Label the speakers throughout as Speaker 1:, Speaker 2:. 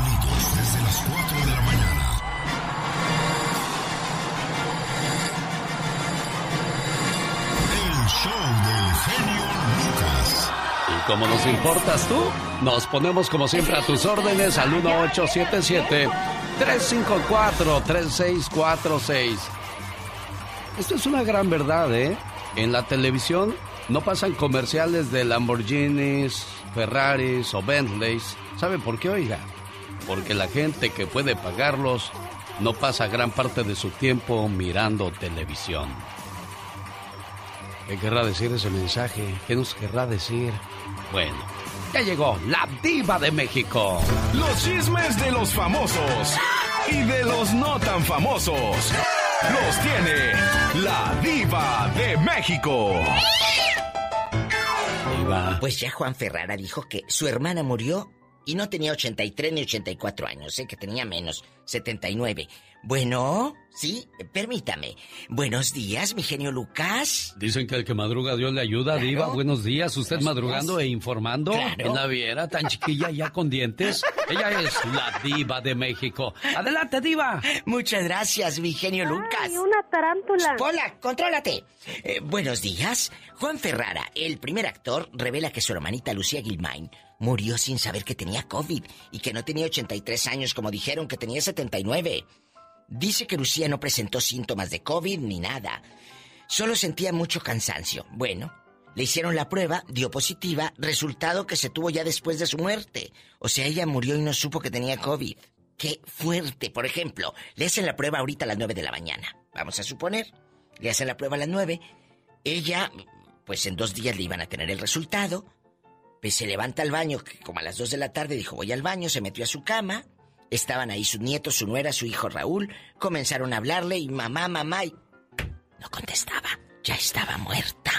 Speaker 1: Desde las 4 de la mañana. El show del genio Lucas.
Speaker 2: Y como nos importas tú, nos ponemos como siempre a tus órdenes al 1877-354-3646. Esto es una gran verdad, ¿eh? En la televisión no pasan comerciales de Lamborghinis, Ferraris o Bentleys. ¿Sabe por qué, oiga? Porque la gente que puede pagarlos no pasa gran parte de su tiempo mirando televisión. ¿Qué querrá decir ese mensaje? ¿Qué nos querrá decir? Bueno, ya llegó la diva de México.
Speaker 3: Los chismes de los famosos y de los no tan famosos. Los tiene la diva de México.
Speaker 2: Diva.
Speaker 4: Pues ya Juan Ferrara dijo que su hermana murió y no tenía 83 ni 84 años, sé que tenía menos, 79. Bueno, sí, permítame. Buenos días, mi genio Lucas.
Speaker 2: Dicen que el que madruga Dios le ayuda,
Speaker 4: Claro.
Speaker 2: Diva. Buenos días. Usted
Speaker 4: Buenos
Speaker 2: madrugando
Speaker 4: días.
Speaker 2: e informando
Speaker 4: Claro.
Speaker 2: en la viera tan chiquilla ya con dientes. Ella es la diva de México. Adelante, Diva.
Speaker 4: Muchas gracias, mi genio Lucas.
Speaker 5: Ay, una tarántula.
Speaker 4: Pola, contrólate. Eh, buenos días. Juan Ferrara, el primer actor, revela que su hermanita Lucía Gilmain murió sin saber que tenía COVID y que no tenía 83 años como dijeron que tenía 79. Dice que Lucía no presentó síntomas de COVID ni nada. Solo sentía mucho cansancio. Bueno, le hicieron la prueba, dio positiva, resultado que se tuvo ya después de su muerte. O sea, ella murió y no supo que tenía COVID. Qué fuerte. Por ejemplo, le hacen la prueba ahorita a las 9 de la mañana. Vamos a suponer. Le hacen la prueba a las 9. Ella, pues en dos días le iban a tener el resultado. Pues se levanta al baño, que como a las 2 de la tarde dijo voy al baño, se metió a su cama. Estaban ahí sus nietos, su nuera, su hijo Raúl. Comenzaron a hablarle y mamá, mamá, y no contestaba. Ya estaba muerta.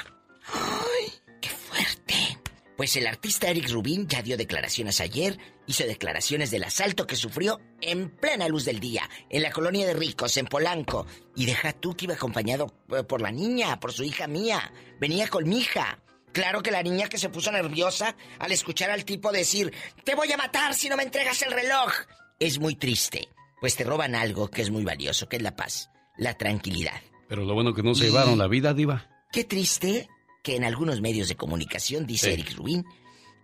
Speaker 4: ¡Ay! ¡Qué fuerte! Pues el artista Eric Rubin ya dio declaraciones ayer, hizo declaraciones del asalto que sufrió en plena luz del día, en la colonia de ricos, en Polanco. Y deja tú que iba acompañado eh, por la niña, por su hija mía. Venía con mi hija. Claro que la niña que se puso nerviosa al escuchar al tipo decir, te voy a matar si no me entregas el reloj. Es muy triste, pues te roban algo que es muy valioso, que es la paz, la tranquilidad.
Speaker 2: Pero lo bueno que no se
Speaker 4: Y-
Speaker 2: llevaron la vida, Diva.
Speaker 4: Qué triste que en algunos medios de comunicación, dice
Speaker 2: Sí.
Speaker 4: Eric Rubin,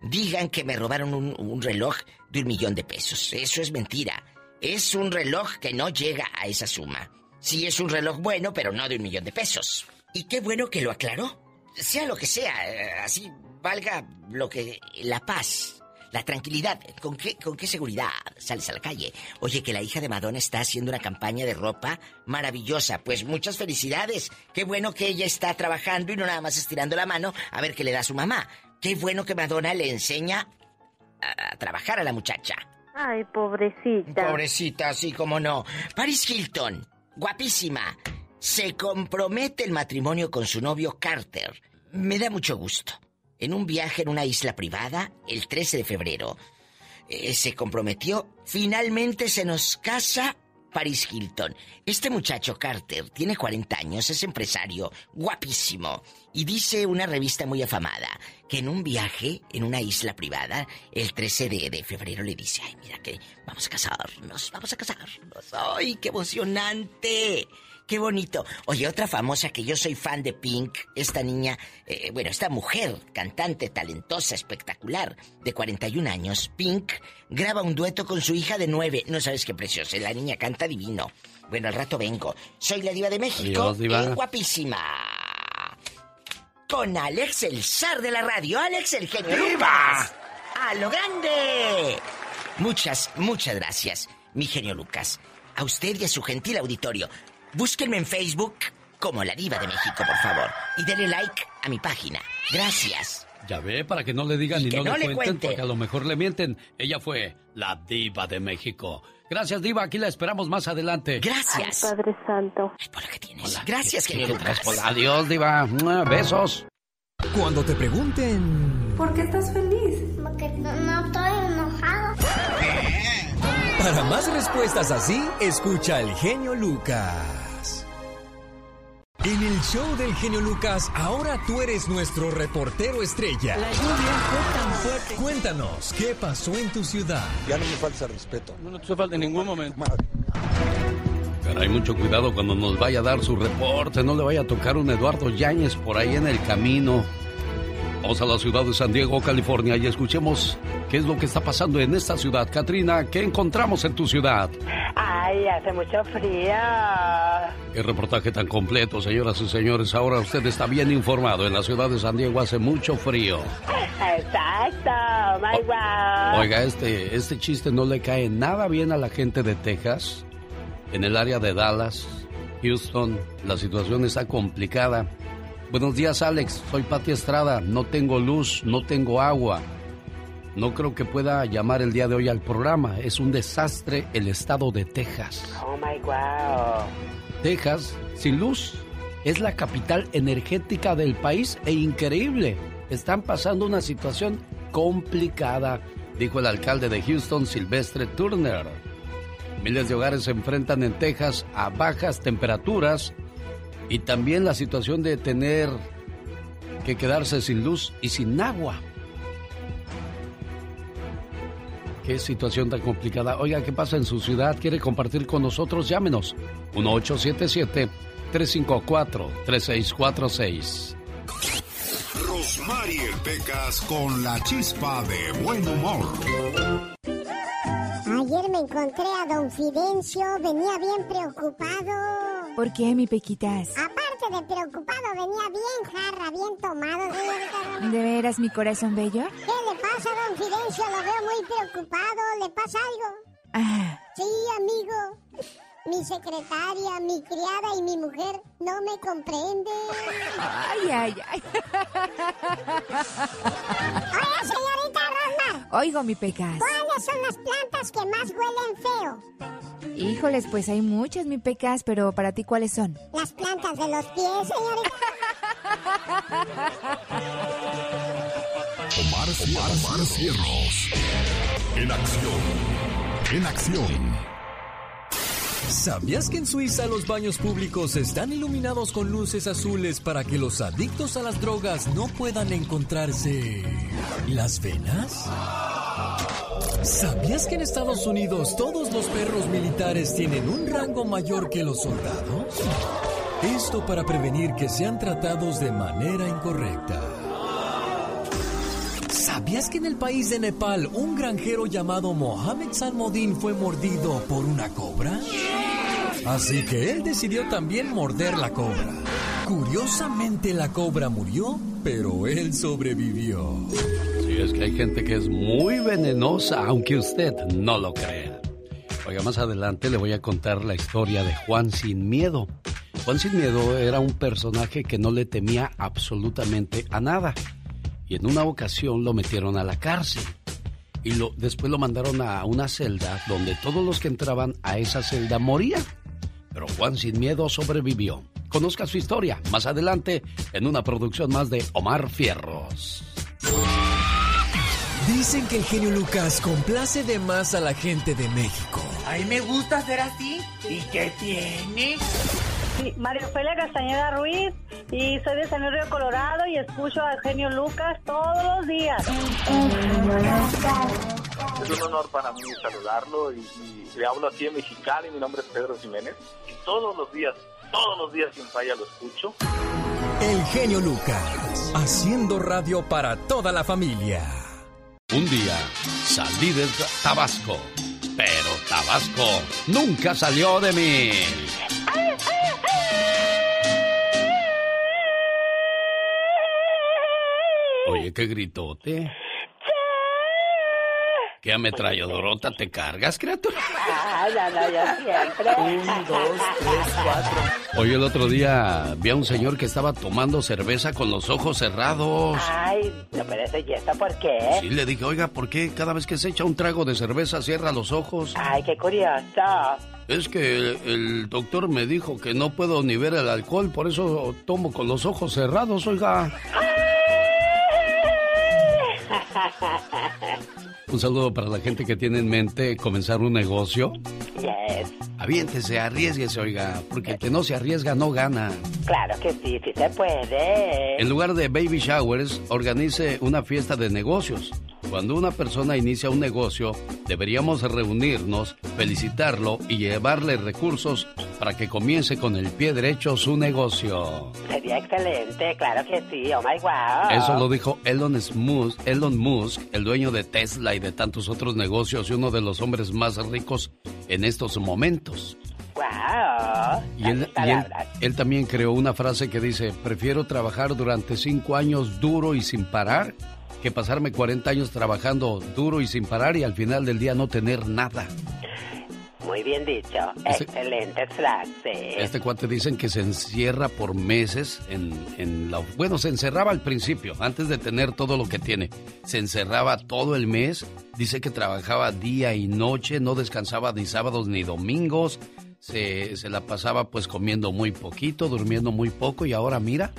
Speaker 4: digan que me robaron un, un reloj de un millón de pesos. Eso es mentira. Es un reloj que no llega a esa suma. Sí es un reloj bueno, pero no de un millón de pesos. Y qué bueno que lo aclaró. Sea lo que sea, eh, así valga lo que... La paz, la tranquilidad. ¿Con qué, ¿Con qué seguridad sales a la calle? Oye, que la hija de Madonna está haciendo una campaña de ropa maravillosa. Pues muchas felicidades. Qué bueno que ella está trabajando y no nada más estirando la mano a ver qué le da a su mamá. Qué bueno que Madonna le enseña a, a trabajar a la muchacha.
Speaker 5: Ay, pobrecita.
Speaker 4: Pobrecita, así como no. Paris Hilton, guapísima. Se compromete el matrimonio con su novio Carter. Me da mucho gusto. En un viaje en una isla privada, el 13 de febrero, eh, se comprometió. Finalmente se nos casa Paris Hilton. Este muchacho Carter tiene 40 años, es empresario, guapísimo. Y dice una revista muy afamada que en un viaje en una isla privada, el 13 de, de febrero le dice, ay, mira que vamos a casarnos, vamos a casarnos. ¡Ay, qué emocionante! ¡Qué bonito! Oye, otra famosa que yo soy fan de Pink, esta niña, eh, bueno, esta mujer, cantante, talentosa, espectacular, de 41 años, Pink, graba un dueto con su hija de 9. No sabes qué preciosa, la niña canta divino. Bueno, al rato vengo. Soy la diva de México,
Speaker 2: Adiós, diva.
Speaker 4: en guapísima. Con Alex, el zar de la radio, Alex, el genio Lucas. ¡A lo grande! Muchas, muchas gracias, mi genio Lucas. A usted y a su gentil auditorio. Búsquenme en Facebook como la diva de México, por favor. Y denle like a mi página. Gracias.
Speaker 2: Ya ve, para que no le digan
Speaker 4: Y
Speaker 2: ni
Speaker 4: que
Speaker 2: no,
Speaker 4: no
Speaker 2: le
Speaker 4: le
Speaker 2: cuenten,
Speaker 4: cuente.
Speaker 2: porque a lo mejor le mienten. Ella fue la diva de México. Gracias, diva. Aquí la esperamos más adelante.
Speaker 5: Ay,
Speaker 4: Gracias.
Speaker 5: Padre Santo.
Speaker 4: Ay, por lo que tienes. Gracias,
Speaker 2: ¿Qué-
Speaker 4: genio
Speaker 2: qué traes,
Speaker 4: Lucas.
Speaker 2: Adiós, diva. Besos.
Speaker 6: Cuando te pregunten
Speaker 7: ¿Por qué estás feliz?
Speaker 8: Porque no, no estoy enojado.
Speaker 6: para más respuestas así, escucha al genio Lucas. En el show del genio Lucas, ahora tú eres nuestro reportero estrella.
Speaker 7: La lluvia fue tan fuerte.
Speaker 6: Cuéntanos, ¿qué pasó en tu ciudad?
Speaker 9: Ya no me falta respeto.
Speaker 7: No, no te falta en ningún momento.
Speaker 2: Pero hay mucho cuidado cuando nos vaya a dar su reporte. No le vaya a tocar un Eduardo Yáñez por ahí en el camino. Vamos a la ciudad de San Diego, California, y escuchemos qué es lo que está pasando en esta ciudad. Katrina, ¿qué encontramos en tu ciudad?
Speaker 10: Ay, hace mucho frío.
Speaker 2: Qué reportaje tan completo, señoras y señores. Ahora usted está bien informado. En la ciudad de San Diego hace mucho frío.
Speaker 10: Exacto, my wow.
Speaker 2: Oiga, este, este chiste no le cae nada bien a la gente de Texas. En el área de Dallas, Houston, la situación está complicada. Buenos días, Alex. Soy Pati Estrada. No tengo luz, no tengo agua. No creo que pueda llamar el día de hoy al programa. Es un desastre el estado de Texas.
Speaker 10: Oh my wow.
Speaker 2: Texas, sin luz, es la capital energética del país e increíble. Están pasando una situación complicada, dijo el alcalde de Houston, Silvestre Turner. Miles de hogares se enfrentan en Texas a bajas temperaturas y también la situación de tener que quedarse sin luz y sin agua. Qué situación tan complicada. Oiga, ¿qué pasa en su ciudad? ¿Quiere compartir con nosotros? Llámenos. 1877-354-3646.
Speaker 1: Rosmarie Pecas con la chispa de buen humor.
Speaker 8: Ayer me encontré a don Fidencio, venía bien preocupado.
Speaker 11: ¿Por qué, mi Pequitas?
Speaker 8: Aparte de preocupado, venía bien jarra, bien tomado, señorita.
Speaker 11: ¿De veras, mi corazón bello?
Speaker 8: ¿Qué le pasa, don Fidencio? Lo veo muy preocupado. ¿Le pasa algo?
Speaker 11: Ah,
Speaker 8: Sí, amigo. Mi secretaria, mi criada y mi mujer no me comprenden.
Speaker 11: ay, ay, ay.
Speaker 8: Oye, señorita Rosmar,
Speaker 11: Oigo, mi Pecas.
Speaker 8: ¿cuáles son las plantas que más huelen feo?
Speaker 11: Híjoles, pues hay muchas, mi Pecas, pero para ti, ¿cuáles son?
Speaker 8: Las plantas de los pies, señorita.
Speaker 1: Omar, Omar, Omar Cierros. En acción. En acción.
Speaker 6: ¿Sabías que en Suiza los baños públicos están iluminados con luces azules para que los adictos a las drogas no puedan encontrarse las venas? ¿Sabías que en Estados Unidos todos los perros militares tienen un rango mayor que los soldados? Esto para prevenir que sean tratados de manera incorrecta. ¿Sabías que en el país de Nepal un granjero llamado Mohamed Salmodin fue mordido por una cobra? Así que él decidió también morder la cobra. Curiosamente la cobra murió, pero él sobrevivió.
Speaker 2: Sí, es que hay gente que es muy venenosa, aunque usted no lo crea. Oiga, más adelante le voy a contar la historia de Juan Sin Miedo. Juan Sin Miedo era un personaje que no le temía absolutamente a nada. Y en una ocasión lo metieron a la cárcel. Y lo, después lo mandaron a una celda donde todos los que entraban a esa celda morían. Pero Juan Sin Miedo sobrevivió. Conozca su historia más adelante en una producción más de Omar Fierros.
Speaker 6: Dicen que el genio Lucas complace de más a la gente de México.
Speaker 12: A mí me gusta ser así. ¿Y qué tiene?
Speaker 13: Sí, María Ofelia Castañeda Ruiz y soy de San Luis Río Colorado y escucho al genio Lucas todos los días.
Speaker 14: Es un honor para mí saludarlo y, y le hablo aquí en Mexicali. Mi nombre es Pedro Jiménez y todos los días, todos los días sin falla lo escucho.
Speaker 6: El genio Lucas, haciendo radio para toda la familia.
Speaker 2: Un día salí de Tabasco, pero Tabasco nunca salió de mí. Oye, qué gritote. ¿Qué ametralladorota te cargas, criatura?
Speaker 10: Ah, no, no, yo siempre.
Speaker 12: Un, dos, tres, cuatro.
Speaker 2: Oye, el otro día vi a un señor que estaba tomando cerveza con los ojos cerrados.
Speaker 10: Ay, no, pero eso y esto, ¿por qué?
Speaker 2: Sí, le dije, oiga, ¿por qué cada vez que se echa un trago de cerveza cierra los ojos?
Speaker 10: Ay, qué curioso.
Speaker 2: Es que el, el doctor me dijo que no puedo ni ver el alcohol, por eso tomo con los ojos cerrados, oiga. Un saludo para la gente que tiene en mente comenzar un negocio.
Speaker 10: Yes.
Speaker 2: Aviéntese, arriesguese, oiga, porque el que no se arriesga no gana.
Speaker 10: Claro que sí, sí se puede.
Speaker 2: En lugar de baby showers, organice una fiesta de negocios. Cuando una persona inicia un negocio, deberíamos reunirnos, felicitarlo y llevarle recursos para que comience con el pie derecho su negocio.
Speaker 10: Sería excelente, claro que sí, oh my wow.
Speaker 2: Eso lo dijo Elon Musk, Elon Musk, el dueño de Tesla y de tantos otros negocios y uno de los hombres más ricos en estos momentos.
Speaker 10: Wow.
Speaker 2: Y, él, y él, él también creó una frase que dice, prefiero trabajar durante cinco años duro y sin parar que pasarme 40 años trabajando duro y sin parar y al final del día no tener nada.
Speaker 10: Muy bien dicho,
Speaker 2: Este-
Speaker 10: excelente frase.
Speaker 2: Este cuate dicen que se encierra por meses en, en la... Bueno, se encerraba al principio, antes de tener todo lo que tiene. Se encerraba todo el mes, dice que trabajaba día y noche, no descansaba ni sábados ni domingos, se, se la pasaba pues comiendo muy poquito, durmiendo muy poco y ahora mira,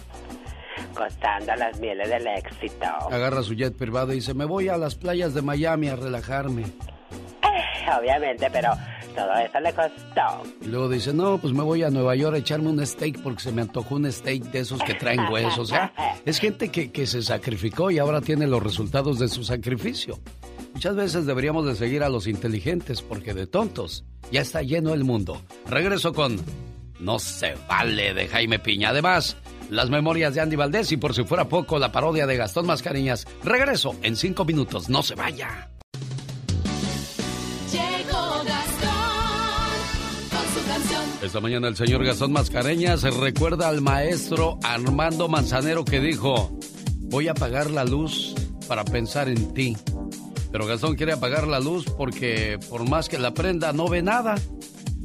Speaker 10: Costando las mieles del éxito.
Speaker 2: agarra su jet privado y dice, me voy a las playas de Miami a relajarme.
Speaker 10: Eh, Obviamente, pero todo eso le costó.
Speaker 2: Y luego dice, no, pues me voy a Nueva York a echarme un steak porque se me antojó un steak de esos que traen huesos. O sea, es gente que, que se sacrificó y ahora tiene los resultados de su sacrificio. Muchas veces deberíamos de seguir a los inteligentes porque de tontos ya está lleno el mundo. Regreso con No se vale de Jaime Piña. Además, las memorias de Andy Valdés y por si fuera poco, la parodia de Gastón Mascareñas. Regreso en cinco minutos. No se vaya.
Speaker 9: Llegó Gastón con su canción.
Speaker 2: Esta mañana el señor Gastón Mascareñas recuerda al maestro Armando Manzanero que dijo, voy a apagar la luz para pensar en ti. Pero Gastón quiere apagar la luz porque por más que la prenda no ve nada.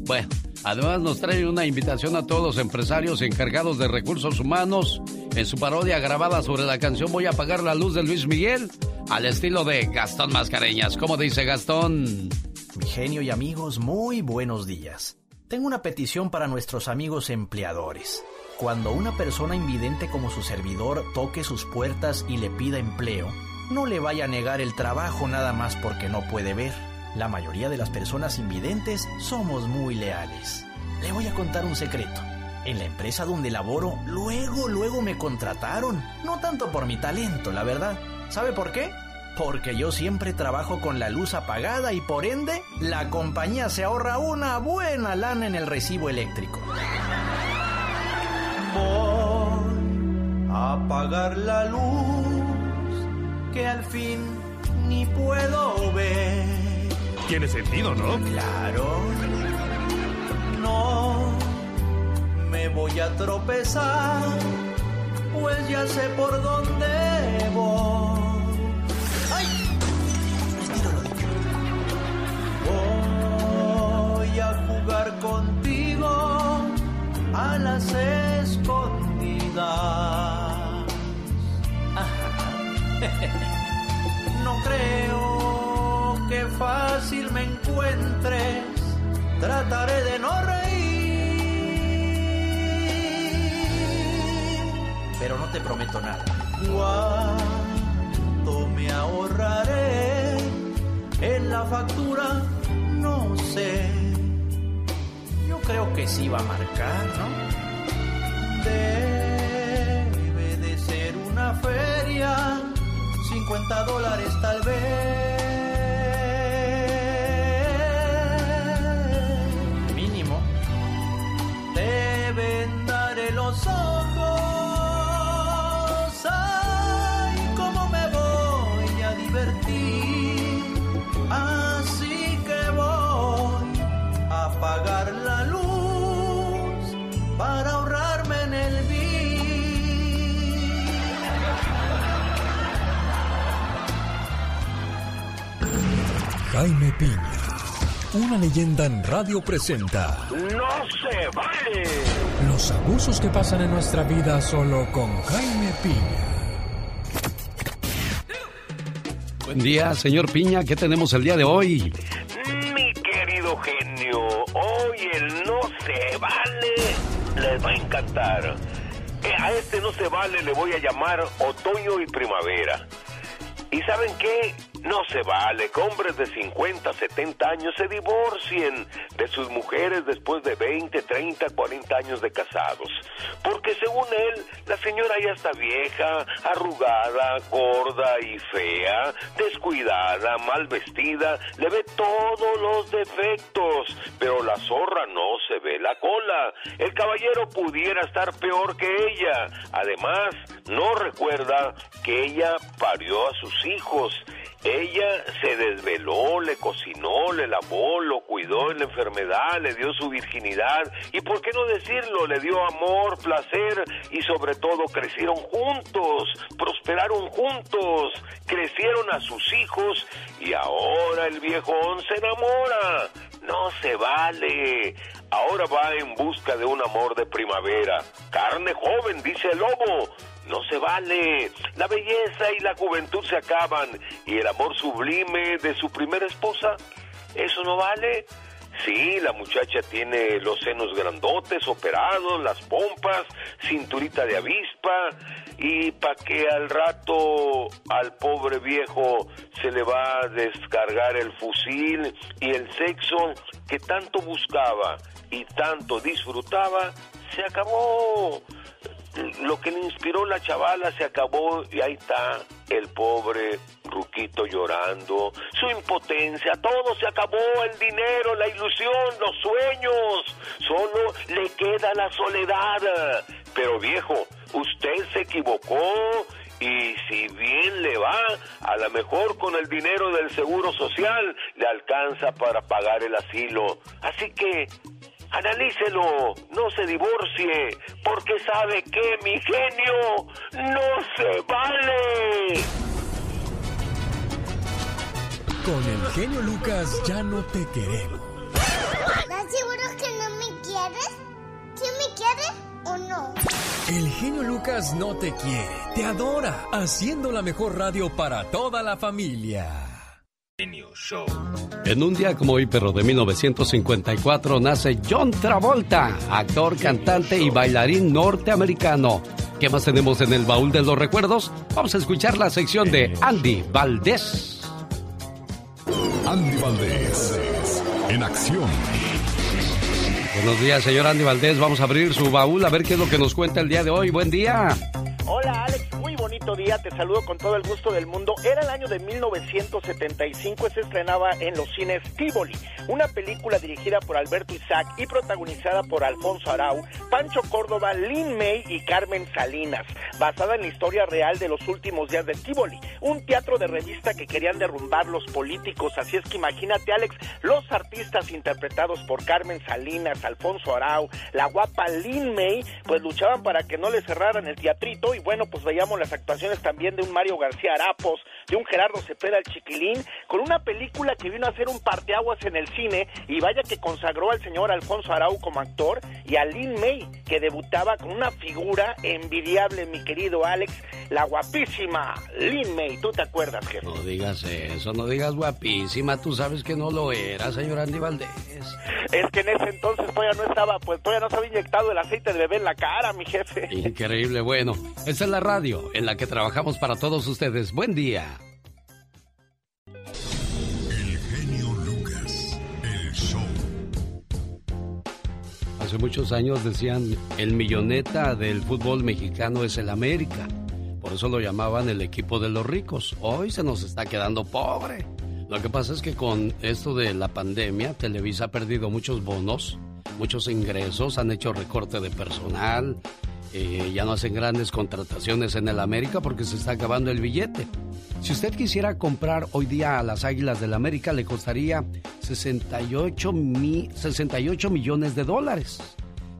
Speaker 2: Bueno, además nos trae una invitación a todos los empresarios encargados de recursos humanos en su parodia grabada sobre la canción Voy a apagar la luz de Luis Miguel al estilo de Gastón Mascareñas. ¿Cómo dice Gastón?
Speaker 15: Mi genio y amigos, muy buenos días. Tengo una petición para nuestros amigos empleadores. Cuando una persona invidente como su servidor toque sus puertas y le pida empleo, no le vaya a negar el trabajo nada más porque no puede ver. La mayoría de las personas invidentes somos muy leales. Le voy a contar un secreto. En la empresa donde laboro, luego, luego me contrataron. No tanto por mi talento, la verdad. ¿Sabe por qué? Porque yo siempre trabajo con la luz apagada y por ende la compañía se ahorra una buena lana en el recibo eléctrico. Voy a apagar la luz que al fin ni puedo ver.
Speaker 3: Tiene sentido, ¿no?
Speaker 15: Claro. No me voy a tropezar, pues ya sé por dónde voy. ¡Ay! Voy a jugar contigo a las escondidas. No creo que fácil me encuentres. Trataré de no reír. Pero no te prometo nada. ¿Cuánto me ahorraré en la factura? No sé. Yo creo que sí va a marcar, ¿no? Debe de ser una feria. 50 dólares tal vez.
Speaker 6: Jaime Piña, una leyenda en radio presenta
Speaker 3: ¡No se vale!
Speaker 6: los abusos que pasan en nuestra vida solo con Jaime Piña.
Speaker 2: Buen día, señor Piña. ¿Qué tenemos el día de hoy?
Speaker 3: Mi querido genio, hoy el no se vale les va a encantar. Eh, A este no se vale le voy a llamar otoño y primavera.
Speaker 16: ¿Y saben qué? No se vale que hombres de 50, 70 años se divorcien de sus mujeres después de 20, 30, 40 años de casados. Porque según él, la señora ya está vieja, arrugada, gorda y fea, descuidada, mal vestida, le ve todos los defectos, pero la zorra no se ve la cola. El caballero pudiera estar peor que ella. Además, no recuerda que ella parió a sus hijos. Ella se desveló, le cocinó, le lavó, lo cuidó en la enfermedad, le dio su virginidad y, ¿por qué no decirlo? Le dio amor, placer y sobre todo crecieron juntos, prosperaron juntos, crecieron a sus hijos y ahora el viejón se enamora. No se vale. Ahora va en busca de un amor de primavera. Carne joven, dice el lobo. No se vale. La belleza y la juventud se acaban. Y el amor sublime de su primera esposa, ¿eso no vale? Sí, la muchacha tiene los senos grandotes, operados, las pompas, cinturita de avispa, y pa' que al rato al pobre viejo se le va a descargar el fusil y el sexo que tanto buscaba y tanto disfrutaba, se acabó lo que le inspiró la chavala se acabó y ahí está el pobre Ruquito llorando, su impotencia, todo se acabó, el dinero, la ilusión, los sueños, solo le queda la soledad. Pero viejo, usted se equivocó y si bien le va, a lo mejor con el dinero del seguro social le alcanza para pagar el asilo. Así que Analícelo, no se divorcie, porque sabe que mi genio no se vale.
Speaker 6: Con el genio Lucas ya no te queremos.
Speaker 8: ¿Estás seguro que no me quieres? ¿Quién me quiere o no?
Speaker 6: El genio Lucas no te quiere, te adora, haciendo la mejor radio para toda la familia.
Speaker 2: En un día como hoy, pero de 1954, nace John Travolta, actor, cantante y bailarín norteamericano. ¿Qué más tenemos en el baúl de los recuerdos? Vamos a escuchar la sección de Andy Valdés.
Speaker 1: Andy Valdés, en acción.
Speaker 2: Buenos días, señor Andy Valdés. Vamos a abrir su baúl a ver qué es lo que nos cuenta el día de hoy. Buen día.
Speaker 17: Hola, Alex bonito día, te saludo con todo el gusto del mundo. Era el año de 1975 y se estrenaba en los cines Tivoli, una película dirigida por Alberto Isaac y protagonizada por Alfonso Arau, Pancho Córdoba, Lin May y Carmen Salinas, basada en la historia real de los últimos días de Tivoli, un teatro de revista que querían derrumbar los políticos. Así es que imagínate, Alex, los artistas interpretados por Carmen Salinas, Alfonso Arau, la guapa Lin May, pues luchaban para que no le cerraran el teatrito y bueno, pues veíamos las también de un Mario García Arapos, de un Gerardo Cepeda el Chiquilín, con una película que vino a hacer un parteaguas en el cine y vaya que consagró al señor Alfonso Arau como actor y a Lin May, que debutaba con una figura envidiable, mi querido Alex, la guapísima Lin May. ¿Tú te acuerdas, jefe?
Speaker 2: No digas eso, no digas guapísima, tú sabes que no lo era, señor Andy Valdés.
Speaker 17: Es que en ese entonces todavía no estaba, pues todavía no se había inyectado el aceite de bebé en la cara, mi jefe.
Speaker 2: Increíble, bueno, esta es la radio en la que trabajamos para todos ustedes. Buen día.
Speaker 1: El genio Lucas, el show.
Speaker 2: Hace muchos años decían, el milloneta del fútbol mexicano es el América. Por eso lo llamaban el equipo de los ricos. Hoy se nos está quedando pobre. Lo que pasa es que con esto de la pandemia, Televisa ha perdido muchos bonos, muchos ingresos, han hecho recorte de personal, eh, ya no hacen grandes contrataciones en el América porque se está acabando el billete. Si usted quisiera comprar hoy día a las Águilas del América, le costaría 68, 68 millones de dólares.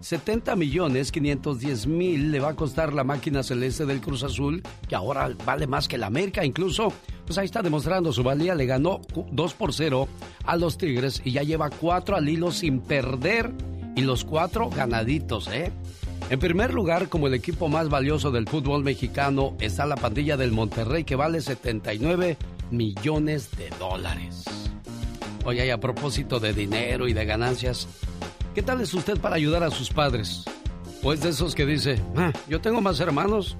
Speaker 2: 70 millones 510 mil le va a costar la máquina celeste del Cruz Azul, que ahora vale más que el América. Incluso, pues ahí está demostrando su valía. Le ganó 2 por 0 a los Tigres y ya lleva 4 al hilo sin perder. Y los 4 ganaditos, ¿eh? En primer lugar, como el equipo más valioso del fútbol mexicano, está la pandilla del Monterrey que vale 79 millones de dólares. Oye, y a propósito de dinero y de ganancias, ¿qué tal es usted para ayudar a sus padres? Pues de esos que dice, ah, yo tengo más hermanos,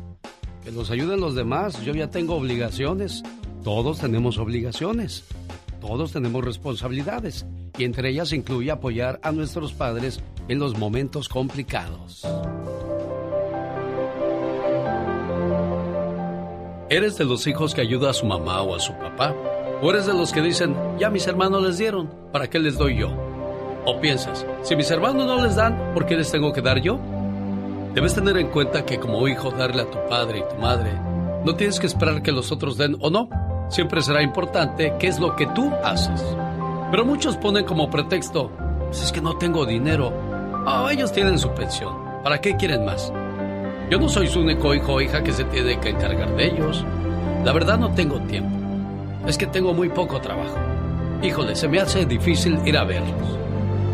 Speaker 2: que los ayuden los demás, yo ya tengo obligaciones. Todos tenemos obligaciones, todos tenemos responsabilidades y entre ellas incluye apoyar a nuestros padres en los momentos complicados. ¿Eres de los hijos que ayuda a su mamá o a su papá? ¿O eres de los que dicen, ya mis hermanos les dieron, ¿para qué les doy yo? ¿O piensas, si mis hermanos no les dan, ¿por qué les tengo que dar yo? Debes tener en cuenta que como hijo darle a tu padre y tu madre, no tienes que esperar que los otros den o no. Siempre será importante qué es lo que tú haces. Pero muchos ponen como pretexto, pues es que no tengo dinero. Ah, ellos tienen su pensión. ¿Para qué quieren más? Yo no soy su único hijo o hija que se tiene que encargar de ellos. La verdad no tengo tiempo. Es que tengo muy poco trabajo. Híjole, se me hace difícil ir a verlos.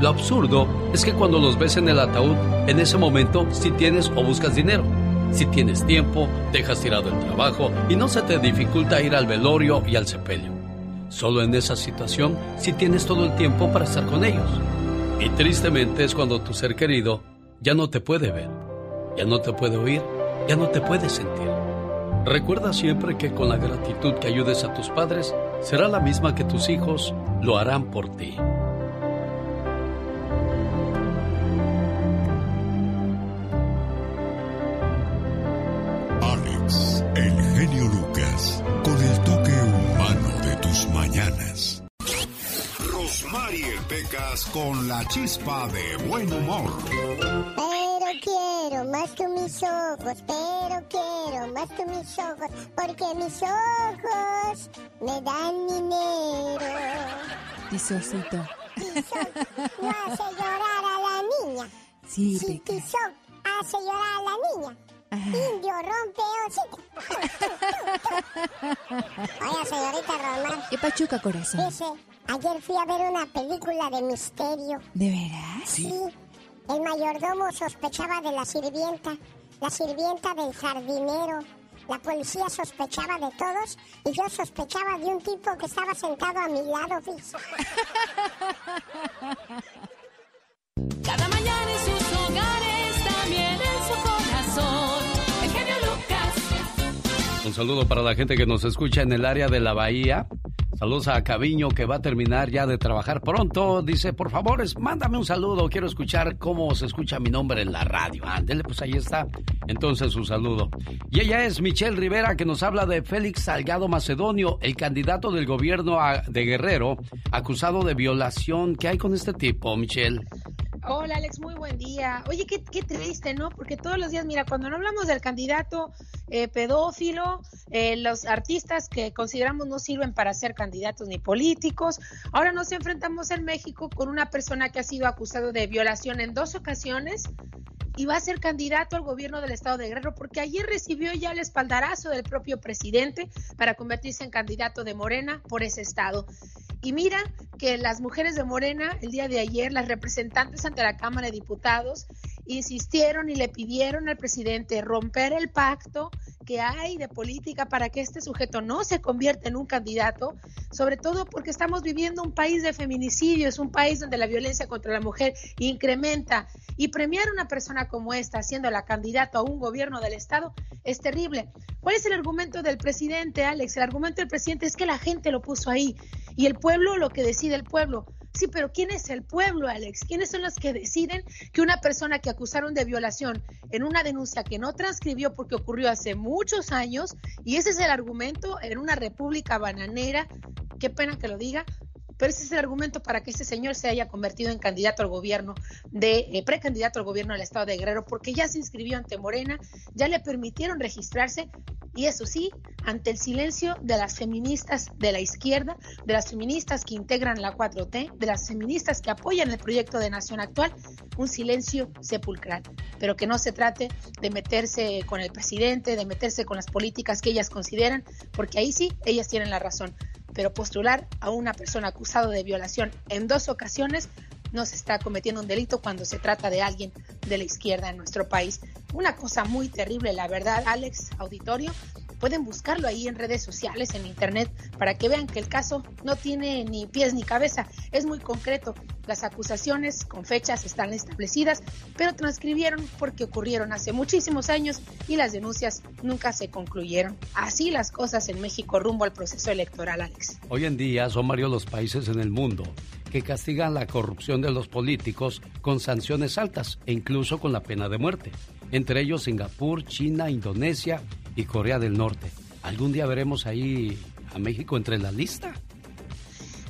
Speaker 2: Lo absurdo es que cuando los ves en el ataúd, en ese momento sí tienes o buscas dinero. Si tienes tiempo, dejas tirado el trabajo y no se te dificulta ir al velorio y al sepelio. Solo en esa situación sí tienes todo el tiempo para estar con ellos. Y tristemente es cuando tu ser querido ya no te puede ver, ya no te puede oír, ya no te puede sentir. Recuerda siempre que con la gratitud que ayudes a tus padres será la misma que tus hijos lo harán por ti.
Speaker 1: Alex, el genio Lucas, con el toque humano de tus mañanas. Rosmarie Pecas con la chispa de buen humor.
Speaker 8: Pero quiero más que mis ojos, pero quiero más que mis ojos, porque mis ojos me dan dinero.
Speaker 11: Tisocito.
Speaker 8: Tizoc no hace llorar a la niña.
Speaker 11: Sí,
Speaker 8: Si
Speaker 11: Peca.
Speaker 8: Tizoc hace llorar a la niña. Indio rompe hocico. Oiga, señorita Román.
Speaker 11: ¿Qué pachuca, corazón?
Speaker 8: Dice, ayer fui a ver una película de misterio.
Speaker 11: ¿De veras?
Speaker 8: Sí. El mayordomo sospechaba de la sirvienta, la sirvienta del jardinero. La policía sospechaba de todos y yo sospechaba de un tipo que estaba sentado a mi lado, fíjese.
Speaker 2: Un saludo para la gente que nos escucha en el área de la bahía. Saludos a Caviño que va a terminar ya de trabajar pronto. Dice, por favor, mándame un saludo. Quiero escuchar cómo se escucha mi nombre en la radio. Ándele, pues ahí está. Entonces, un saludo. Y ella es Michelle Rivera que nos habla de Félix Salgado Macedonio, el candidato del gobierno de Guerrero, acusado de violación. ¿Qué hay con este tipo, Michelle?
Speaker 18: Hola Alex, muy buen día. Oye, qué, qué triste, ¿no? Porque todos los días, mira, cuando no hablamos del candidato eh, pedófilo, eh, los artistas que consideramos no sirven para ser candidatos ni políticos, ahora nos enfrentamos en México con una persona que ha sido acusado de violación en dos ocasiones y va a ser candidato al gobierno del estado de Guerrero porque ayer recibió ya el espaldarazo del propio presidente para convertirse en candidato de Morena por ese estado. Y mira que las mujeres de Morena el día de ayer, las representantes ante la Cámara de Diputados, insistieron y le pidieron al presidente romper el pacto que hay de política para que este sujeto no se convierta en un candidato, sobre todo porque estamos viviendo un país de feminicidio, es un país donde la violencia contra la mujer incrementa y premiar a una persona como esta siendo la candidata a un gobierno del estado es terrible. ¿Cuál es el argumento del presidente, Alex? El argumento del presidente es que la gente lo puso ahí y el pueblo lo que decide el pueblo. Sí, pero ¿quién es el pueblo, Alex? ¿Quiénes son los que deciden que una persona que acusaron de violación en una denuncia que no transcribió porque ocurrió hace muchos años, y ese es el argumento en una república bananera, qué pena que lo diga, pero ese es el argumento para que este señor se haya convertido en candidato al gobierno, de eh, precandidato al gobierno del estado de Guerrero, porque ya se inscribió ante Morena, ya le permitieron registrarse, y eso sí, ante el silencio de las feministas de la izquierda, de las feministas que integran la 4T, de las feministas que apoyan el proyecto de nación actual, un silencio sepulcral, pero que no se trate de meterse con el presidente, de meterse con las políticas que ellas consideran, porque ahí sí, ellas tienen la razón pero postular a una persona acusada de violación en dos ocasiones no se está cometiendo un delito cuando se trata de alguien de la izquierda en nuestro país. Una cosa muy terrible, la verdad, Alex, auditorio, pueden buscarlo ahí en redes sociales, en internet, para que vean que el caso no tiene ni pies ni cabeza, es muy concreto. Las acusaciones con fechas están establecidas, pero transcribieron porque ocurrieron hace muchísimos años y las denuncias nunca se concluyeron. Así las cosas en México rumbo al proceso electoral, Alex.
Speaker 2: Hoy en día son varios los países en el mundo que castigan la corrupción de los políticos con sanciones altas e incluso con la pena de muerte, entre ellos Singapur, China, Indonesia y Corea del Norte. ¿Algún día veremos ahí a México entre la lista?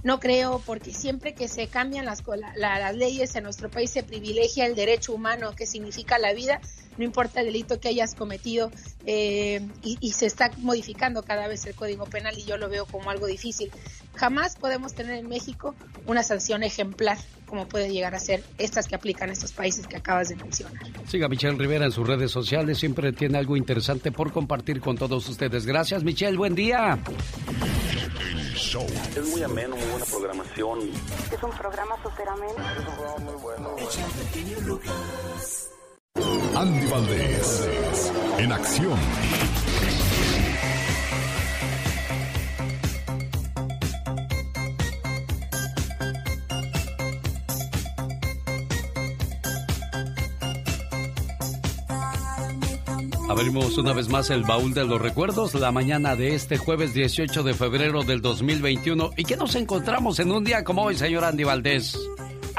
Speaker 18: No creo, porque siempre que se cambian las, las leyes en nuestro país se privilegia el derecho humano, que significa la vida, no importa el delito que hayas cometido, eh, y, se está modificando cada vez el Código Penal y yo lo veo como algo difícil. Jamás podemos tener en México una sanción ejemplar como puede llegar a ser estas que aplican estos países que acabas de mencionar.
Speaker 2: Siga Michelle Rivera en sus redes sociales, siempre tiene algo interesante por compartir con todos ustedes. Gracias Michelle, buen día.
Speaker 19: Es muy ameno, muy buena programación.
Speaker 20: Es un programa súper ameno. Es un programa muy bueno.
Speaker 1: Andy Valdés, en acción.
Speaker 2: Abrimos una vez más el baúl de los recuerdos la mañana de este jueves 18 de febrero del 2021. ¿Y qué nos encontramos en un día como hoy, señor Andy Valdés?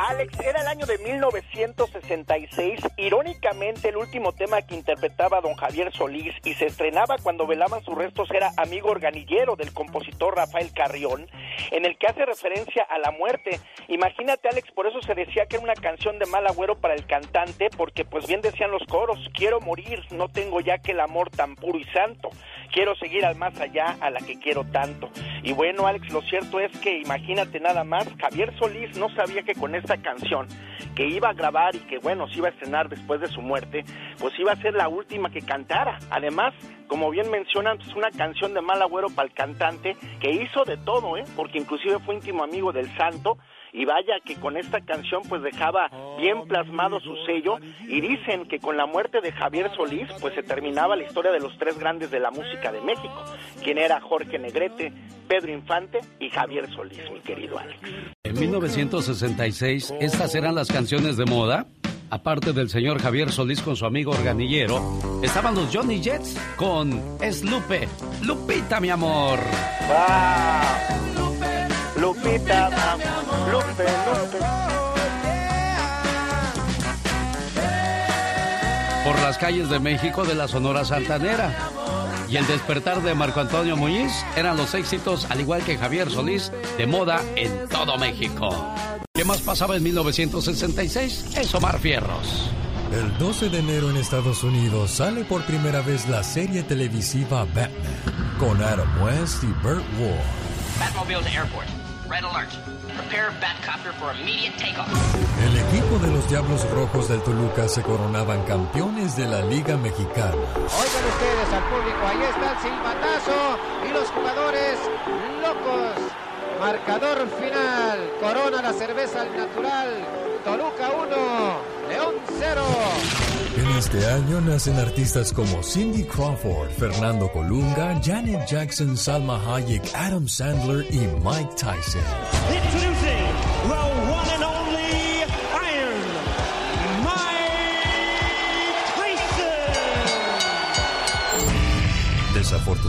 Speaker 17: Alex, era el año de 1966. Irónicamente, el último tema que interpretaba don Javier Solís y se estrenaba cuando velaban sus restos era Amigo Organillero del compositor Rafael Carrión, en el que hace referencia a la muerte. Imagínate, Alex, por eso se decía que era una canción de mal agüero para el cantante, porque pues bien decían los coros, quiero morir, no tengo ya que el amor tan puro y santo quiero seguir al más allá a la que quiero tanto. Y bueno, Alex, lo cierto es que imagínate nada más, Javier Solís no sabía que con esta canción que iba a grabar y que bueno, se iba a estrenar después de su muerte, pues iba a ser la última que cantara. Además, como bien mencionan, es una canción de mal agüero para el cantante que hizo de todo, ¿eh? porque inclusive fue íntimo amigo del santo y vaya que con esta canción pues dejaba bien plasmado su sello y dicen que con la muerte de Javier Solís pues se terminaba la historia de los tres grandes de la música de México, quien era Jorge Negrete, Pedro Infante y Javier Solís, mi querido Alex.
Speaker 2: En 1966 estas eran las canciones de moda. Aparte del señor Javier Solís con su amigo organillero, estaban los Johnny Jets con Es Lupe. Lupita, mi amor.
Speaker 17: Lupita, Lupe, Lupe.
Speaker 2: Por las calles de México de la Sonora Santanera. Y el despertar de Marco Antonio Muñiz eran los éxitos, al igual que Javier Solís, de moda en todo México. ¿Qué más pasaba en 1966? Es Omar Fierros.
Speaker 6: El 12 de enero en Estados Unidos sale por primera vez la serie televisiva Batman con Adam West y Burt Ward.
Speaker 21: Batmobile to airport. Red alert. Prepare Batcopter for immediate takeoff.
Speaker 6: El equipo de los Diablos Rojos del Toluca se coronaban campeones de la Liga Mexicana.
Speaker 22: Oigan ustedes al público, ahí está el silbatazo y los jugadores locos. Marcador final, corona la cerveza al natural. Toluca 1, León 0.
Speaker 6: En este año nacen artistas como Cindy Crawford, Fernando Colunga, Janet Jackson, Salma Hayek, Adam Sandler y Mike Tyson.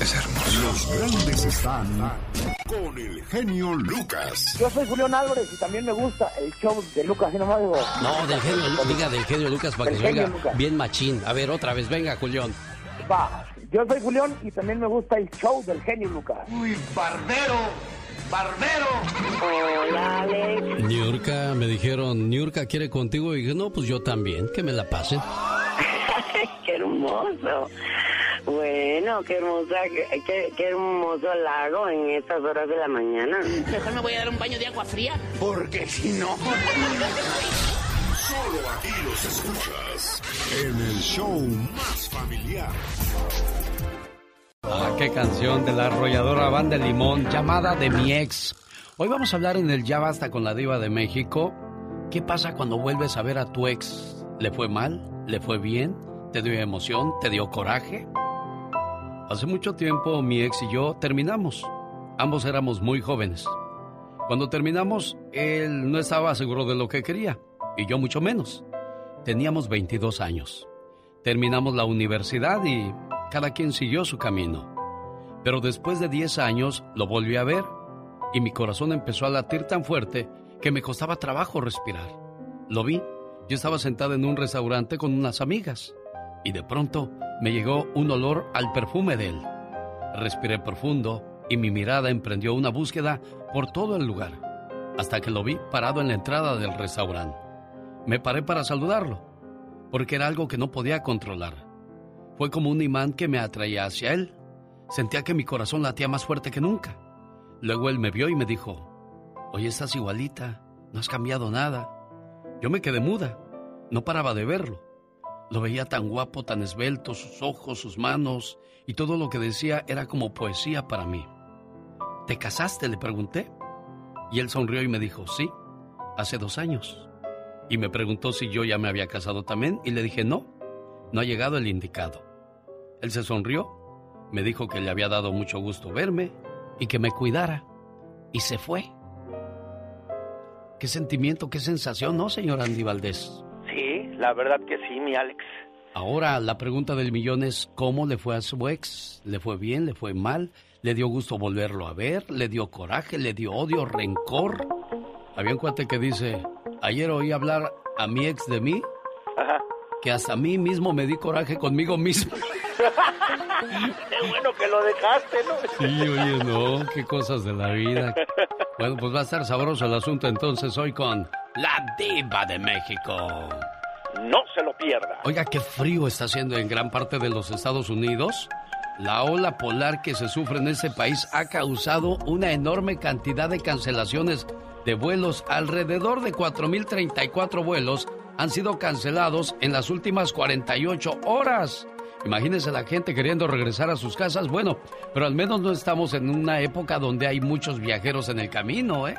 Speaker 23: Es hermoso.
Speaker 1: Los grandes están con el genio Lucas.
Speaker 24: Yo soy Julián Álvarez y también me gusta el show de Lucas. ¿sí nomás digo?
Speaker 2: No, del genio, diga del genio Lucas para que se oiga
Speaker 24: Lucas.
Speaker 2: bien machín. A ver, otra vez, venga, Julián.
Speaker 24: Va. Yo soy Julián y también me gusta el show del genio Lucas.
Speaker 25: Uy, barbero, barbero.
Speaker 24: Hola, Alex.
Speaker 2: Niurka, me dijeron, Niurka quiere contigo. Y dije, no, pues yo también, que me la pasen.
Speaker 24: Qué hermoso.
Speaker 26: Bueno, qué hermosa, qué, qué hermoso lago en estas horas de la mañana.
Speaker 21: Mejor me voy a dar un baño de agua fría.
Speaker 26: Porque si no...
Speaker 1: Solo aquí los escuchas en el show más familiar.
Speaker 2: Ah, qué canción de la arrolladora Banda Limón, llamada de mi ex. Hoy vamos a hablar en el Ya Basta con la Diva de México. ¿Qué pasa cuando vuelves a ver a tu ex? ¿Le fue mal? ¿Le fue bien? ¿Te dio emoción? ¿Te dio coraje? Hace mucho tiempo mi ex y yo terminamos. Ambos éramos muy jóvenes. Cuando terminamos, él no estaba seguro de lo que quería, y yo mucho menos. Teníamos 22 años. Terminamos la universidad y cada quien siguió su camino. Pero después de 10 años lo volví a ver y mi corazón empezó a latir tan fuerte que me costaba trabajo respirar. Lo vi, yo estaba sentado en un restaurante con unas amigas y de pronto me llegó un olor al perfume de él. Respiré profundo y mi mirada emprendió una búsqueda por todo el lugar, hasta que lo vi parado en la entrada del restaurante. Me paré para saludarlo, porque era algo que no podía controlar. Fue como un imán que me atraía hacia él. Sentía que mi corazón latía más fuerte que nunca. Luego él me vio y me dijo, Oye, estás igualita, no has cambiado nada. Yo me quedé muda, no paraba de verlo. Lo veía tan guapo, tan esbelto, sus ojos, sus manos, y todo lo que decía era como poesía para mí. ¿Te casaste? le pregunté. Y él sonrió y me dijo, sí, hace dos años. Y me preguntó si yo ya me había casado también, y le dije, no, no ha llegado el indicado. Él se sonrió, me dijo que le había dado mucho gusto verme y que me cuidara, y se fue. Qué sentimiento, qué sensación, ¿no, señor Andy Valdés?
Speaker 17: La verdad que sí, mi Alex.
Speaker 2: Ahora la pregunta del millón es, ¿cómo le fue a su ex? ¿Le fue bien? ¿Le fue mal? ¿Le dio gusto volverlo a ver? ¿Le dio coraje? ¿Le dio odio? ¿Rencor? Había un cuate que dice, ayer oí hablar a mi ex de mí, que hasta a mí mismo me di coraje conmigo mismo.
Speaker 17: Qué bueno que lo dejaste, ¿no?
Speaker 2: Sí, oye, no, qué cosas de la vida. Bueno, pues va a estar sabroso el asunto entonces hoy con la diva de México.
Speaker 17: No se lo pierda.
Speaker 2: Oiga, qué frío está haciendo en gran parte de los Estados Unidos. La ola polar que se sufre en ese país ha causado una enorme cantidad de cancelaciones de vuelos. Alrededor de 4.034 vuelos han sido cancelados en las últimas 48 horas. Imagínense la gente queriendo regresar a sus casas. Bueno, pero al menos no estamos en una época donde hay muchos viajeros en el camino, ¿eh?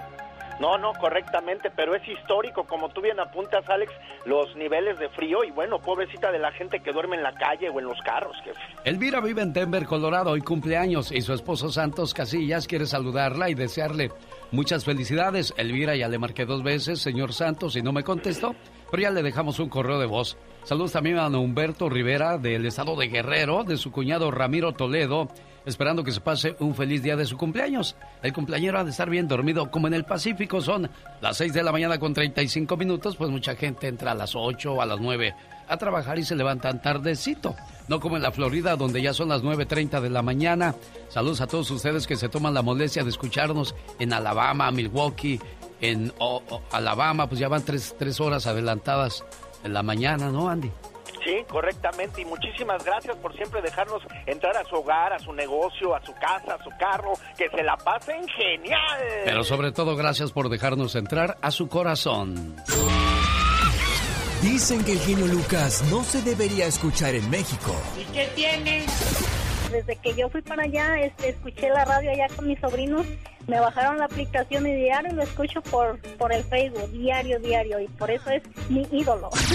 Speaker 17: No, no, correctamente, pero es histórico, como tú bien apuntas, Alex, los niveles de frío y bueno, pobrecita de la gente que duerme en la calle o en los carros, jefe.
Speaker 2: Elvira vive en Denver, Colorado, y cumpleaños, y su esposo Santos Casillas quiere saludarla y desearle muchas felicidades. Elvira ya le marqué dos veces, señor Santos, y no me contestó, pero ya le dejamos un correo de voz. Saludos también a Humberto Rivera del estado de Guerrero, de su cuñado Ramiro Toledo, esperando que se pase un feliz día de su cumpleaños. El cumpleañero ha de estar bien dormido, como en el Pacífico son las 6 de la mañana con 35 minutos, pues mucha gente entra a las 8 o a las 9 a trabajar y se levantan tardecito. No como en la Florida, donde ya son las 9.30 de la mañana. Saludos a todos ustedes que se toman la molestia de escucharnos en Alabama, Milwaukee, en oh, oh, Alabama, pues ya van tres, tres horas adelantadas en la mañana, ¿no, Andy?
Speaker 17: Sí, correctamente. Y muchísimas gracias por siempre dejarnos entrar a su hogar, a su negocio, a su casa, a su carro. Que se la pasen genial.
Speaker 2: Pero sobre todo, gracias por dejarnos entrar a su corazón.
Speaker 6: Dicen que el genio Lucas no se debería escuchar en México.
Speaker 18: ¿Y qué tiene?
Speaker 27: Desde que yo fui para allá, este, escuché la radio allá con mis sobrinos, me bajaron la aplicación y diario lo escucho por, por el Facebook, diario, diario, y por eso es mi ídolo. Aquí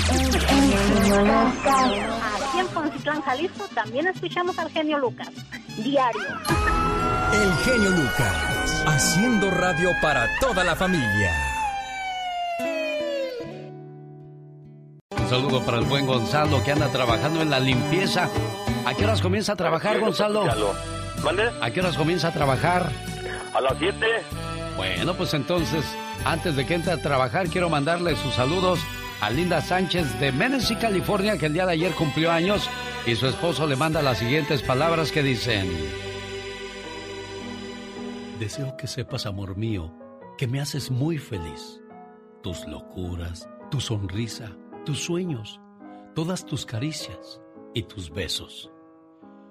Speaker 27: en Poncitlán, Jalisco, también escuchamos al genio Lucas, diario.
Speaker 6: El genio Lucas, haciendo radio para toda la familia.
Speaker 2: Un saludo para el buen Gonzalo que anda trabajando en la limpieza. ¿A qué horas comienza a trabajar, Gonzalo?
Speaker 19: ¿Mande?
Speaker 2: ¿A qué horas comienza a trabajar?
Speaker 19: A las 7.
Speaker 2: Bueno, pues entonces, antes de que entre a trabajar, quiero mandarle sus saludos a Linda Sánchez de Menessee, California, que el día de ayer cumplió años y su esposo le manda las siguientes palabras que dicen: Deseo que sepas, amor mío, que me haces muy feliz. Tus locuras, tu sonrisa, tus sueños, todas tus caricias y tus besos.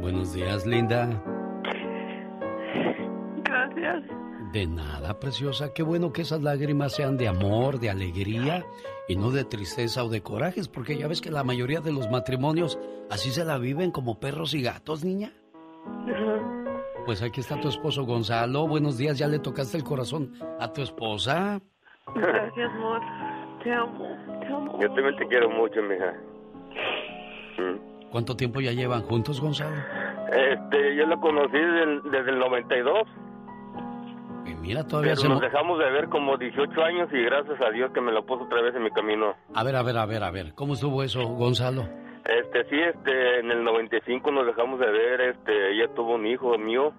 Speaker 2: Buenos días, linda.
Speaker 20: Gracias.
Speaker 2: De nada, preciosa. Qué bueno que esas lágrimas sean de amor, de alegría y no de tristeza o de corajes, porque ya ves que la mayoría de los matrimonios así se la viven como perros y gatos, niña. Pues aquí está tu esposo Gonzalo. Buenos días, ya le tocaste el corazón a tu esposa.
Speaker 20: Gracias, amor. Te amo, te amo.
Speaker 19: Yo también te quiero mucho, mija.
Speaker 2: ¿Cuánto tiempo ya llevan juntos, Gonzalo?
Speaker 19: Este, yo lo conocí del- desde el 92.
Speaker 2: Y mira, todavía
Speaker 19: Pero
Speaker 2: se...
Speaker 19: nos
Speaker 2: mo-
Speaker 19: dejamos de ver como 18 años y gracias a Dios que me lo puso otra vez en mi camino.
Speaker 2: A ver, a ver, a ver, a ver. ¿Cómo estuvo eso, Gonzalo?
Speaker 19: Este, sí, este, en el 95 nos dejamos de ver, este, ella tuvo un hijo mío.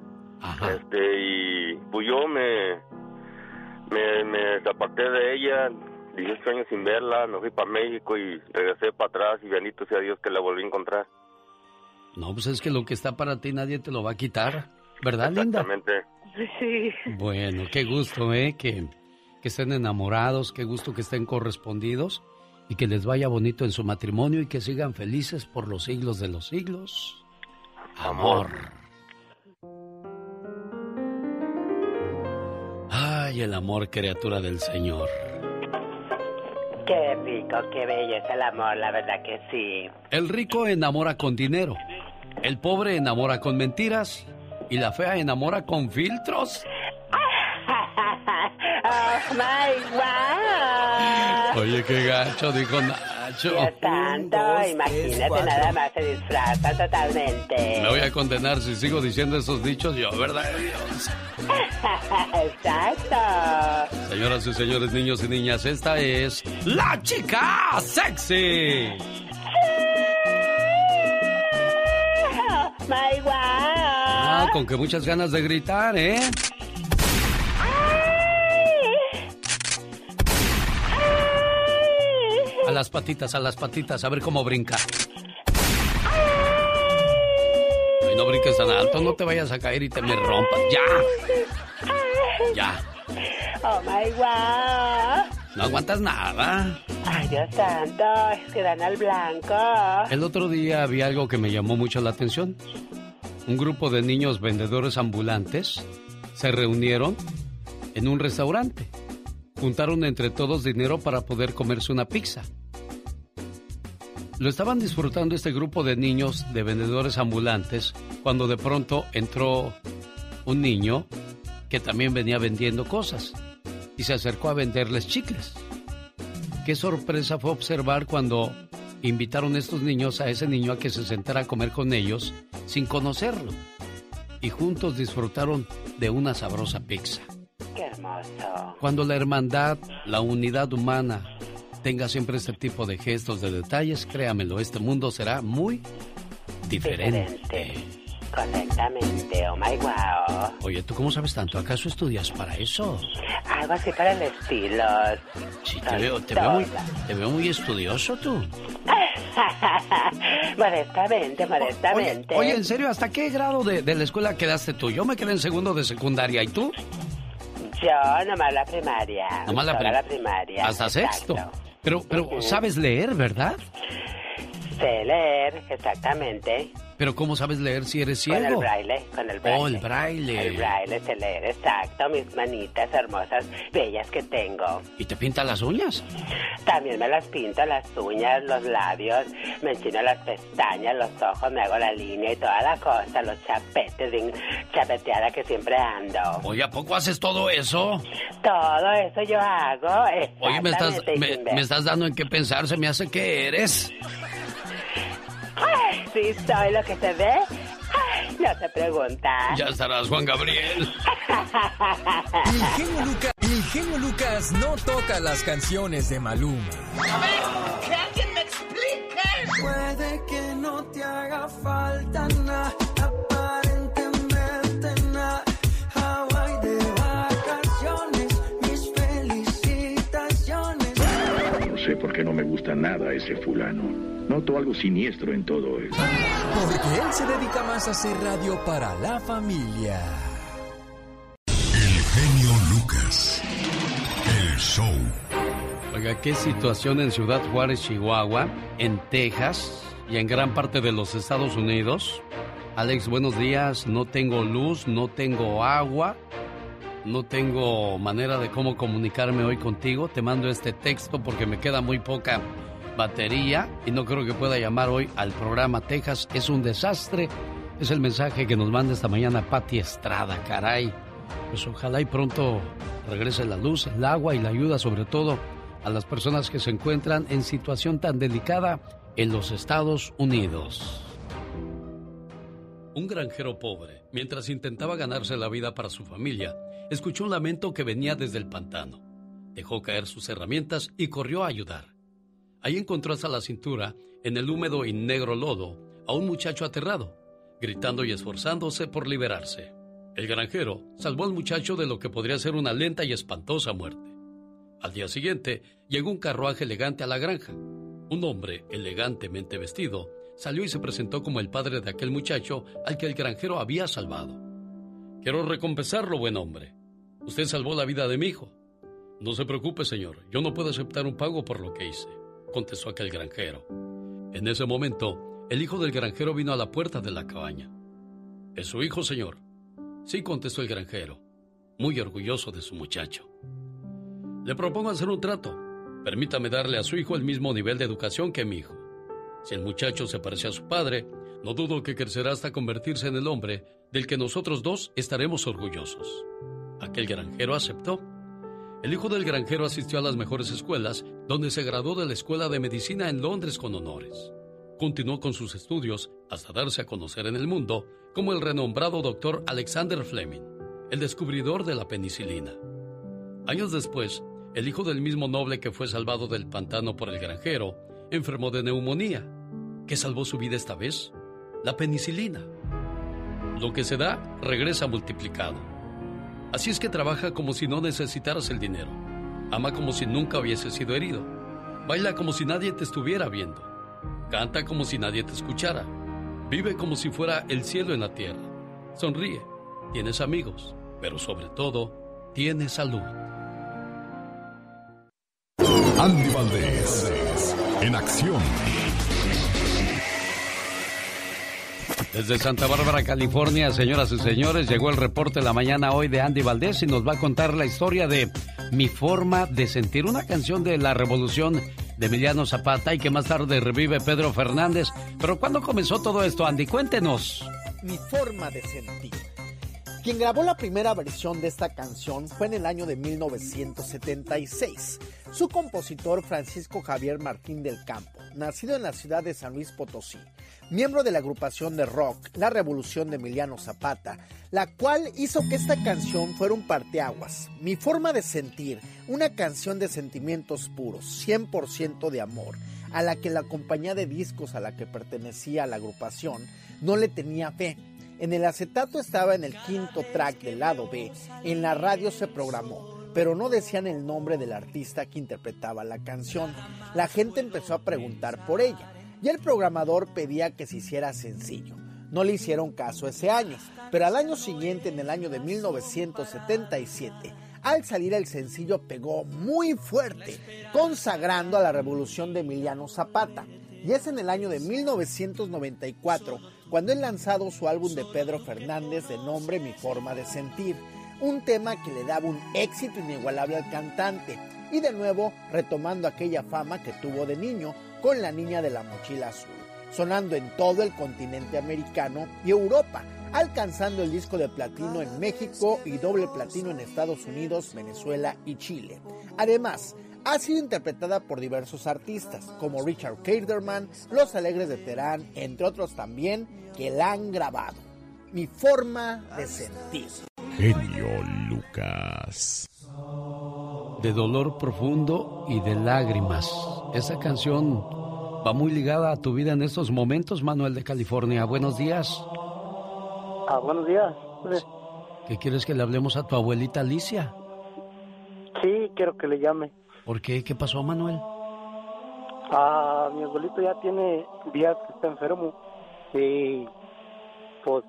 Speaker 19: Este, y pues yo me, me, me aparté de ella, 18 años sin verla, me fui para México y regresé para atrás y bendito sea Dios que la volví a encontrar.
Speaker 2: No, pues es que lo que está para ti nadie te lo va a quitar. ¿Verdad, linda?
Speaker 19: Exactamente.
Speaker 20: Sí.
Speaker 2: Bueno, qué gusto, ¿eh? Que, que estén enamorados, qué gusto que estén correspondidos y que les vaya bonito en su matrimonio y que sigan felices por los siglos de los siglos. Amor. Ay, el amor, criatura del Señor.
Speaker 28: Qué rico, qué bello es el amor, la verdad que sí.
Speaker 2: El rico enamora con dinero, el pobre enamora con mentiras y la fea enamora con filtros.
Speaker 28: oh my wow.
Speaker 2: Oye, qué gacho, dijo Nacho.
Speaker 28: Dios santo, imagínate nada más se disfraza totalmente.
Speaker 2: Me voy a condenar si sigo diciendo esos dichos yo, ¿verdad? Dios?
Speaker 28: Exacto.
Speaker 2: Señoras y señores, niños y niñas, esta es la chica sexy.
Speaker 28: My wow.
Speaker 2: Ah, con que muchas ganas de gritar, ¿eh? Las patitas, a las patitas, a ver cómo brinca. Ay, no brinques tan alto, no te vayas a caer y te me rompas. ¡Ya! ¡Ya!
Speaker 28: Oh my wow.
Speaker 2: No aguantas nada.
Speaker 28: Ay, Dios santo, es que dan al blanco.
Speaker 2: El otro día vi algo que me llamó mucho la atención. Un grupo de niños vendedores ambulantes se reunieron en un restaurante. Juntaron entre todos dinero para poder comerse una pizza. Lo estaban disfrutando este grupo de niños de vendedores ambulantes cuando de pronto entró un niño que también venía vendiendo cosas y se acercó a venderles chicles. Qué sorpresa fue observar cuando invitaron estos niños a ese niño a que se sentara a comer con ellos sin conocerlo. Y juntos disfrutaron de una sabrosa pizza.
Speaker 28: Qué hermoso.
Speaker 2: Cuando la hermandad, la unidad humana, tenga siempre este tipo de gestos, de detalles, créamelo, este mundo será muy diferente.
Speaker 28: Correctamente, oh my wow.
Speaker 2: Oye, ¿tú cómo sabes tanto? ¿Acaso estudias para eso?
Speaker 28: Algo así para el estilo.
Speaker 2: Sí, te veo, te veo muy, te veo muy estudioso tú.
Speaker 28: modestamente, modestamente.
Speaker 2: Oye, en serio, ¿hasta qué grado de, de la escuela quedaste tú? Yo me quedé en segundo de secundaria, ¿y tú?
Speaker 28: Yo nomás la primaria.
Speaker 2: Nomás la, prim-
Speaker 28: la primaria.
Speaker 2: Hasta
Speaker 28: exacto.
Speaker 2: sexto. Pero, pero sabes leer, ¿verdad?
Speaker 28: Sé leer, exactamente.
Speaker 2: Pero ¿cómo sabes leer si eres
Speaker 28: Con el
Speaker 2: ciego?
Speaker 28: braille, con el braille.
Speaker 2: Oh, el braille.
Speaker 28: El braille sé leer, exacto. Mis manitas hermosas, bellas que tengo.
Speaker 2: ¿Y te pinta las uñas?
Speaker 28: También me las pinto, las uñas, los labios, me enchino las pestañas, los ojos, me hago la línea y toda la cosa, los chapetes, chapeteada que siempre ando.
Speaker 2: Oye, ¿a poco haces todo eso?
Speaker 28: Todo eso yo hago.
Speaker 2: Oye, me estás, me, me estás dando en qué pensar, se me hace que eres.
Speaker 28: Ay, sí, soy lo que se ve. Ay, no se pregunta.
Speaker 2: Ya estarás, Juan Gabriel.
Speaker 6: El genio, Luca- el genio Lucas no toca las canciones de Maluma.
Speaker 9: A ver, que alguien me explique.
Speaker 16: Puede que no te haga
Speaker 15: falta nada, aparentemente nada. Hawaii de vacaciones, mis felicitaciones.
Speaker 29: No sé por qué no me gusta nada ese fulano. Noto algo siniestro en todo eso.
Speaker 6: Porque él se dedica más a hacer radio para la familia.
Speaker 1: El genio Lucas. El show.
Speaker 30: Oiga, qué situación en Ciudad Juárez, Chihuahua, en Texas y en gran parte de los Estados Unidos. Alex, buenos días. No tengo luz, no tengo agua, no tengo manera de cómo comunicarme hoy contigo. Te mando este texto porque me queda muy poca batería y no creo que pueda llamar hoy al programa Texas. Es un desastre. Es el mensaje que nos manda esta mañana Patti Estrada, caray. Pues ojalá y pronto regrese la luz, el agua y la ayuda sobre todo a las personas que se encuentran en situación tan delicada en los Estados Unidos.
Speaker 2: Un granjero pobre, mientras intentaba ganarse la vida para su familia, escuchó un lamento que venía desde el pantano. Dejó caer sus herramientas y corrió a ayudar. Ahí encontró hasta la cintura, en el húmedo y negro lodo, a un muchacho aterrado, gritando y esforzándose por liberarse. El granjero salvó al muchacho de lo que podría ser una lenta y espantosa muerte. Al día siguiente, llegó un carruaje elegante a la granja. Un hombre, elegantemente vestido, salió y se presentó como el padre de aquel muchacho al que el granjero había salvado. Quiero recompensarlo, buen hombre. Usted salvó la vida de mi hijo. No se preocupe, señor, yo no puedo aceptar un pago por lo que hice, contestó aquel granjero. En ese momento, el hijo del granjero vino a la puerta de la cabaña. ¿Es su hijo, señor? Sí, contestó el granjero, muy orgulloso de su muchacho. Le propongo hacer un trato. Permítame darle a su hijo el mismo nivel de educación que mi hijo. Si el muchacho se parece a su padre, no dudo que crecerá hasta convertirse en el hombre del que nosotros dos estaremos orgullosos. Aquel granjero aceptó. El hijo del granjero asistió a las mejores escuelas, donde se graduó de la Escuela de Medicina en Londres con honores. Continuó con sus estudios hasta darse a conocer en el mundo como el renombrado doctor Alexander Fleming, el descubridor de la penicilina. Años después, el hijo del mismo noble que fue salvado del pantano por el granjero enfermó de neumonía. ¿Qué salvó su vida esta vez? La penicilina. Lo que se da regresa multiplicado. Así es que trabaja como si no necesitaras el dinero. Ama como si nunca hubiese sido herido. Baila como si nadie te estuviera viendo. Canta como si nadie te escuchara. Vive como si fuera el cielo en la tierra. Sonríe. Tienes amigos. Pero sobre todo, tienes salud.
Speaker 1: Andy Valdés, en acción.
Speaker 30: Desde Santa Bárbara, California, señoras y señores, llegó el reporte la mañana hoy de Andy Valdés y nos va a contar la historia de Mi forma de sentir, una canción de la revolución de Emiliano Zapata y que más tarde revive Pedro Fernández. Pero ¿cuándo comenzó todo esto, Andy? Cuéntenos.
Speaker 31: Mi forma de sentir. Quien grabó la primera versión de esta canción fue en el año de 1976. Su compositor Francisco Javier Martín del Campo, nacido en la ciudad de San Luis Potosí, miembro de la agrupación de rock La Revolución de Emiliano Zapata, la cual hizo que esta canción fuera un parteaguas. Mi forma de sentir, una canción de sentimientos puros, 100% de amor, a la que la compañía de discos a la que pertenecía la agrupación no le tenía fe en el acetato estaba en el quinto track del lado B, en la radio se programó, pero no decían el nombre del artista que interpretaba la canción. La gente empezó a preguntar por ella y el programador pedía que se hiciera sencillo. No le hicieron caso ese año, pero al año siguiente, en el año de 1977, al salir el sencillo pegó muy fuerte, consagrando a la revolución de Emiliano Zapata. Y es en el año de 1994 cuando él lanzado su álbum de Pedro Fernández de nombre Mi Forma de Sentir, un tema que le daba un éxito inigualable al cantante y de nuevo retomando aquella fama que tuvo de niño con la niña de la mochila azul, sonando en todo el continente americano y Europa, alcanzando el disco de platino en México y doble platino en Estados Unidos, Venezuela y Chile. Además, ha sido interpretada por diversos artistas como Richard Kaderman, Los Alegres de Terán, entre otros también, que la han grabado. Mi forma de sentir.
Speaker 1: Genio Lucas.
Speaker 30: De dolor profundo y de lágrimas. Esa canción
Speaker 32: va muy ligada a tu vida en estos momentos, Manuel de California. Buenos días.
Speaker 33: Ah, buenos días.
Speaker 32: ¿Qué quieres que le hablemos a tu abuelita Alicia?
Speaker 33: Sí, quiero que le llame.
Speaker 32: ¿Por qué? ¿Qué pasó, Manuel?
Speaker 33: Ah, mi abuelito ya tiene días que está enfermo y pues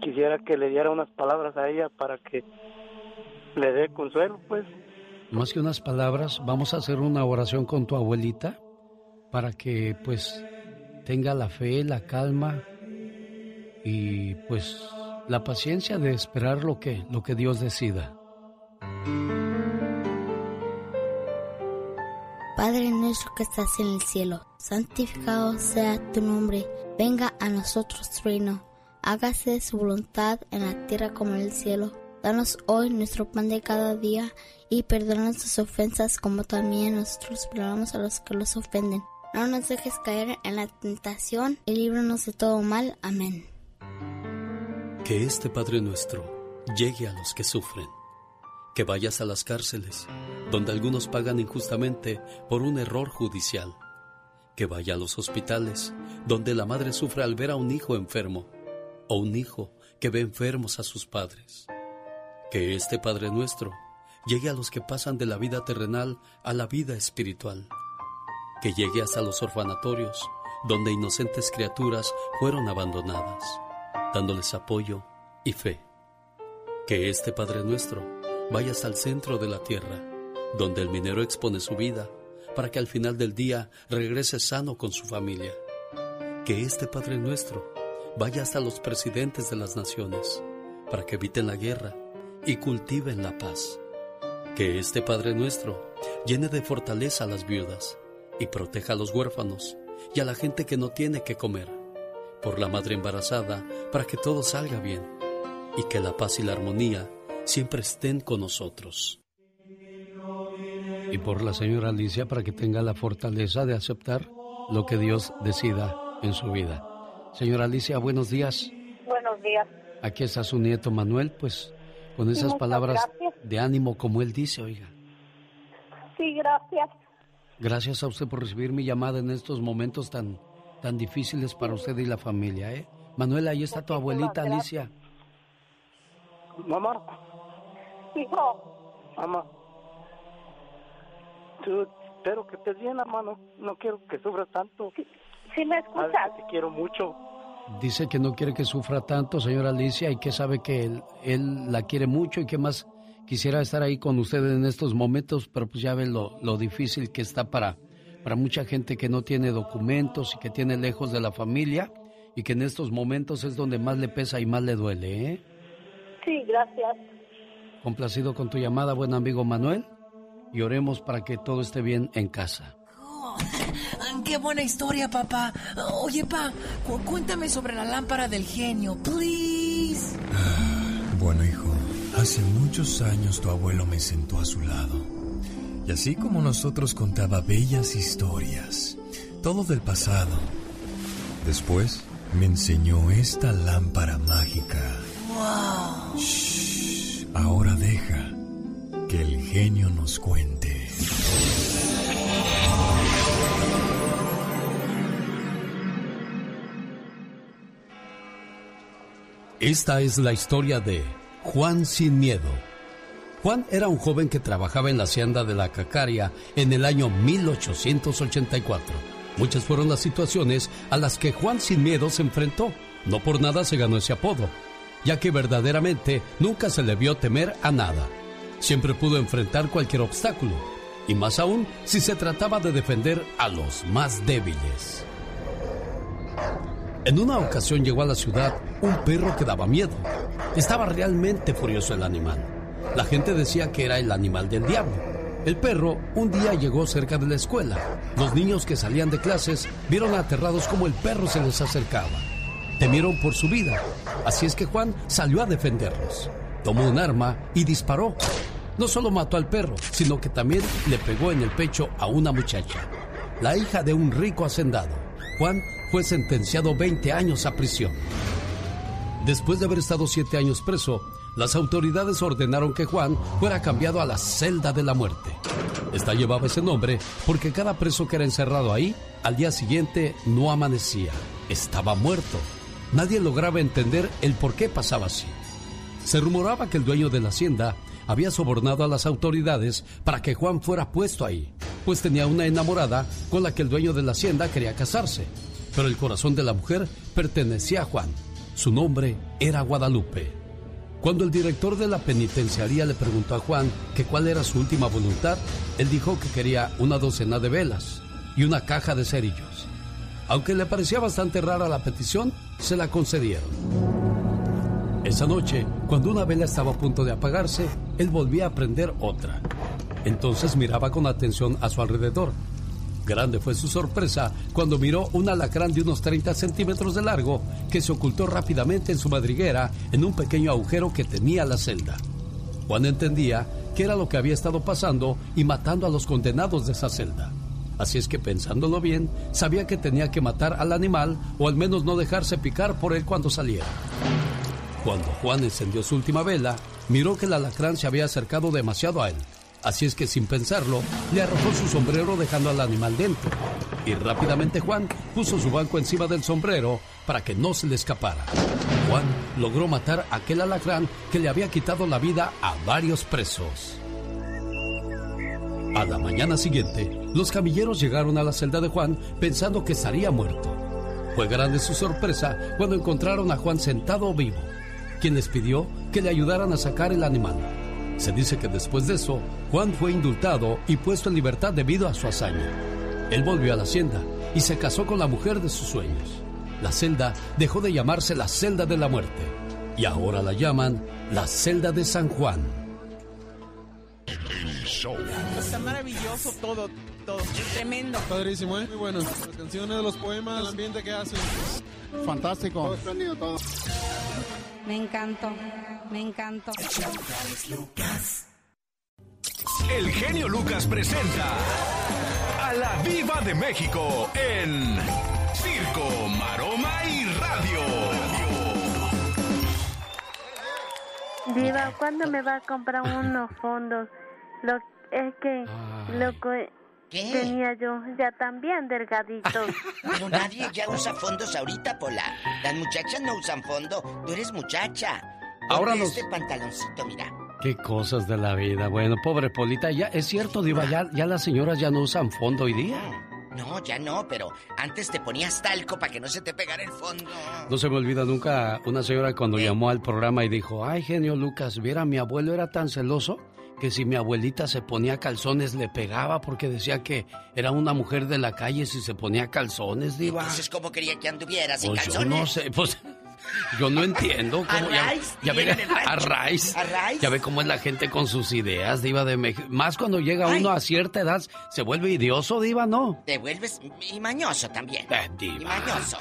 Speaker 33: quisiera que le diera unas palabras a ella para que le dé consuelo, pues.
Speaker 32: Más que unas palabras, vamos a hacer una oración con tu abuelita para que pues tenga la fe, la calma y pues la paciencia de esperar lo que lo que Dios decida.
Speaker 34: Padre nuestro que estás en el cielo, santificado sea tu nombre, venga a nosotros tu reino, hágase su voluntad en la tierra como en el cielo. Danos hoy nuestro pan de cada día y perdona nuestras ofensas como también nosotros perdonamos a los que los ofenden. No nos dejes caer en la tentación y líbranos de todo mal. Amén.
Speaker 2: Que este Padre nuestro llegue a los que sufren. Que vayas a las cárceles, donde algunos pagan injustamente por un error judicial. Que vaya a los hospitales, donde la madre sufre al ver a un hijo enfermo o un hijo que ve enfermos a sus padres. Que este Padre nuestro llegue a los que pasan de la vida terrenal a la vida espiritual. Que llegue hasta los orfanatorios, donde inocentes criaturas fueron abandonadas, dándoles apoyo y fe. Que este Padre nuestro vaya hasta el centro de la tierra, donde el minero expone su vida, para que al final del día regrese sano con su familia. Que este Padre nuestro vaya hasta los presidentes de las naciones, para que eviten la guerra y cultiven la paz. Que este Padre nuestro llene de fortaleza a las viudas y proteja a los huérfanos y a la gente que no tiene que comer. Por la madre embarazada, para que todo salga bien y que la paz y la armonía siempre estén con nosotros.
Speaker 32: Y por la señora Alicia, para que tenga la fortaleza de aceptar lo que Dios decida en su vida. Señora Alicia, buenos días.
Speaker 35: Buenos días.
Speaker 32: Aquí está su nieto Manuel, pues con esas
Speaker 35: Muchas
Speaker 32: palabras
Speaker 35: gracias.
Speaker 32: de ánimo como él dice, oiga.
Speaker 35: Sí, gracias.
Speaker 32: Gracias a usted por recibir mi llamada en estos momentos tan, tan difíciles para usted y la familia, ¿eh? Manuel, ahí está tu abuelita Alicia.
Speaker 33: Mamá,
Speaker 35: Hijo,
Speaker 33: mamá. Tú, espero que estés bien, mamá. No, quiero que sufras tanto.
Speaker 35: ¿sí me
Speaker 33: Sabes
Speaker 35: escuchas?
Speaker 33: te quiero mucho.
Speaker 32: Dice que no quiere que sufra tanto, señora Alicia, y que sabe que él, él la quiere mucho y que más quisiera estar ahí con usted en estos momentos, pero pues ya ve lo, lo difícil que está para, para mucha gente que no tiene documentos y que tiene lejos de la familia y que en estos momentos es donde más le pesa y más le duele, ¿eh?
Speaker 35: Sí, gracias.
Speaker 32: Complacido con tu llamada, buen amigo Manuel, y oremos para que todo esté bien en casa.
Speaker 36: Ah, ¡Qué buena historia, papá! Oye, pa, cu- cuéntame sobre la lámpara del genio, please.
Speaker 6: Bueno, hijo, hace muchos años tu abuelo me sentó a su lado. Y así como nosotros contaba bellas historias, todo del pasado. Después me enseñó esta lámpara mágica.
Speaker 36: ¡Wow!
Speaker 6: Shh, ahora deja que el genio nos cuente.
Speaker 2: Esta es la historia de Juan sin miedo. Juan era un joven que trabajaba en la hacienda de la Cacaria en el año 1884. Muchas fueron las situaciones a las que Juan sin miedo se enfrentó. No por nada se ganó ese apodo, ya que verdaderamente nunca se le vio temer a nada. Siempre pudo enfrentar cualquier obstáculo, y más aún si se trataba de defender a los más débiles. En una ocasión llegó a la ciudad un perro que daba miedo. Estaba realmente furioso el animal. La gente decía que era el animal del diablo. El perro un día llegó cerca de la escuela. Los niños que salían de clases vieron aterrados como el perro se les acercaba. Temieron por su vida. Así es que Juan salió a defenderlos. Tomó un arma y disparó. No solo mató al perro, sino que también le pegó en el pecho a una muchacha, la hija de un rico hacendado. Juan fue sentenciado 20 años a prisión. Después de haber estado siete años preso, las autoridades ordenaron que Juan fuera cambiado a la celda de la muerte. Esta llevaba ese nombre porque cada preso que era encerrado ahí, al día siguiente no amanecía, estaba muerto. Nadie lograba entender el por qué pasaba así. Se rumoraba que el dueño de la hacienda había sobornado a las autoridades para que Juan fuera puesto ahí, pues tenía una enamorada con la que el dueño de la hacienda quería casarse. Pero el corazón de la mujer pertenecía a Juan. Su nombre era Guadalupe. Cuando el director de la penitenciaría le preguntó a Juan que cuál era su última voluntad, él dijo que quería una docena de velas y una caja de cerillos. Aunque le parecía bastante rara la petición, se la concedieron. Esa noche, cuando una vela estaba a punto de apagarse, él volvía a prender otra. Entonces miraba con atención a su alrededor. Grande fue su sorpresa cuando miró un alacrán de unos 30 centímetros de largo que se ocultó rápidamente en su madriguera en un pequeño agujero que tenía la celda. Juan entendía que era lo que había estado pasando y matando a los condenados de esa celda. Así es que pensándolo bien, sabía que tenía que matar al animal o al menos no dejarse picar por él cuando saliera. Cuando Juan encendió su última vela, miró que el alacrán se había acercado demasiado a él. Así es que sin pensarlo, le arrojó su sombrero dejando al animal dentro. Y rápidamente Juan puso su banco encima del sombrero para que no se le escapara. Juan logró matar a aquel alacrán que le había quitado la vida a varios presos. A la mañana siguiente, los camilleros llegaron a la celda de Juan pensando que estaría muerto. Fue grande su sorpresa cuando encontraron a Juan sentado vivo, quien les pidió que le ayudaran a sacar el animal. Se dice que después de eso, Juan fue indultado y puesto en libertad debido a su hazaña. Él volvió a la hacienda y se casó con la mujer de sus sueños. La celda dejó de llamarse la celda de la muerte y ahora la llaman la celda de San Juan.
Speaker 1: Está maravilloso todo, todo. Tremendo.
Speaker 37: Padrísimo, ¿eh? Muy bueno. Las canciones, los poemas, el ambiente que hacen.
Speaker 38: Fantástico.
Speaker 37: Todo todo.
Speaker 39: Me encantó, me encantó.
Speaker 3: El genio Lucas presenta a la Viva de México en Circo, Maroma y Radio.
Speaker 5: Diva, ¿cuándo me va a comprar unos fondos? Lo, es que lo que
Speaker 4: ¿Qué?
Speaker 5: tenía yo ya también delgadito.
Speaker 4: Pero nadie ya usa fondos ahorita, Pola. Las muchachas no usan fondo. Tú eres muchacha.
Speaker 40: Ahora
Speaker 4: Ponte
Speaker 40: los-
Speaker 4: este pantaloncito, mira.
Speaker 40: Qué cosas de la vida. Bueno, pobre Polita, ya es cierto, Diva, ya, ya las señoras ya no usan fondo hoy día.
Speaker 4: No, ya no, pero antes te ponías talco para que no se te pegara el fondo.
Speaker 40: No se me olvida nunca una señora cuando llamó al programa y dijo, ay, genio Lucas, viera, mi abuelo era tan celoso que si mi abuelita se ponía calzones le pegaba porque decía que era una mujer de la calle si se ponía calzones, Diva.
Speaker 4: Entonces, ¿cómo quería que anduviera sin
Speaker 40: Pues yo
Speaker 4: calzones?
Speaker 40: no sé, pues yo no entiendo cómo
Speaker 4: Arraiz,
Speaker 40: ya ve
Speaker 4: el rancho.
Speaker 40: Arraiz.
Speaker 4: Arraiz.
Speaker 40: ya ve cómo es la gente con sus ideas, Diva de México. Más cuando llega
Speaker 4: Ay.
Speaker 40: uno a cierta edad, se vuelve idioso, Diva, ¿no?
Speaker 4: Te vuelves y mañoso también.
Speaker 40: Eh, diva.
Speaker 4: Y mañoso.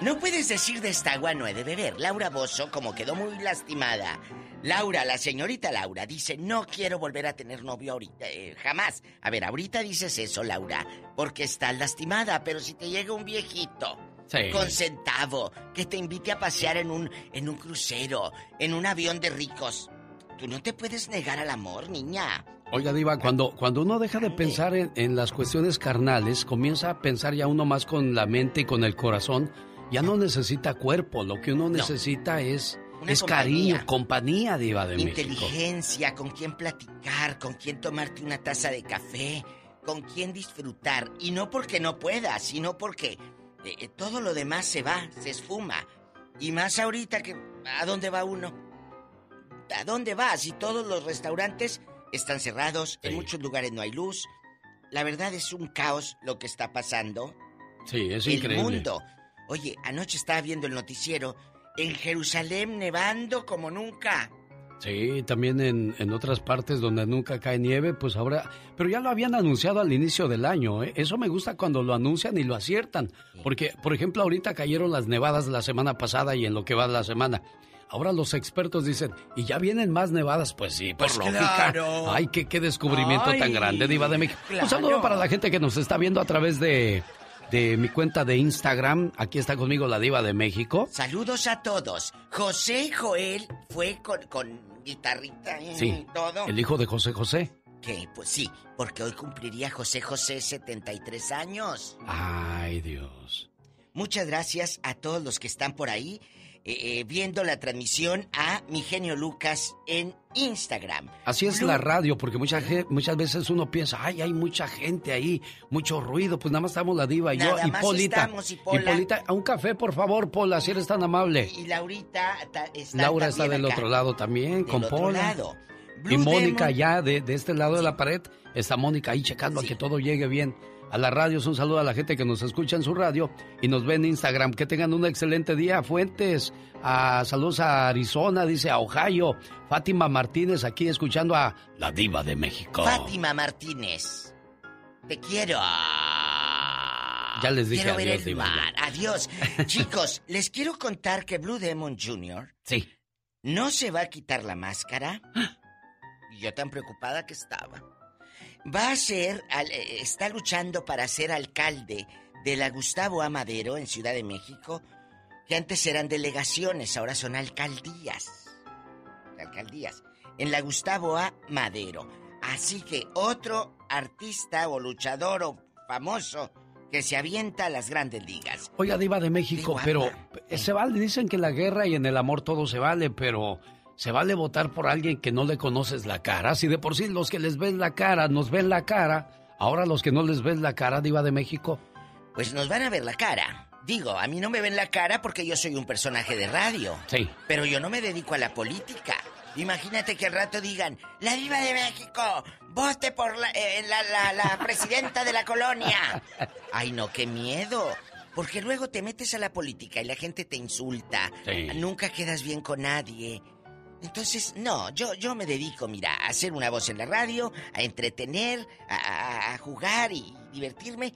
Speaker 4: No puedes decir de esta agua no he de beber. Laura Bozo, como quedó muy lastimada. Laura, la señorita Laura, dice, no quiero volver a tener novio ahorita, eh, jamás. A ver, ahorita dices eso, Laura, porque estás lastimada, pero si te llega un viejito
Speaker 40: Sí.
Speaker 4: con centavo que te invite a pasear en un, en un crucero, en un avión de ricos, tú no te puedes negar al amor, niña.
Speaker 40: Oiga, Diva, cuando, cuando uno deja de pensar en, en las cuestiones carnales, comienza a pensar ya uno más con la mente y con el corazón. Ya no necesita cuerpo, lo que uno necesita es,
Speaker 4: Una
Speaker 40: es
Speaker 4: compañía.
Speaker 40: cariño, compañía, Diva de México.
Speaker 4: Inteligencia, con quién platicar, con quién tomarte una taza de café, con quién disfrutar. Y no porque no puedas, sino porque eh, eh, todo lo demás se va, se esfuma. Y más ahorita que... ¿A dónde va uno? ¿A dónde vas? Si todos los restaurantes están cerrados, en muchos lugares no hay luz. La verdad es un caos lo que está pasando.
Speaker 40: Sí, es
Speaker 4: el
Speaker 40: increíble.
Speaker 4: mundo. Oye, anoche estaba viendo el noticiero. En Jerusalén nevando como nunca.
Speaker 40: Sí, también en, en otras partes donde nunca cae nieve, pues ahora... Pero ya lo habían anunciado al inicio del año, ¿eh? Eso me gusta cuando lo anuncian y lo aciertan. Porque, por ejemplo, ahorita cayeron las nevadas la semana pasada y en lo que va de la semana. Ahora los expertos dicen, ¿y ya vienen más nevadas? Pues sí, por
Speaker 4: Pues
Speaker 40: lógica.
Speaker 4: claro.
Speaker 40: Ay, qué, qué descubrimiento
Speaker 4: Ay,
Speaker 40: tan grande, Diva de México. Un
Speaker 4: claro.
Speaker 40: saludo para la gente que nos está viendo a través de, de mi cuenta de Instagram. Aquí está conmigo la Diva de México.
Speaker 4: Saludos a todos. José Joel fue con, con guitarrita y
Speaker 40: Sí,
Speaker 4: todo.
Speaker 40: el hijo de José José.
Speaker 4: qué? Pues sí, porque hoy cumpliría José José 73 años.
Speaker 2: Ay, Dios.
Speaker 4: Muchas gracias a todos los que están por ahí eh, viendo la transmisión a mi genio Lucas en Instagram.
Speaker 2: Así es la radio, porque mucha ge- muchas veces uno piensa, ay, hay mucha gente ahí, mucho ruido. Pues nada más estamos la diva y yo, y Polita.
Speaker 4: estamos, y Pola.
Speaker 2: Polita, a un café, por favor, Pola, si eres tan amable.
Speaker 4: Y Laurita ta- está
Speaker 2: Laura está del
Speaker 4: acá.
Speaker 2: otro lado también,
Speaker 4: Del
Speaker 2: con
Speaker 4: otro
Speaker 2: Pola.
Speaker 4: lado.
Speaker 2: Y Mónica
Speaker 4: Demon.
Speaker 2: ya de, de este lado de la pared, está Mónica ahí checando a que todo llegue bien. A la radio, un saludo a la gente que nos escucha en su radio y nos ve en Instagram. Que tengan un excelente día, Fuentes. A, saludos a Arizona, dice a Ohio. Fátima Martínez aquí escuchando a La Diva de México.
Speaker 4: Fátima Martínez. Te quiero.
Speaker 2: Ya les dije
Speaker 4: quiero ver
Speaker 2: adiós,
Speaker 4: el
Speaker 2: Diva,
Speaker 4: mar. Adiós. Chicos, les quiero contar que Blue Demon Jr.
Speaker 2: Sí.
Speaker 4: no se va a quitar la máscara. Y yo tan preocupada que estaba. Va a ser, eh, está luchando para ser alcalde de la Gustavo Amadero en Ciudad de México, que antes eran delegaciones, ahora son alcaldías. Alcaldías. En la Gustavo A. Madero. Así que otro artista o luchador o famoso que se avienta a las grandes ligas.
Speaker 2: Oiga, Diva de México, pero eh, se vale, dicen que en la guerra y en el amor todo se vale, pero se vale votar por alguien que no le conoces la cara. Si de por sí los que les ves la cara nos ven la cara, ahora los que no les ves la cara, Diva de México.
Speaker 4: Pues nos van a ver la cara. Digo, a mí no me ven la cara porque yo soy un personaje de radio.
Speaker 2: Sí.
Speaker 4: Pero yo no me dedico a la política. Imagínate que al rato digan, la diva de México, vote por la, eh, la, la- la presidenta de la colonia. Ay, no, qué miedo. Porque luego te metes a la política y la gente te insulta.
Speaker 2: Sí.
Speaker 4: Nunca quedas bien con nadie. Entonces, no, yo, yo me dedico, mira, a hacer una voz en la radio, a entretener, a, jugar y divertirme.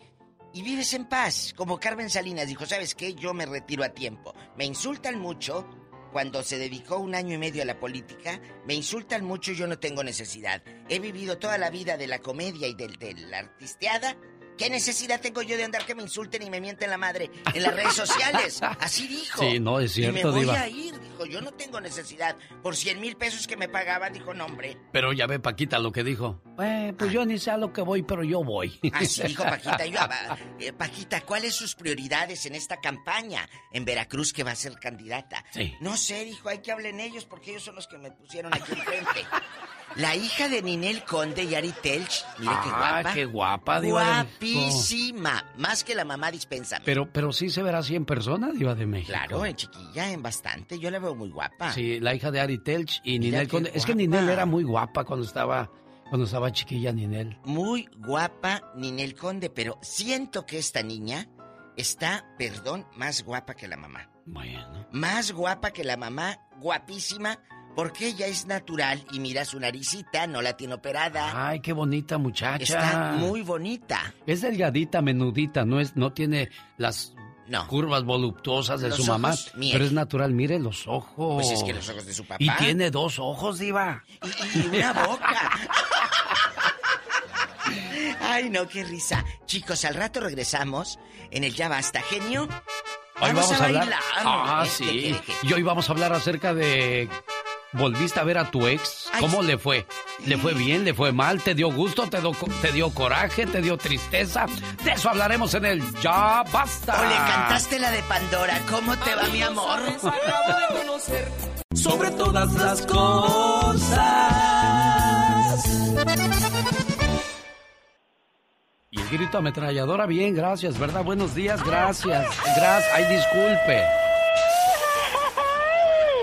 Speaker 4: Y vives en paz. Como Carmen Salinas dijo, ¿sabes qué? Yo me retiro a tiempo. Me insultan mucho cuando se dedicó un año y medio a la política. Me insultan mucho y yo no tengo necesidad. He vivido toda la vida de la comedia y del, de la artisteada. ¿Qué necesidad tengo yo de andar que me insulten y me mienten la madre en las redes sociales? Así dijo.
Speaker 2: Sí, no, es
Speaker 4: Y me
Speaker 2: cierto,
Speaker 4: voy
Speaker 2: Diva.
Speaker 4: a ir, dijo. Yo no tengo necesidad. Por 100 mil pesos que me pagaban, dijo, no, hombre.
Speaker 2: Pero ya ve Paquita lo que dijo. Eh, pues yo ni sé a lo que voy, pero yo voy.
Speaker 4: Así dijo Paquita. Yo, ah, eh, Paquita, ¿cuáles sus prioridades en esta campaña en Veracruz que va a ser candidata?
Speaker 2: Sí.
Speaker 4: No sé, dijo, hay que hablen ellos porque ellos son los que me pusieron aquí enfrente. La hija de Ninel Conde y Ari Telch, mire qué
Speaker 2: Ah,
Speaker 4: guapa.
Speaker 2: qué guapa, Diva de.
Speaker 4: Guapísima. Más que la mamá dispénsame.
Speaker 2: Pero, pero sí se verá así en persona, Diva de México.
Speaker 4: Claro, en chiquilla, en bastante. Yo la veo muy guapa.
Speaker 2: Sí, la hija de Ari Telch y
Speaker 4: Mira
Speaker 2: Ninel
Speaker 4: qué
Speaker 2: Conde. Es que. Ninel era muy guapa cuando estaba, cuando estaba chiquilla, Ninel.
Speaker 4: Muy guapa Ninel Conde, pero siento que esta niña está, perdón, más guapa que la mamá.
Speaker 2: Bueno.
Speaker 4: Más guapa que la mamá, guapísima, porque ella es natural y mira su naricita, no la tiene operada.
Speaker 2: Ay, qué bonita muchacha.
Speaker 4: Está muy bonita.
Speaker 2: Es delgadita, menudita, no es, no tiene las
Speaker 4: No.
Speaker 2: curvas voluptuosas de
Speaker 4: Los
Speaker 2: su mamá,
Speaker 4: miel.
Speaker 2: pero es natural. Mire los ojos.
Speaker 4: Pues es que los ojos de su papá.
Speaker 2: Y tiene dos ojos, diva.
Speaker 4: Y, y una boca. Ay, no, qué risa. Chicos, al rato regresamos en el Ya Basta, genio.
Speaker 2: Hoy vamos, a, hablar.
Speaker 4: bailar.
Speaker 2: Ah.
Speaker 4: ¿Qué
Speaker 2: sí.
Speaker 4: que-
Speaker 2: Y hoy vamos a hablar acerca de. ¿Volviste a ver a tu ex?
Speaker 4: Ay,
Speaker 2: ¿Cómo le fue? ¿Le fue bien? ¿Le fue mal? ¿Te dio gusto? ¿Te, do- te dio coraje? ¿Te dio tristeza? De eso hablaremos en el Ya Basta.
Speaker 4: O le cantaste la de Pandora. ¿Cómo te va, mi amor?
Speaker 16: sobre todas las cosas.
Speaker 2: Y el grito ametralladora, bien, gracias, ¿verdad? Buenos días, gracias. Gracias, ay, disculpe.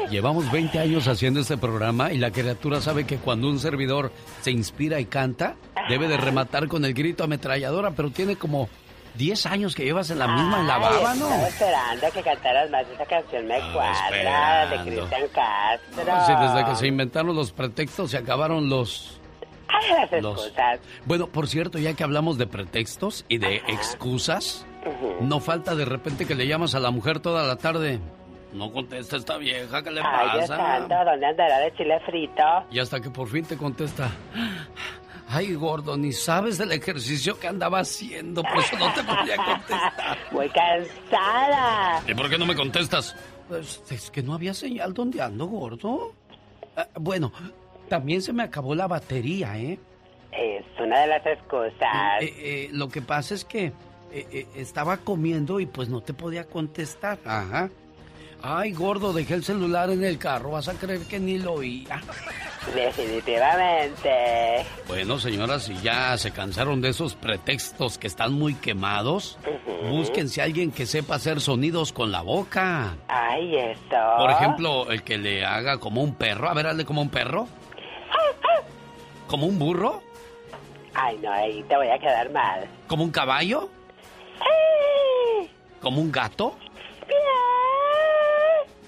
Speaker 2: Llevamos 20 años haciendo este programa y la criatura sabe que cuando un servidor se inspira y canta, debe de rematar con el grito ametralladora, pero tiene como 10 años que llevas en la misma, en la baba, ¿no?
Speaker 28: Estaba esperando que cantaras más esa canción me cuadra de
Speaker 2: esperando.
Speaker 28: Cristian Castro.
Speaker 2: Sí, desde que se inventaron los pretextos se acabaron los...
Speaker 28: Ay, las
Speaker 2: los-
Speaker 28: excusas.
Speaker 2: Bueno, por cierto, ya que hablamos de pretextos y de excusas, no falta de repente que le llamas a la mujer toda la tarde. No contesta esta vieja, ¿qué le
Speaker 28: Ay, Dios
Speaker 2: pasa?
Speaker 28: santo, ¿dónde andará de chile frito?
Speaker 2: Y hasta que por fin te contesta. Ay, gordo, ni sabes del ejercicio que andaba haciendo, por eso no te podía contestar.
Speaker 28: Muy cansada.
Speaker 2: ¿Y por qué no me contestas? Pues es que no había señal donde ando, gordo. Ah, bueno, también se me acabó la batería, ¿eh?
Speaker 28: Es una de las excusas.
Speaker 2: Eh, eh, lo que pasa es que eh, estaba comiendo y pues no te podía contestar. Ajá. Ay, gordo, dejé el celular en el carro. Vas a creer que ni lo oía.
Speaker 28: Definitivamente.
Speaker 2: Bueno, señoras, si ya se cansaron de esos pretextos que están muy quemados, búsquense a alguien que sepa hacer sonidos con la boca.
Speaker 28: Ay, esto.
Speaker 2: Por ejemplo, el que le haga como un perro. A ver, hazle como un perro. ¿Como un burro?
Speaker 28: Ay, no, ahí te voy a quedar mal.
Speaker 2: ¿Como un caballo? ¿Como un gato?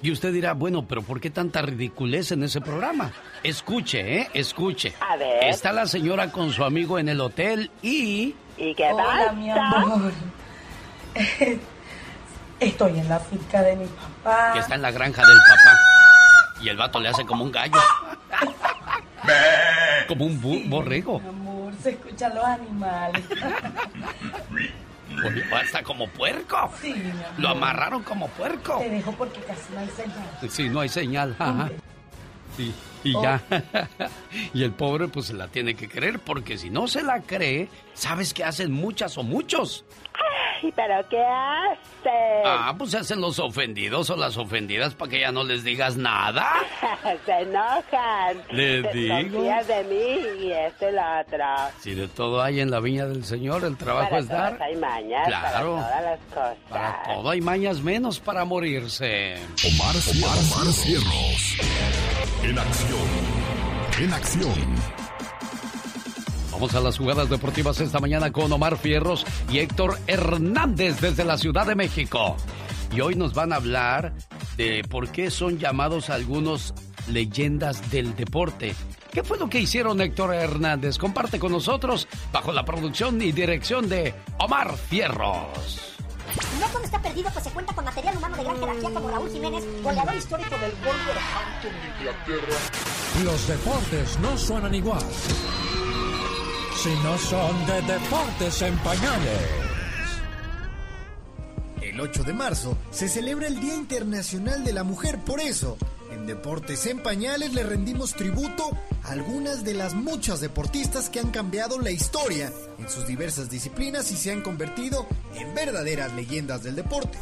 Speaker 2: Y usted dirá, bueno, pero ¿por qué tanta ridiculez en ese programa? Escuche, ¿eh? Escuche.
Speaker 28: A ver.
Speaker 2: Está la señora con su amigo en el hotel y...
Speaker 28: ¿Y qué
Speaker 41: Hola,
Speaker 28: pasa?
Speaker 41: mi amor. Estoy en la finca de mi papá.
Speaker 2: Que está en la granja del papá. Y el vato le hace como un gallo. como un bu- borrego.
Speaker 41: Mi amor, se escuchan los animales.
Speaker 2: Oye, Hasta como puerco.
Speaker 41: Sí, mi amor.
Speaker 2: Lo amarraron como puerco.
Speaker 41: Te dejo porque casi no hay señal.
Speaker 2: Sí, no hay señal. Ajá. Sí, y ya. y el pobre pues se la tiene que creer porque si no se la cree, ¿sabes qué hacen muchas o muchos?
Speaker 28: Ay, pero ¿qué haces?
Speaker 2: Ah, pues se hacen los ofendidos o las ofendidas para que ya no les digas nada.
Speaker 28: Se enojan.
Speaker 2: Les
Speaker 28: Te
Speaker 2: digo.
Speaker 28: Confías de mí y este y lo otro.
Speaker 2: Si de todo hay en la viña del Señor, el trabajo
Speaker 28: para
Speaker 2: es
Speaker 28: todas
Speaker 2: dar.
Speaker 28: hay mañas,
Speaker 2: Claro.
Speaker 28: para todas las cosas.
Speaker 2: Para todo hay mañas menos para morirse.
Speaker 1: Omar, Omar Cierros. En acción. En acción.
Speaker 2: Vamos a las jugadas deportivas esta mañana con Omar Fierros y Héctor Hernández desde la Ciudad de México. Y hoy nos van a hablar de por qué son llamados algunos leyendas del deporte. ¿Qué fue lo que hicieron Héctor Hernández? Comparte con nosotros bajo la producción y dirección de Omar Fierros.
Speaker 42: No todo está perdido, pues se cuenta con material humano de gran jerarquía como Raúl Jiménez, goleador histórico del Wolverhampton de Inglaterra.
Speaker 6: Los deportes no suenan igual. Si no son de deportes en pañales.
Speaker 43: El 8 de marzo se celebra el Día Internacional de la Mujer, por eso, en Deportes en Pañales le rendimos tributo a algunas de las muchas deportistas que han cambiado la historia en sus diversas disciplinas y se han convertido en verdaderas leyendas del deporte.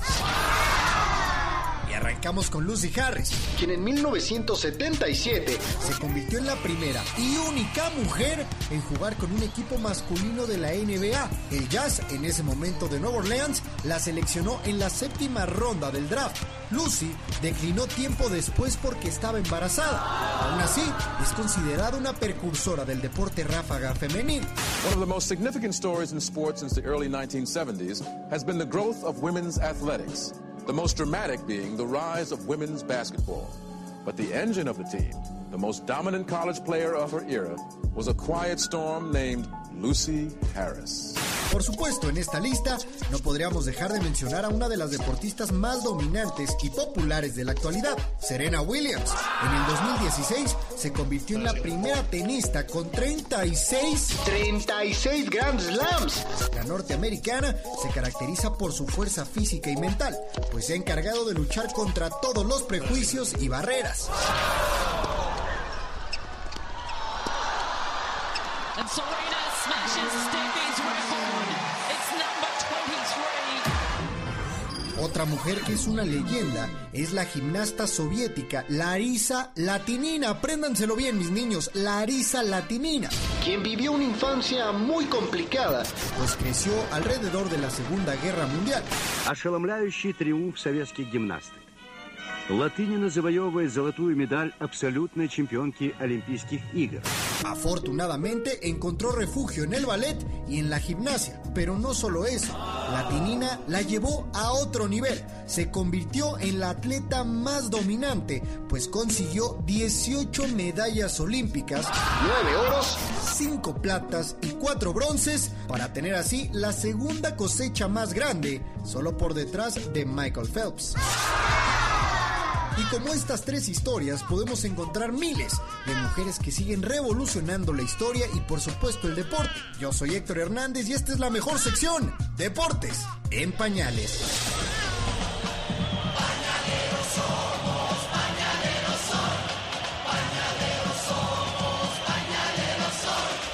Speaker 43: Arrancamos con Lucy Harris, quien en 1977 se convirtió en la primera y única mujer en jugar con un equipo masculino de la NBA. El Jazz, en ese momento de Nueva Orleans, la seleccionó en la séptima ronda del draft. Lucy declinó tiempo después porque estaba embarazada. Aún así, es considerada una precursora del deporte ráfaga femenil.
Speaker 44: One of the most significant stories in sports since the early 1970s has been the growth of women's athletics, the most dramatic being the rise of women's basketball. But the engine of the team, the most dominant college player of her era, was a quiet storm named Lucy Harris.
Speaker 43: Por supuesto, en esta lista no podríamos dejar de mencionar a una de las deportistas más dominantes y populares de la actualidad, Serena Williams. En el 2016 se convirtió en la primera tenista con 36 36 Grand Slams. La norteamericana se caracteriza por su fuerza física y mental, pues se ha encargado de luchar contra todos los prejuicios y barreras.
Speaker 9: And Serena smashes Steffi's record. It's number 23.
Speaker 43: Otra mujer que es una leyenda es la gimnasta soviética Larisa Latinina. Apréndanselo bien, mis niños, Larisa Latinina, quien vivió una infancia muy complicada, pues creció alrededor de la Segunda Guerra Mundial.
Speaker 45: Ошеломляющий триумф советских гимнасток. Латынина завоевывает золотую медаль абсолютной чемпионки Олимпийских игр.
Speaker 43: Afortunadamente encontró refugio en el ballet y en la gimnasia, pero no solo eso. Latinina la llevó a otro nivel. Se convirtió en la atleta más dominante, pues consiguió 18 medallas olímpicas, 9 oros, 5 platas y 4 bronces, para tener así la segunda cosecha más grande, solo por detrás de Michael Phelps. Y como estas tres historias, podemos encontrar miles de mujeres que siguen revolucionando la historia y por supuesto el deporte. Yo soy Héctor Hernández y esta es la mejor sección, Deportes en Pañales.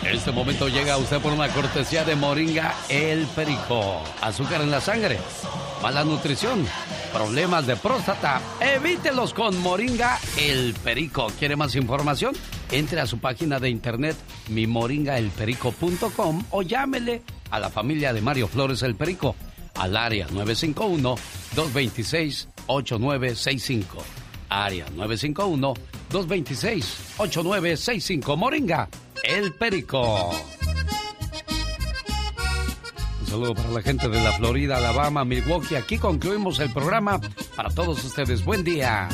Speaker 2: Este momento llega a usted por una cortesía de Moringa El Perico. Azúcar en la sangre, mala nutrición, problemas de próstata. Evítelos con Moringa El Perico. ¿Quiere más información? Entre a su página de internet mimoringaelperico.com o llámele a la familia de Mario Flores El Perico al área 951-226-8965. Área 951-226-8965. Moringa el Perico. Saludo para la gente de la Florida, Alabama, Milwaukee. Aquí concluimos el programa para todos ustedes. Buen día.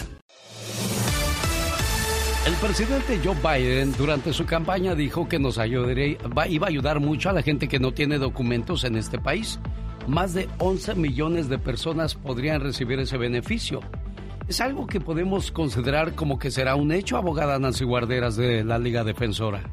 Speaker 2: El presidente Joe Biden durante su campaña dijo que nos ayudaría, iba a ayudar mucho a la gente que no tiene documentos en este país. Más de 11 millones de personas podrían recibir ese beneficio. ¿Es algo que podemos considerar como que será un hecho, abogada Nancy Guarderas de la Liga Defensora?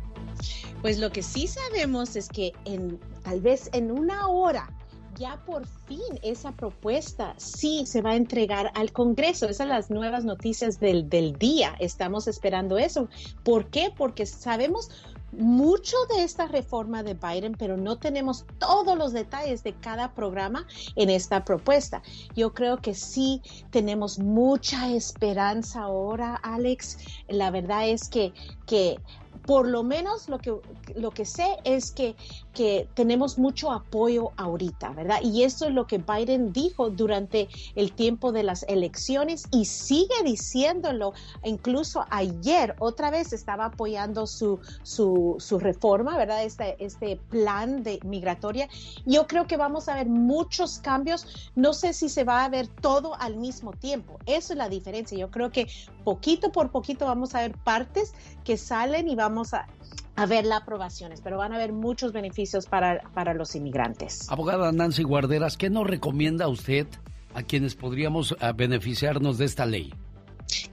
Speaker 46: Pues lo que sí sabemos es que en tal vez en una hora ya por fin esa propuesta sí se va a entregar al Congreso. Esas son las nuevas noticias del, del día. Estamos esperando eso. ¿Por qué? Porque sabemos mucho de esta reforma de Biden, pero no tenemos todos los detalles de cada programa en esta propuesta. Yo creo que sí tenemos mucha esperanza ahora, Alex. La verdad es que, que por lo menos lo que, lo que sé es que, que tenemos mucho apoyo ahorita, ¿verdad? Y eso es lo que Biden dijo durante el tiempo de las elecciones y sigue diciéndolo. Incluso ayer otra vez estaba apoyando su, su, su reforma, ¿verdad? Este, este plan de migratoria. Yo creo que vamos a ver muchos cambios. No sé si se va a ver todo al mismo tiempo. Eso es la diferencia. Yo creo que poquito por poquito vamos a ver partes que salen y vamos a, ver las aprobaciones, pero van a haber muchos beneficios para, para los inmigrantes.
Speaker 2: Abogada Nancy Guarderas, ¿qué nos recomienda usted a quienes podríamos eh, beneficiarnos de esta ley?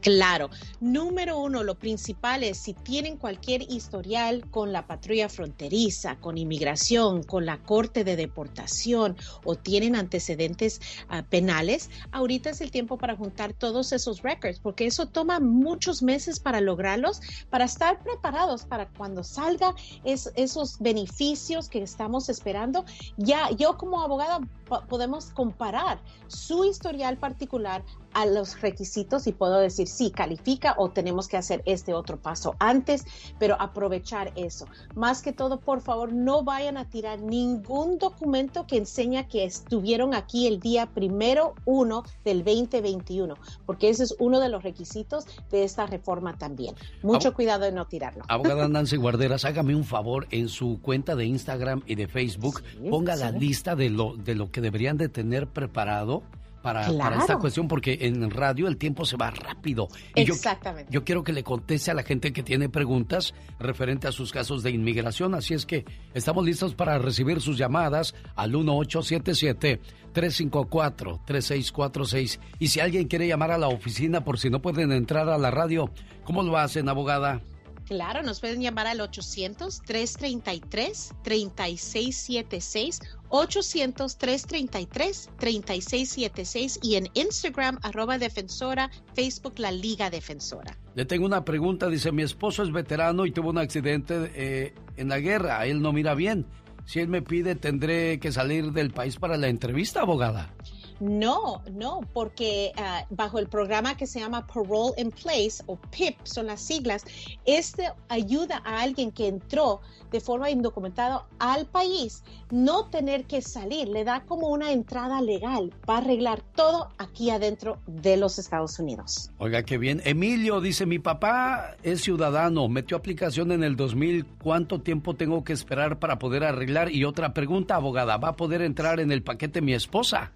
Speaker 46: Claro, número uno, lo principal es si tienen cualquier historial con la patrulla fronteriza, con inmigración, con la corte de deportación o tienen antecedentes ah, penales, ahorita es el tiempo para juntar todos esos records, porque eso toma muchos meses para lograrlos, para estar preparados para cuando salga esos beneficios que estamos esperando. Ya yo como abogada podemos comparar su historial particular a los requisitos y puedo decir si califica o tenemos que hacer este otro paso antes, pero aprovechar eso. Más que todo, por favor, no vayan a tirar ningún documento que enseña que estuvieron aquí el día primero uno del 2021, porque ese es uno de los requisitos de esta reforma también. Mucho cuidado de no tirarlo.
Speaker 2: Abogada Nancy Guarderas, hágame un favor en su cuenta de Instagram y de Facebook, ponga la lista de lo, de lo que deberían de tener preparado para, esta cuestión porque en radio el tiempo se va rápido.
Speaker 46: Exactamente.
Speaker 2: Yo, quiero que le conteste a la gente que tiene preguntas referente a sus casos de inmigración, así es que estamos listos para recibir sus llamadas al 1877-354-3646. Y si alguien quiere llamar a la oficina por si no pueden entrar a la radio, ¿cómo lo hacen, abogada?
Speaker 46: Claro, nos pueden llamar al 800-333-3676, 800-333-3676 y en Instagram, arroba defensora, Facebook, la Liga Defensora.
Speaker 2: Le tengo una pregunta, dice, mi esposo es veterano y tuvo un accidente eh, en la guerra, él no mira bien. Si él me pide, ¿tendré que salir del país para la entrevista, abogada?
Speaker 46: No, no, porque ah, bajo el programa que se llama Parole in Place o PIP son las siglas, este ayuda a alguien que entró de forma indocumentada al país no tener que salir, le da como una entrada legal para arreglar todo aquí adentro de los Estados Unidos.
Speaker 2: Oiga, qué bien. Emilio dice, mi papá es ciudadano, metió aplicación en el 2000, ¿cuánto tiempo tengo que esperar para poder arreglar? Y otra pregunta, abogada, ¿va a poder entrar en el paquete mi esposa?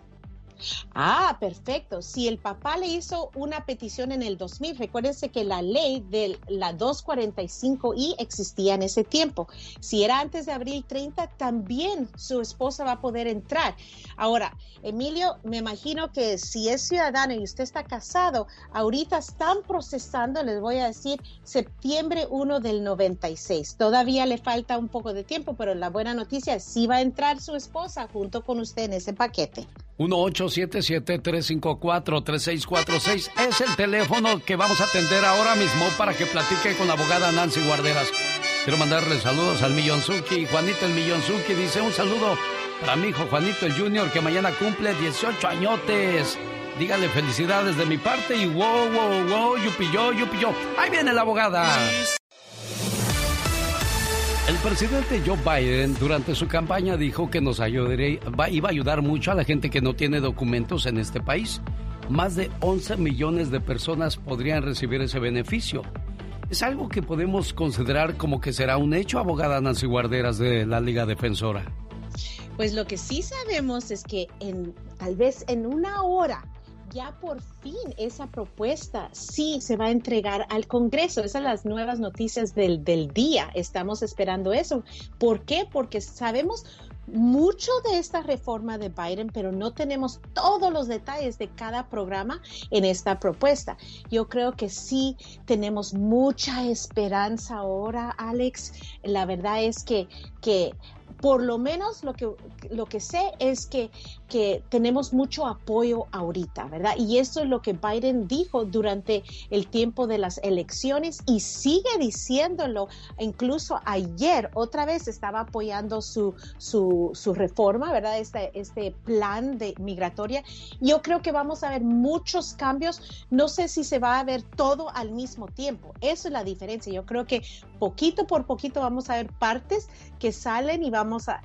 Speaker 46: Ah, perfecto. Si el papá le hizo una petición en el 2000, recuérdense que la ley de la 245i existía en ese tiempo. Si era antes de abril 30, también su esposa va a poder entrar. Ahora, Emilio, me imagino que si es ciudadano y usted está casado, ahorita están procesando, les voy a decir, septiembre 1 del 96. Todavía le falta un poco de tiempo, pero la buena noticia es sí va a entrar su esposa junto con usted en ese paquete.
Speaker 2: 1877-354-3646 es el teléfono que vamos a atender ahora mismo para que platique con la abogada Nancy Guarderas. Quiero mandarle saludos al Millonzuki. Juanito el Millonzuki dice un saludo para mi hijo Juanito el Junior que mañana cumple 18 añotes. Dígale felicidades de mi parte y wow, wow, wow, yupi yo, yupi yo. Ahí viene la abogada. El presidente Joe Biden durante su campaña dijo que nos ayudaría, iba a ayudar mucho a la gente que no tiene documentos en este país. Más de 11 millones de personas podrían recibir ese beneficio. ¿Es algo que podemos considerar como que será un hecho, abogada Nancy Guarderas de la Liga Defensora?
Speaker 46: Pues lo que sí sabemos es que en, tal vez en una hora ya por fin esa propuesta sí se va a entregar al Congreso. Esas son las nuevas noticias del, del día. Estamos esperando eso. ¿Por qué? Porque sabemos mucho de esta reforma de Biden, pero no tenemos todos los detalles de cada programa en esta propuesta. Yo creo que sí tenemos mucha esperanza ahora, Alex. La verdad es que, que por lo menos lo que, lo que sé es que, que tenemos mucho apoyo ahorita, ¿verdad? Y eso es lo que Biden dijo durante el tiempo de las elecciones y sigue diciéndolo. Incluso ayer otra vez estaba apoyando su, su, su reforma, ¿verdad? Este, este plan de migratoria. Yo creo que vamos a ver muchos cambios. No sé si se va a ver todo al mismo tiempo. Eso es la diferencia. Yo creo que poquito por poquito vamos a ver partes que salen y vamos a,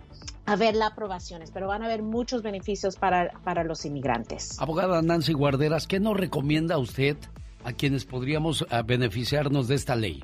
Speaker 46: ver las aprobaciones, pero van a haber muchos beneficios para, para los inmigrantes.
Speaker 2: Abogada Nancy Guarderas, ¿qué nos recomienda usted a quienes podríamos ah, beneficiarnos de esta ley?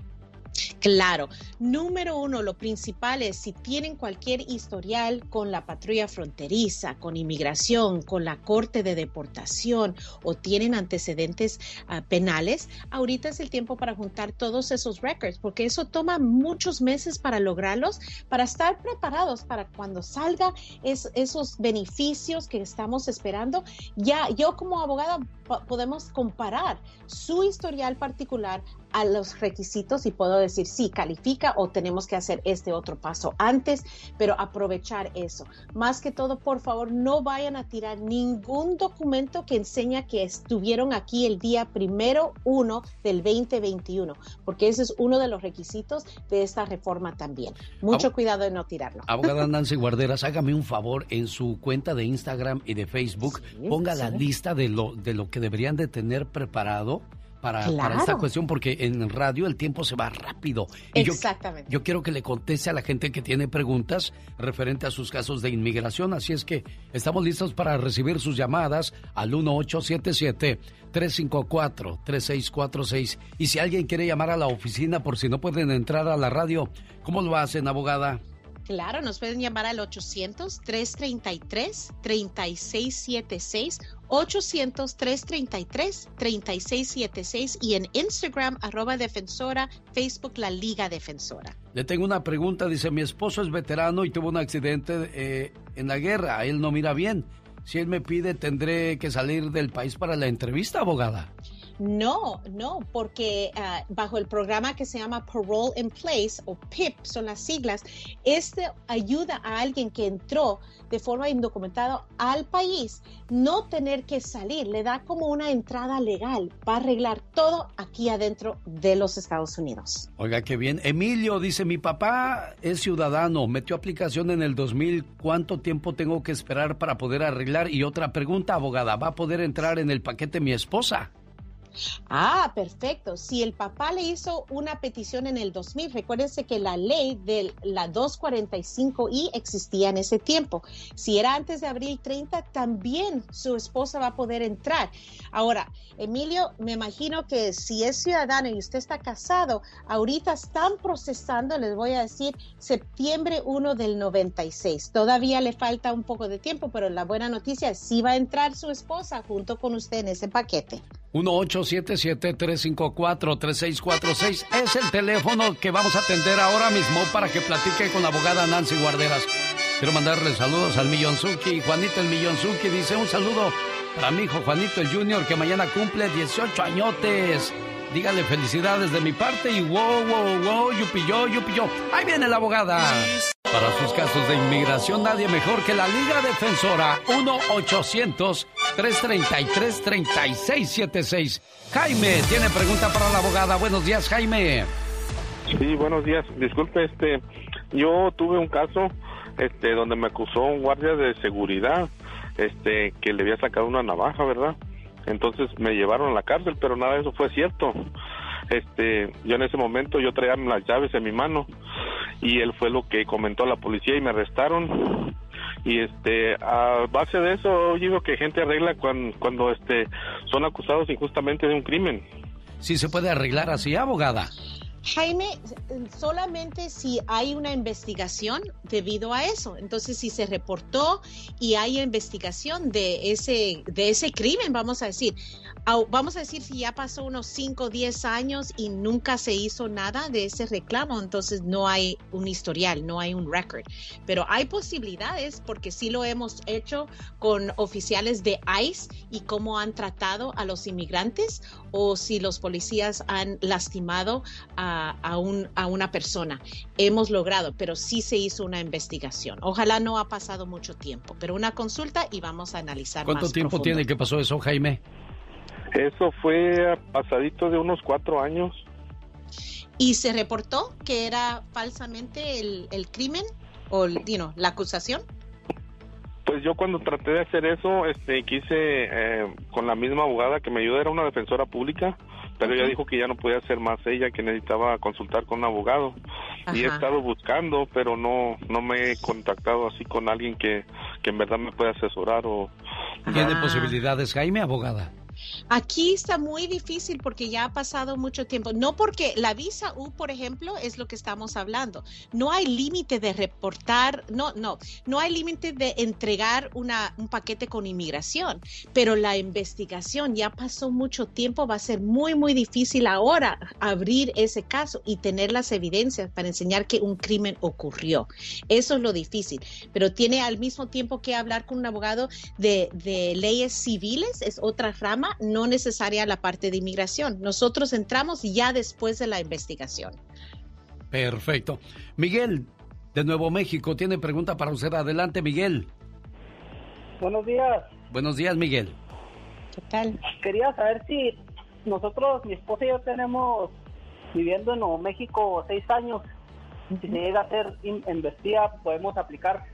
Speaker 46: Claro, número uno, lo principal es si tienen cualquier historial con la patrulla fronteriza, con inmigración, con la corte de deportación o tienen antecedentes ah, penales, ahorita es el tiempo para juntar todos esos records, porque eso toma muchos meses para lograrlos, para estar preparados para cuando salga esos beneficios que estamos esperando. Ya yo como abogada podemos comparar su historial particular a los requisitos y puedo decir si califica o tenemos que hacer este otro paso antes, pero aprovechar eso. Más que todo, por favor, no vayan a tirar ningún documento que enseña que estuvieron aquí el día primero uno del 2021, porque ese es uno de los requisitos de esta reforma también. Mucho cuidado de no tirarlo.
Speaker 2: Abogada Nancy Guarderas, hágame un favor en su cuenta de Instagram y de Facebook, ponga la lista de lo, de lo que deberían de tener preparado para, esta cuestión porque en radio el tiempo se va rápido.
Speaker 46: Exactamente.
Speaker 2: Yo, quiero que le conteste a la gente que tiene preguntas referente a sus casos de inmigración, así es que estamos listos para recibir sus llamadas al 1877-354-3646. Y si alguien quiere llamar a la oficina por si no pueden entrar a la radio, ¿cómo lo hacen, abogada?
Speaker 46: Claro, nos pueden llamar al 800-333-3676, 800-333-3676 y en Instagram, arroba defensora, Facebook, la Liga Defensora.
Speaker 2: Le tengo una pregunta, dice, mi esposo es veterano y tuvo un accidente eh, en la guerra, él no mira bien. Si él me pide, ¿tendré que salir del país para la entrevista, abogada?
Speaker 46: No, no, porque ah, bajo el programa que se llama Parole in Place o PIP son las siglas, este ayuda a alguien que entró de forma indocumentada al país no tener que salir, le da como una entrada legal para arreglar todo aquí adentro de los Estados Unidos.
Speaker 2: Oiga, qué bien. Emilio dice, mi papá es ciudadano, metió aplicación en el 2000, ¿cuánto tiempo tengo que esperar para poder arreglar? Y otra pregunta, abogada, ¿va a poder entrar en el paquete mi esposa?
Speaker 46: Ah, perfecto. Si el papá le hizo una petición en el 2000, recuérdense que la ley de la 245i existía en ese tiempo. Si era antes de abril 30, también su esposa va a poder entrar. Ahora, Emilio, me imagino que si es ciudadano y usted está casado, ahorita están procesando, les voy a decir, septiembre 1 del 96. Todavía le falta un poco de tiempo, pero la buena noticia es sí va a entrar su esposa junto con usted en ese paquete.
Speaker 2: 1877-354-3646 es el teléfono que vamos a atender ahora mismo para que platique con la abogada Nancy Guarderas. Quiero mandarle saludos al Millonzuki. Juanito el Millonzuki dice un saludo para mi hijo Juanito el Junior que mañana cumple 18 añotes. Dígale felicidades de mi parte y wow, wow, wow, yupi yo, yupi yo. Ahí viene la abogada. Para sus casos de inmigración, nadie mejor que la Liga Defensora 1-800-333-3676. Jaime tiene pregunta para la abogada. Buenos días, Jaime.
Speaker 47: Sí, buenos días. Disculpe, este, yo tuve un caso, este, donde me acusó un guardia de seguridad, este, que le había sacado una navaja, ¿verdad? Entonces me llevaron a la cárcel, pero nada de eso fue cierto. Este, yo en ese momento yo traía las llaves en mi mano y él fue lo que comentó a la policía y me arrestaron. Y este, a base de eso, yo digo que gente arregla cuando, cuando este, son acusados injustamente de un crimen.
Speaker 2: Sí se puede arreglar así, abogada.
Speaker 46: Jaime, solamente si hay una investigación debido a eso. Entonces, si se reportó y hay investigación de ese, de ese crimen, vamos a decir, vamos a decir si ya pasó unos 5 o 10 años y nunca se hizo nada de ese reclamo, entonces no hay un historial, no hay un record. Pero hay posibilidades porque sí lo hemos hecho con oficiales de ICE y cómo han tratado a los inmigrantes o si los policías han lastimado a, a, un, a una persona. Hemos logrado, pero sí se hizo una investigación. Ojalá no ha pasado mucho tiempo, pero una consulta y vamos a analizar.
Speaker 2: ¿Cuánto tiempo tiene que pasó eso, Jaime?
Speaker 47: Eso fue pasadito de unos cuatro años.
Speaker 46: ¿Y se reportó que era falsamente el, el crimen o la acusación?
Speaker 47: Pues yo cuando traté de hacer eso, este, quise eh, con la misma abogada que me ayuda, era una defensora pública, pero ella dijo que ya no podía hacer más ella, que necesitaba consultar con un abogado. Y he estado buscando, pero no no me he contactado así con alguien que, que en verdad me pueda asesorar o...
Speaker 2: ¿Tiene posibilidades, Jaime, abogada?
Speaker 46: Aquí está muy difícil porque ya ha pasado mucho tiempo. No porque la visa U, por ejemplo, es lo que estamos hablando. No hay límite de reportar, no, no, no hay límite de entregar una, un paquete con inmigración, pero la investigación ya pasó mucho tiempo, va a ser muy, muy difícil ahora abrir ese caso y tener las evidencias para enseñar que un crimen ocurrió. Eso es lo difícil, pero tiene al mismo tiempo que hablar con un abogado de, de leyes civiles, es otra rama no necesaria la parte de inmigración. Nosotros entramos ya después de la investigación.
Speaker 2: Perfecto. Miguel, de Nuevo México, tiene pregunta para usted. Adelante, Miguel.
Speaker 36: Buenos días.
Speaker 2: Buenos días, Miguel.
Speaker 46: ¿Qué tal?
Speaker 36: Quería saber si nosotros, mi esposa y yo tenemos viviendo en Nuevo México seis años. Si se llega a ser investida, podemos aplicar.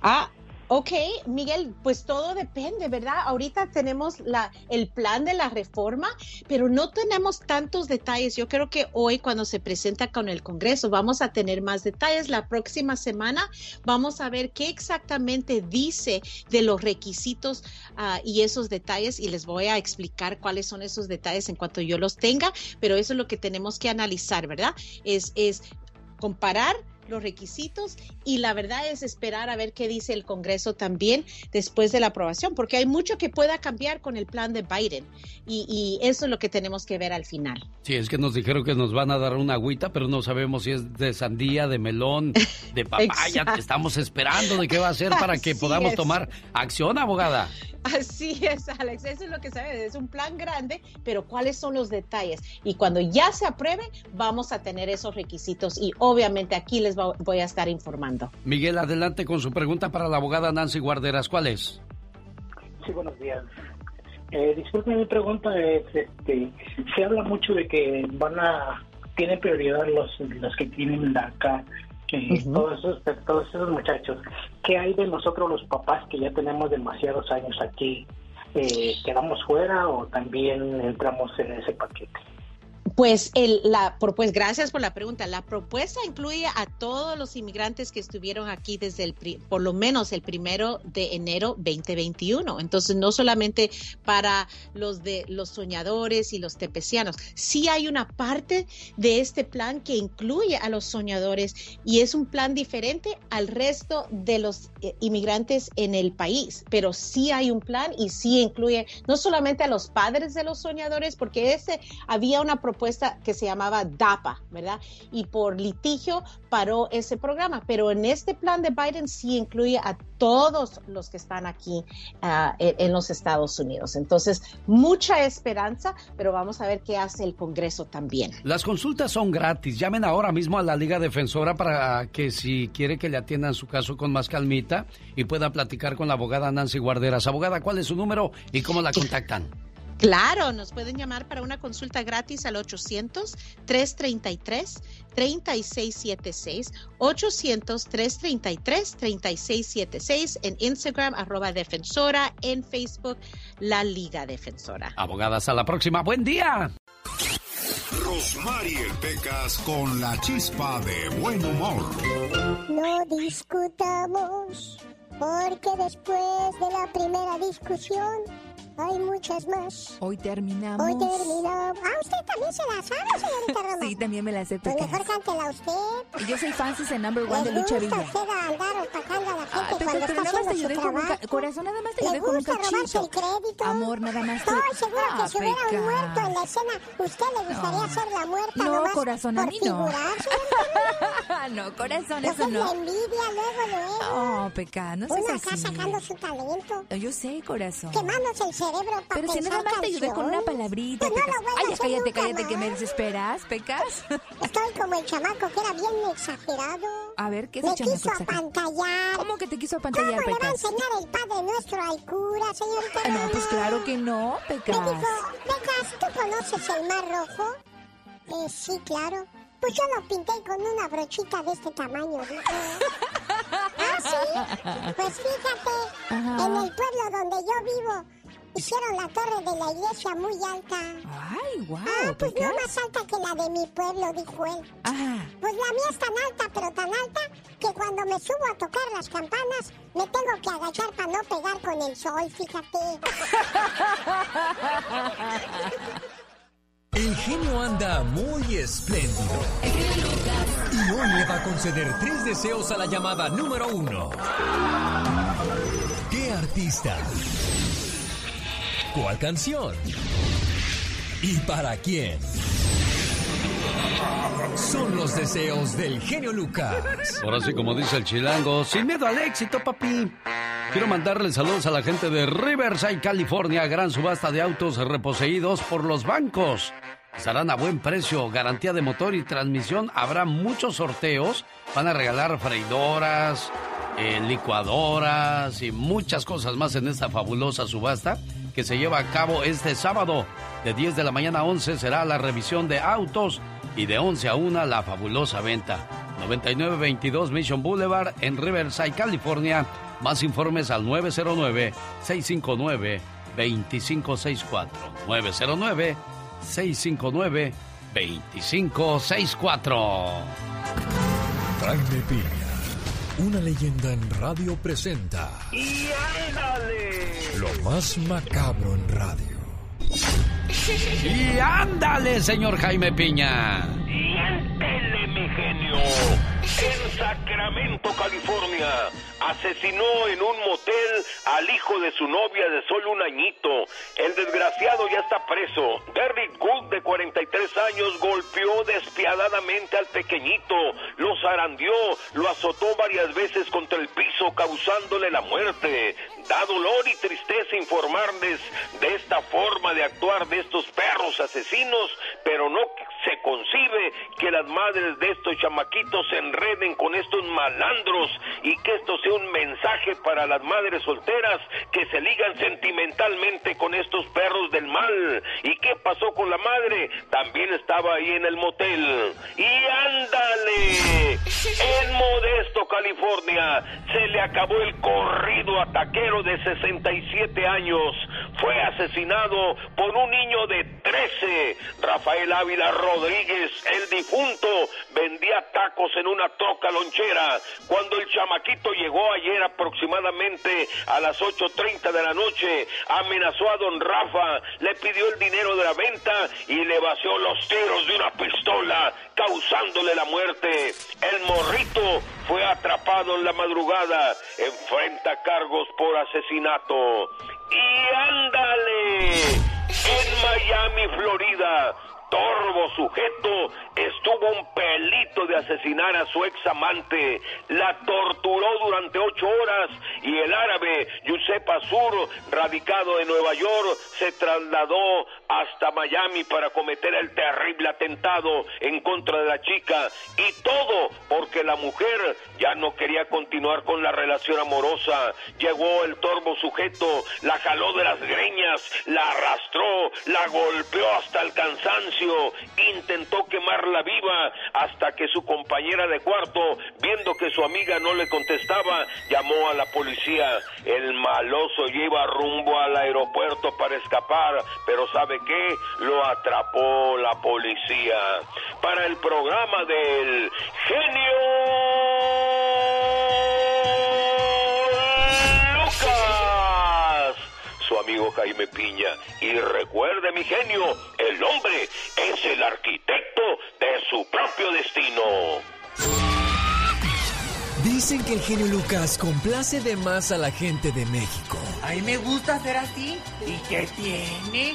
Speaker 46: Ah, Ok, Miguel, pues todo depende, ¿verdad? Ahorita tenemos el plan de la reforma, pero no tenemos tantos detalles. Yo creo que hoy cuando se presenta con el Congreso vamos a tener más detalles. La próxima semana vamos a ver qué exactamente dice de los requisitos ah, y esos detalles y les voy a explicar cuáles son esos detalles en cuanto yo los tenga, pero eso es lo que tenemos que analizar, ¿verdad? Es, es comparar los requisitos y la verdad es esperar a ver qué dice el Congreso también después de la aprobación, porque hay mucho que pueda cambiar con el plan de Biden y, eso es lo que tenemos que ver al final.
Speaker 2: Sí, es que nos dijeron que nos van a dar una agüita, pero no sabemos si es de sandía, de melón, de papaya. Estamos esperando de qué va a ser para que podamos tomar acción, abogada.
Speaker 46: Así es, Alex, eso es lo que sabes, es un plan grande, pero ¿cuáles son los detalles? Y cuando ya se apruebe, vamos a tener esos requisitos y obviamente aquí les voy a estar informando.
Speaker 2: Miguel, adelante con su pregunta para la abogada Nancy Guarderas, ¿cuál es?
Speaker 33: Sí, buenos días. Eh, disculpe, mi pregunta es, este, se habla mucho de que van a, tienen prioridad los, los que tienen la acá todos, esos, todos esos muchachos, ¿qué hay de nosotros los papás que ya tenemos demasiados años aquí? Eh, ¿Quedamos fuera o también entramos en ese paquete?
Speaker 46: Pues, el, la, pues gracias por la pregunta. La propuesta incluye a todos los inmigrantes que estuvieron aquí desde el, por lo menos el primero de enero 2021. Entonces, no solamente para los de los soñadores y los tepecianos. Sí hay una parte de este plan que incluye a los soñadores y es un plan diferente al resto de los eh, inmigrantes en el país. Pero sí hay un plan y sí incluye no solamente a los padres de los soñadores, porque ese había una propuesta que se llamaba DAPA, ¿verdad? Y por litigio paró ese programa, pero en este plan de Biden sí incluye a todos los que están aquí ah, en, los Estados Unidos. Entonces, mucha esperanza, pero vamos a ver qué hace el Congreso también.
Speaker 2: Las consultas son gratis. Llamen ahora mismo a la Liga Defensora para que si quiere que le atiendan su caso con más calmita y pueda platicar con la abogada Nancy Guarderas. Abogada, ¿cuál es su número y cómo la contactan?
Speaker 46: Claro, nos pueden llamar para una consulta gratis al 800-333-3676, 800-333-3676 en Instagram, arroba defensora, en Facebook, la Liga Defensora.
Speaker 2: Abogadas, a la próxima. Buen día.
Speaker 1: Rosmarie Pecas con la chispa de buen humor.
Speaker 8: No discutamos, porque después de la primera discusión hay muchas más.
Speaker 48: Hoy terminamos.
Speaker 8: Hoy terminamos. Ah, usted también se la sabe, señorita Roma.
Speaker 48: Sí, también me la sé.
Speaker 8: Pues
Speaker 48: Pecas.
Speaker 8: mejor cántela usted.
Speaker 48: Yo soy Francis en number one de
Speaker 8: Le
Speaker 48: lucha
Speaker 8: gusta
Speaker 48: libre.
Speaker 8: usted andar opacando a la gente
Speaker 48: Ay, pero,
Speaker 8: cuando
Speaker 48: pero
Speaker 8: está
Speaker 48: nada más te
Speaker 8: haciendo su trabajo.
Speaker 48: ca- corazón, nada más te
Speaker 8: ¿Le
Speaker 48: ayudé con un cachito.
Speaker 8: el crédito?
Speaker 48: Amor, nada más.
Speaker 8: Estoy
Speaker 48: te-
Speaker 8: seguro
Speaker 48: Ah,
Speaker 8: que si hubiera un muerto en la escena, ¿usted le gustaría ser la muerta
Speaker 48: No,
Speaker 8: nomás
Speaker 48: corazón, a
Speaker 8: por
Speaker 48: mí no.
Speaker 8: figurar,
Speaker 48: no, corazón,
Speaker 8: Esa
Speaker 48: eso
Speaker 8: es la
Speaker 48: no.
Speaker 8: envidia luego, luego.
Speaker 48: Oh, Pecas, no
Speaker 8: Uno
Speaker 48: seas
Speaker 8: acá
Speaker 48: así.
Speaker 8: sacando su talento.
Speaker 48: Yo sé, corazón.
Speaker 8: Quemándose el cerebro para
Speaker 48: Pero si nada más te ayudé con una palabrita,
Speaker 8: Pues no
Speaker 48: Pecas.
Speaker 8: lo voy a
Speaker 48: Ay, ya cállate, cállate, que me
Speaker 8: más.
Speaker 48: desesperas, Pecas.
Speaker 8: Estoy como el chamaco que era bien exagerado.
Speaker 48: A ver, ¿qué es
Speaker 8: Me quiso
Speaker 48: exagerado?
Speaker 8: apantallar.
Speaker 48: ¿Cómo que te quiso
Speaker 8: ¿Cómo
Speaker 48: apantallar,
Speaker 8: le va a
Speaker 48: Pecas?
Speaker 8: enseñar el Padre Nuestro al cura, señorita?
Speaker 48: Ah, No, pues claro que no,
Speaker 8: Me
Speaker 48: Pecas.
Speaker 8: dijo, Pecas, ¿tú conoces el Mar Rojo? Eh, sí, claro. Pues yo lo pinté con una brochita de este tamaño, dijo. ah, sí. Pues fíjate,
Speaker 48: Ajá.
Speaker 8: en el pueblo donde yo vivo, hicieron la torre de la iglesia muy alta.
Speaker 48: Ay, wow,
Speaker 8: Ah, pues no más alta que la de mi pueblo, dijo él.
Speaker 48: Ajá.
Speaker 8: Pues la mía es tan alta, pero tan alta, que cuando me subo a tocar las campanas, me tengo que agachar para no pegar con el sol, fíjate.
Speaker 6: El genio anda muy espléndido. Y hoy le va a conceder tres deseos a la llamada número uno. ¿Qué artista? ¿Cuál canción? ¿Y para quién? Son los deseos del genio Lucas.
Speaker 2: Ahora sí, como dice el chilango, sin miedo al éxito, papi. Quiero mandarle saludos a la gente de Riverside, California, gran subasta de autos reposeídos por los bancos. Estarán a buen precio, garantía de motor y transmisión. Habrá muchos sorteos. Van a regalar freidoras, eh, licuadoras y muchas cosas más en esta fabulosa subasta que se lleva a cabo este sábado. De 10 de la mañana a 11 será la revisión de autos y de 11 a 1 la fabulosa venta. 9922 Mission Boulevard en Riverside, California. Más informes al 909-659-2564. 909-659-2564.
Speaker 6: Jaime Piña, una leyenda en radio presenta
Speaker 16: ¡Y ándale!
Speaker 6: lo más macabro en radio.
Speaker 2: Y ándale, señor Jaime Piña.
Speaker 16: ¡Y ándale, mi genio! En Sacramento, California, asesinó en un motel al hijo de su novia de solo un añito. El desgraciado ya está preso. Derrick Gould, de 43 años, golpeó despiadadamente al pequeñito, lo zarandeó, lo azotó varias veces contra el piso, causándole la muerte. Da dolor y tristeza informarles de esta forma de actuar de estos perros asesinos, pero no se concibe que las madres de estos chamaquitos se enreden con estos malandros y que esto sea un mensaje para las madres solteras que se ligan sentimentalmente con estos perros del mal. ¿Y qué pasó con la madre? También estaba ahí en el motel. Y ándale, en Modesto, California, se le acabó el corrido ataquero de 67 años. Fue asesinado por un niño de 13, Rafael Ávila Rodríguez, el difunto, vendía tacos en una troca lonchera. Cuando el chamaquito llegó ayer aproximadamente a las 8.30 de la noche, amenazó a don Rafa, le pidió el dinero de la venta y le vació los tiros de una pistola, causándole la muerte. El morrito fue atrapado en la madrugada, enfrenta cargos por asesinato. Y ándale, en Miami, Florida, Torbo sujeto estuvo un pelito de asesinar a su ex amante. La torturó durante ocho horas y el árabe Yusef Azur, radicado en Nueva York, se trasladó hasta Miami para cometer el terrible atentado en contra de la chica. Y todo porque la mujer ya no quería continuar con la relación amorosa. Llegó el torbo sujeto, la jaló de las greñas, la arrastró, la golpeó hasta el cansancio, intentó quemarla viva hasta que su compañera de cuarto, viendo que su amiga no le contestaba, llamó a la policía. El maloso iba rumbo al aeropuerto para escapar, pero ¿sabe qué? Lo atrapó la policía. Para el programa del genio Lucas su amigo Jaime Piña. Y recuerde, mi genio, el hombre es el arquitecto de su propio destino.
Speaker 6: Dicen que el genio Lucas complace de más a la gente de México.
Speaker 41: A mí me gusta ser así. ¿Y qué tiene?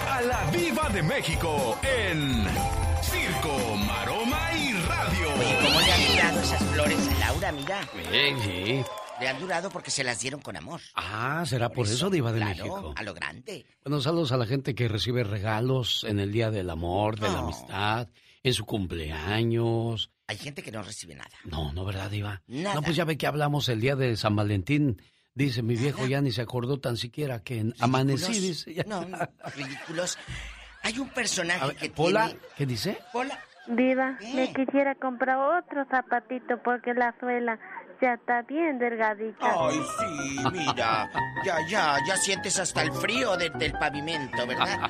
Speaker 1: a la Viva de México en Circo, Maroma y Radio.
Speaker 4: ¿Cómo le han durado esas flores a Laura? Mira.
Speaker 2: Sí, sí.
Speaker 4: Le han durado porque se las dieron con amor.
Speaker 2: Ah, será por, eso, Diva de
Speaker 4: claro,
Speaker 2: México.
Speaker 4: a lo grande.
Speaker 2: Bueno, saludos a la gente que recibe regalos en el Día del Amor, de la amistad, en su cumpleaños.
Speaker 4: Hay gente que no recibe nada.
Speaker 2: No, no, ¿verdad, Diva?
Speaker 4: Nada.
Speaker 2: No, pues ya ve que hablamos el día de San Valentín. Dice, mi viejo ya ni se acordó tan siquiera que en amanecí, dice.
Speaker 4: No, no, ridículos. Hay un personaje
Speaker 2: ver,
Speaker 4: que
Speaker 2: Pola,
Speaker 4: tiene...
Speaker 2: ¿qué dice?
Speaker 4: Pola.
Speaker 35: Diva, me quisiera comprar otro zapatito porque la suela ya está bien delgadita.
Speaker 4: Ay, sí, mira. Ya, ya, ya sientes hasta el frío de- del pavimento, ¿verdad?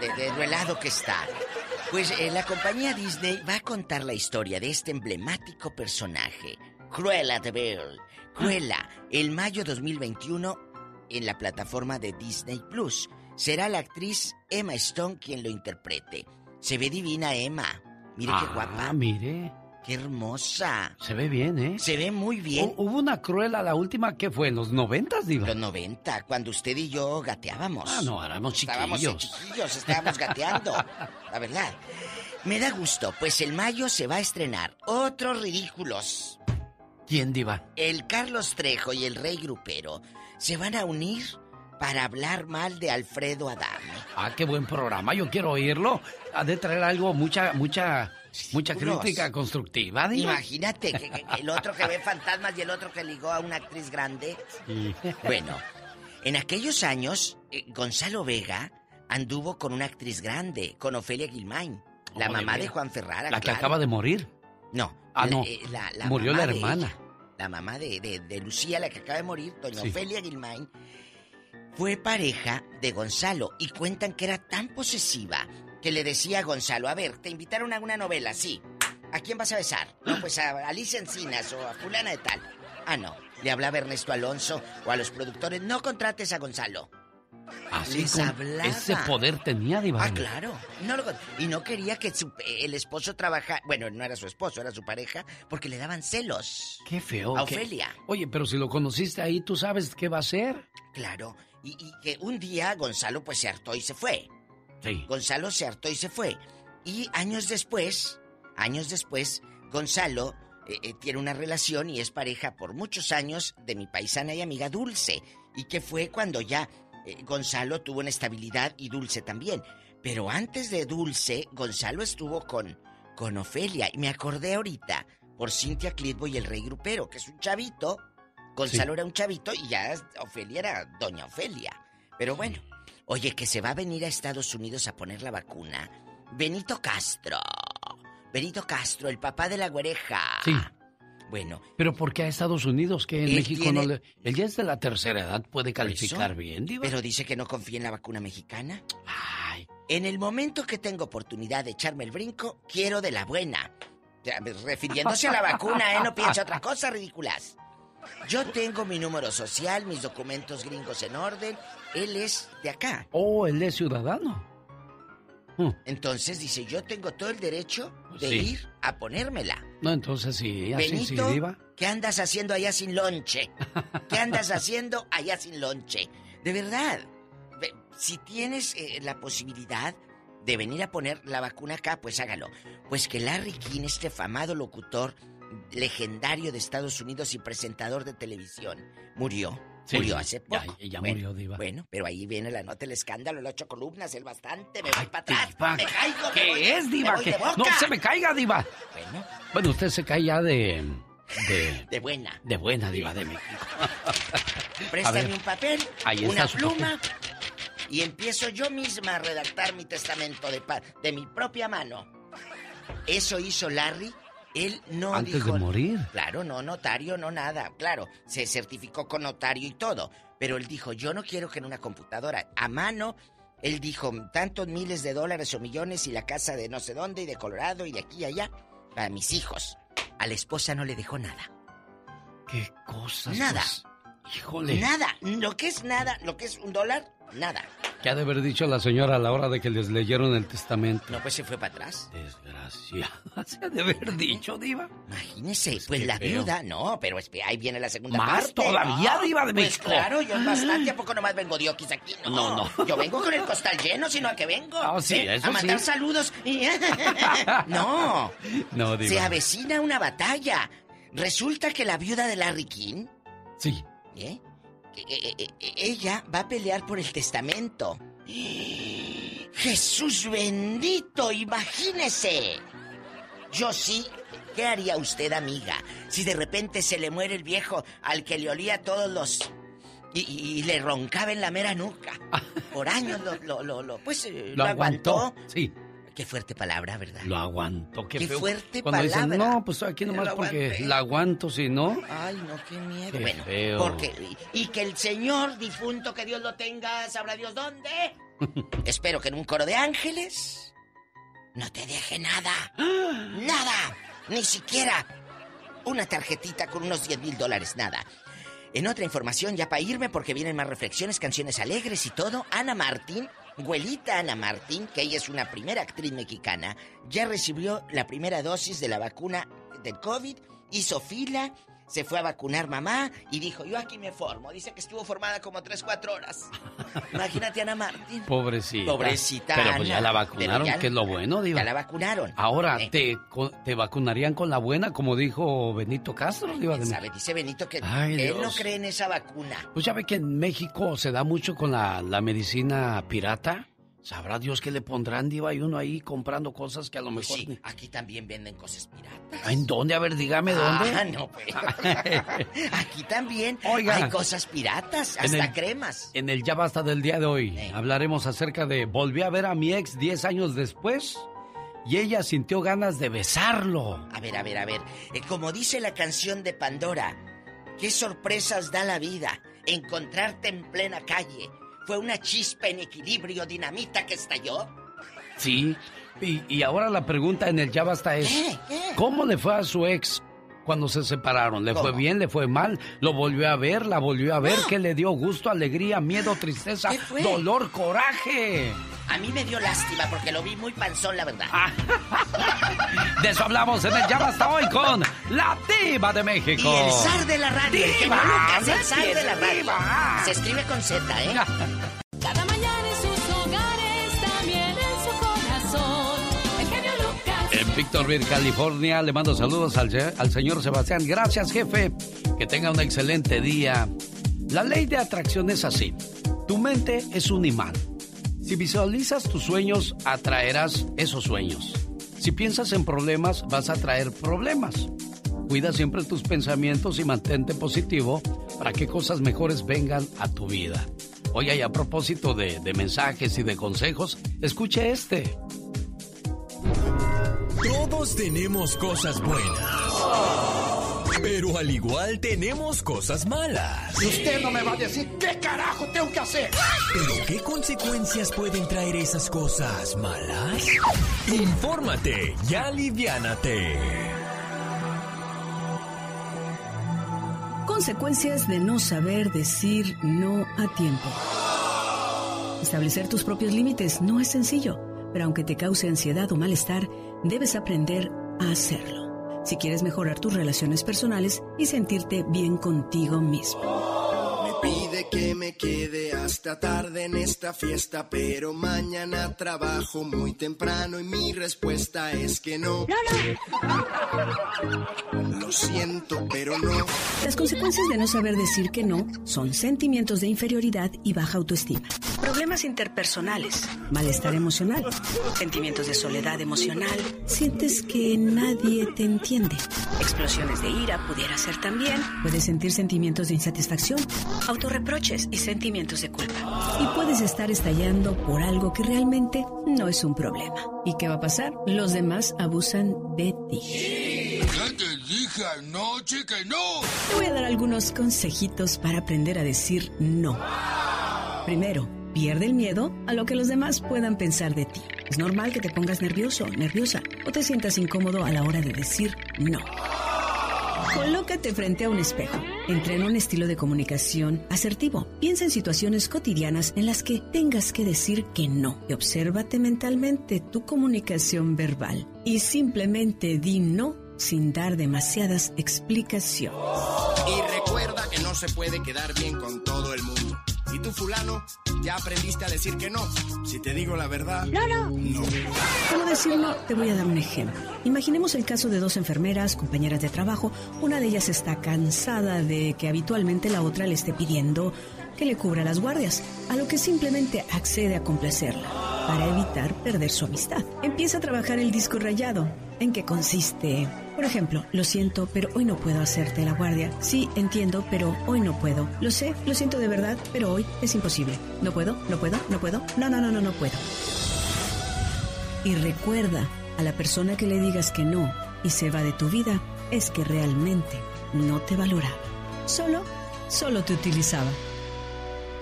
Speaker 4: De, de lo helado que está. Pues eh, la compañía Disney va a contar la historia de este emblemático personaje, Cruella de Vil. Cruella, el mayo 2021 en la plataforma de Disney Plus. Será la actriz Emma Stone quien lo interprete. Se ve divina Emma. Mire qué
Speaker 2: Ah,
Speaker 4: guapa.
Speaker 2: mire.
Speaker 4: Qué hermosa.
Speaker 2: Se ve bien, ¿eh?
Speaker 4: Se ve muy bien.
Speaker 2: Hu- Hubo una cruela, la última, ¿qué fue? ¿En los noventas, Diva?
Speaker 4: Los 90, cuando usted y yo gateábamos.
Speaker 2: Ah, no, éramos
Speaker 4: Estábamos
Speaker 2: chiquillos.
Speaker 4: chiquillos, estábamos gateando. la verdad. Me da gusto, pues el mayo se va a estrenar Otros Ridículos.
Speaker 2: ¿Quién, Diva?
Speaker 4: El Carlos Trejo y el Rey Grupero se van a unir para hablar mal de Alfredo Adame.
Speaker 2: Ah, qué buen programa, yo quiero oírlo. Ha de traer algo, mucha, mucha, mucha crítica constructiva, Diva.
Speaker 4: Imagínate que, el otro que ve fantasmas y el otro que ligó a una actriz grande.
Speaker 2: Sí.
Speaker 4: Bueno, en aquellos años, eh, Gonzalo Vega anduvo con una actriz grande, con Ofelia Guilmain, la
Speaker 2: de
Speaker 4: mamá de. Juan Ferrara.
Speaker 2: La que acaba de morir.
Speaker 4: No.
Speaker 2: Ah, no.
Speaker 4: eh, la- la
Speaker 2: Murió la hermana.
Speaker 4: ella, la mamá de, de- de Lucía, la que acaba de morir, doña
Speaker 2: Sí.
Speaker 4: Ofelia Guilmain, fue pareja de Gonzalo y cuentan que era tan posesiva que le decía a Gonzalo, a ver, te invitaron a una novela, sí. ¿A quién vas a besar? No, pues a Alicia Encinas o a fulana de tal. Ah, no. Le hablaba Ernesto Alonso o a los productores, no contrates a Gonzalo.
Speaker 2: Así
Speaker 4: Les
Speaker 2: con
Speaker 4: hablaba.
Speaker 2: ese poder tenía, Diva.
Speaker 4: Ah, claro. No lo- y no quería que su- el esposo trabajara. Bueno, no era su esposo, era su pareja, porque le daban celos.
Speaker 2: Qué feo.
Speaker 4: A Ofelia.
Speaker 2: Oye, pero si lo conociste ahí, ¿tú sabes qué va a ser?
Speaker 4: Claro. Y, y que un día Gonzalo pues se hartó y se fue.
Speaker 2: Sí.
Speaker 4: Gonzalo se hartó y se fue. Y años después, años después, Gonzalo eh, eh, tiene una relación y es pareja por muchos años de mi paisana y amiga Dulce. Y que fue cuando ya eh, Gonzalo tuvo una estabilidad y Dulce también. Pero antes de Dulce, Gonzalo estuvo con, con Ofelia. Y me acordé ahorita por Cintia Clitbo y el Rey Grupero, que es un chavito. Gonzalo
Speaker 2: Sí.
Speaker 4: era un chavito y ya Ofelia era Doña Ofelia. Pero bueno, oye, que se va a venir a Estados Unidos a poner la vacuna. Benito Castro. Benito Castro, el papá de la güereja.
Speaker 2: Sí.
Speaker 4: Bueno,
Speaker 2: Pero ¿por qué a Estados Unidos? Que en México
Speaker 4: tiene-
Speaker 2: no le... Él ya es de la tercera edad, puede calificar
Speaker 4: eso.
Speaker 2: bien, Diva.
Speaker 4: Pero dice que no confía en la vacuna mexicana.
Speaker 2: Ay,
Speaker 4: En el momento que tengo oportunidad de echarme el brinco, quiero de la buena. Refiriéndose a la vacuna, ¿eh? No piense otra cosa, ridículas. Yo tengo mi número social, mis documentos gringos en orden. Él es de acá.
Speaker 2: Oh, él es ciudadano.
Speaker 4: Entonces dice, yo tengo todo el derecho de
Speaker 2: Sí.
Speaker 4: ir a ponérmela.
Speaker 2: No, entonces sí, así sí,
Speaker 4: Benito,
Speaker 2: diva.
Speaker 4: ¿qué andas haciendo allá sin lonche? ¿Qué andas haciendo allá sin lonche? De verdad, ve- si tienes eh, la posibilidad de venir a poner la vacuna acá, pues hágalo. Pues que Larry King, este famado locutor legendario de Estados Unidos y presentador de televisión, murió.
Speaker 2: Sí,
Speaker 4: murió hace
Speaker 2: ya-
Speaker 4: poco.
Speaker 2: ya
Speaker 4: Bueno,
Speaker 2: murió, diva.
Speaker 4: Bueno, pero ahí viene la nota, el escándalo, las ocho columnas, el bastante, me voy para atrás.
Speaker 2: Diva,
Speaker 4: me caigo, me
Speaker 2: ¿Qué
Speaker 4: voy-
Speaker 2: es,
Speaker 4: me
Speaker 2: diva?
Speaker 4: voy
Speaker 2: ¿Qué?
Speaker 4: de boca.
Speaker 2: No se me caiga, diva.
Speaker 4: Bueno,
Speaker 2: Bueno, usted se cae ya de... De,
Speaker 4: de buena.
Speaker 2: de buena diva de México.
Speaker 4: Préstame un papel,
Speaker 2: Ahí
Speaker 4: una pluma y empiezo yo misma a redactar mi testamento de, de mi propia mano. Eso hizo Larry. Él no
Speaker 2: Antes
Speaker 4: dijo.
Speaker 2: de morir.
Speaker 4: Claro, no notario, no nada. Claro, se certificó con notario y todo. Pero él dijo: Yo no quiero que en una computadora, a mano. Él dijo: tantos miles de dólares o millones y la casa de no sé dónde y de Colorado y de aquí y allá para mis hijos. A la esposa no le dejó nada.
Speaker 2: ¿Qué cosas?
Speaker 4: Nada.
Speaker 2: pues, híjole.
Speaker 4: Nada. Lo que es nada, lo que es un dólar, nada.
Speaker 2: ¿Qué ha de haber dicho la señora a la hora de que les leyeron el testamento?
Speaker 4: No, pues se fue para atrás.
Speaker 2: Desgraciada. Se ha de haber dicho, diva.
Speaker 4: Imagínese, pues la
Speaker 2: feo.
Speaker 4: viuda, no, pero espe- ahí viene la segunda
Speaker 2: Más
Speaker 4: parte.
Speaker 2: todavía,
Speaker 4: No,
Speaker 2: diva de
Speaker 4: pues
Speaker 2: México.
Speaker 4: claro, yo bastante, ¿a poco nomás vengo diokis aquí? No,
Speaker 2: No, no.
Speaker 4: Yo vengo con el costal lleno, sino a que vengo.
Speaker 2: Ah, sí,
Speaker 4: ¿eh?
Speaker 2: eso
Speaker 4: A mandar
Speaker 2: sí.
Speaker 4: saludos. no,
Speaker 2: No, diva.
Speaker 4: se avecina una batalla. Resulta que la viuda de Larry King,
Speaker 2: Sí.
Speaker 4: ¿eh? Eh, eh, eh, ella va a pelear por el testamento. Jesús bendito, imagínese. Yo sí. ¿Qué haría usted, amiga, si de repente se le muere el viejo al que le olía todos los... Y, y- y le roncaba en la mera nuca? Por años lo, lo, lo, lo- pues, eh,
Speaker 2: Lo aguantó. Sí.
Speaker 4: Qué fuerte palabra, ¿verdad?
Speaker 2: Lo aguantó. Qué,
Speaker 4: Qué
Speaker 2: feo.
Speaker 4: fuerte
Speaker 2: Cuando dicen,
Speaker 4: palabra.
Speaker 2: no, pues aquí nomás porque la aguanto, si no.
Speaker 4: Ay, no, qué miedo.
Speaker 2: Qué
Speaker 4: bueno,
Speaker 2: feo.
Speaker 4: porque y, y que el Señor difunto que Dios lo tenga, sabrá Dios dónde. Espero que en un coro de ángeles no te deje nada. Nada. Ni siquiera una tarjetita con unos 10 mil dólares, nada. En otra información, ya para irme, porque vienen más reflexiones, canciones alegres y todo, Ana Martín, güelita Ana Martín, que ella es una primera actriz mexicana, ya recibió la primera dosis de la vacuna del COVID, hizo fila, se fue a vacunar mamá y dijo, yo aquí me formo. Dice que estuvo formada como 3, 4 horas. Imagínate Ana Martín.
Speaker 2: Pobrecita.
Speaker 4: Pobrecita
Speaker 2: Pero pues ya la vacunaron,
Speaker 4: ya-
Speaker 2: que es lo bueno, diva.
Speaker 4: Ya la vacunaron.
Speaker 2: Ahora,
Speaker 4: Eh.
Speaker 2: ¿te, ¿te vacunarían con la buena, como dijo Benito Castro, diva de.
Speaker 4: Dice Benito que,
Speaker 2: Ay,
Speaker 4: él no cree en esa vacuna.
Speaker 2: Pues ya ve que en México se da mucho con la, la medicina pirata. Sabrá Dios qué le pondrán, diva, y uno ahí comprando cosas que a lo mejor...
Speaker 4: Sí, aquí también venden cosas piratas.
Speaker 2: ¿En dónde? A ver, dígame dónde.
Speaker 4: Ah, no, pues. Aquí también
Speaker 2: Oiga.
Speaker 4: hay cosas piratas, hasta
Speaker 2: el-
Speaker 4: cremas.
Speaker 2: En el Ya Basta del día de hoy hablaremos acerca de volví a ver a mi ex 10 años después y ella sintió ganas de besarlo.
Speaker 4: A ver, a ver, a ver. Eh, como dice la canción de Pandora, qué sorpresas da la vida encontrarte en plena calle. ¿Fue una chispa en equilibrio dinamita que estalló?
Speaker 2: Sí. Y, y ahora la pregunta en el Ya Basta es,
Speaker 4: ¿Qué? ¿Qué?
Speaker 2: ¿cómo le fue a su ex cuando se separaron? ¿Le fue bien? ¿Le fue mal? ¿Lo volvió a ver? ¿La volvió a ver? ¿Qué le dio gusto, alegría, miedo, tristeza, dolor, coraje?
Speaker 4: A mí me dio lástima porque lo vi muy panzón, la verdad.
Speaker 2: Ah. De eso hablamos en el Ya Basta hoy con la diva de México.
Speaker 4: Y el zar de la radio, el
Speaker 2: Diva,
Speaker 4: Lucas, el zar de la radio.
Speaker 2: diva.
Speaker 4: Se escribe con Z, ¿eh?
Speaker 9: Cada mañana en sus hogares, también en su corazón.
Speaker 2: En Victorville, California, le mando saludos al, al señor Sebastián. Gracias, jefe. Que tenga un excelente día. La ley de atracción es así. Tu mente es un imán. Si visualizas tus sueños, atraerás esos sueños. Si piensas en problemas, vas a atraer problemas. Cuida siempre tus pensamientos y mantente positivo para que cosas mejores vengan a tu vida. Oye, y a propósito de, de mensajes y de consejos, escuche este.
Speaker 6: Todos tenemos cosas buenas. Pero al igual tenemos cosas malas.
Speaker 49: Y usted no me va a decir qué carajo tengo que hacer.
Speaker 6: ¿Pero qué consecuencias pueden traer esas cosas malas? Infórmate y aliviánate.
Speaker 50: Consecuencias de no saber decir no a tiempo. Establecer tus propios límites no es sencillo, pero aunque te cause ansiedad o malestar, debes aprender a hacerlo. Si quieres mejorar tus relaciones personales y sentirte bien contigo mismo.
Speaker 51: Pide que me quede hasta tarde en esta fiesta, pero mañana trabajo muy temprano y mi respuesta es que no. Lo siento, pero no.
Speaker 50: Las consecuencias de no saber decir que no son sentimientos de inferioridad y baja autoestima, problemas interpersonales, malestar emocional, sentimientos de soledad emocional, sientes que nadie te entiende, explosiones de ira pudiera ser también, puedes sentir sentimientos de insatisfacción, autorreproches y sentimientos de culpa. Y puedes estar estallando por algo que realmente no es un problema. ¿Y qué va a pasar? Los demás abusan de ti.
Speaker 49: Ya te dije anoche que no.
Speaker 50: Te voy a dar algunos consejitos para aprender a decir no. Primero, pierde el miedo a lo que los demás puedan pensar de ti. Es normal que te pongas nervioso, nerviosa o te sientas incómodo a la hora de decir no. Colócate frente a un espejo. Entrena un estilo de comunicación asertivo. Piensa en situaciones cotidianas en las que tengas que decir que no. Y obsérvate mentalmente tu comunicación verbal. Y simplemente di no sin dar demasiadas explicaciones.
Speaker 51: Y recuerda que no se puede quedar bien con todo el mundo. Y tú, fulano, ya aprendiste a decir que no. Si te digo la verdad...
Speaker 50: No, no.
Speaker 51: No.
Speaker 50: ¿Cómo decirlo? Te voy a dar un ejemplo. Imaginemos el caso de dos enfermeras, compañeras de trabajo. Una de ellas está cansada de que habitualmente la otra le esté pidiendo que le cubra las guardias, a lo que simplemente accede a complacerla para evitar perder su amistad. Empieza a trabajar el disco rayado. ¿En qué consiste? Por ejemplo, lo siento, pero hoy no puedo hacerte la guardia. Sí, entiendo, pero hoy no puedo. Lo sé, lo siento de verdad, pero hoy es imposible. No puedo, no puedo, no puedo. No, no, no, no, no puedo. Y recuerda, a la persona que le digas que no y se va de tu vida, es que realmente no te valoraba. Solo, solo te utilizaba.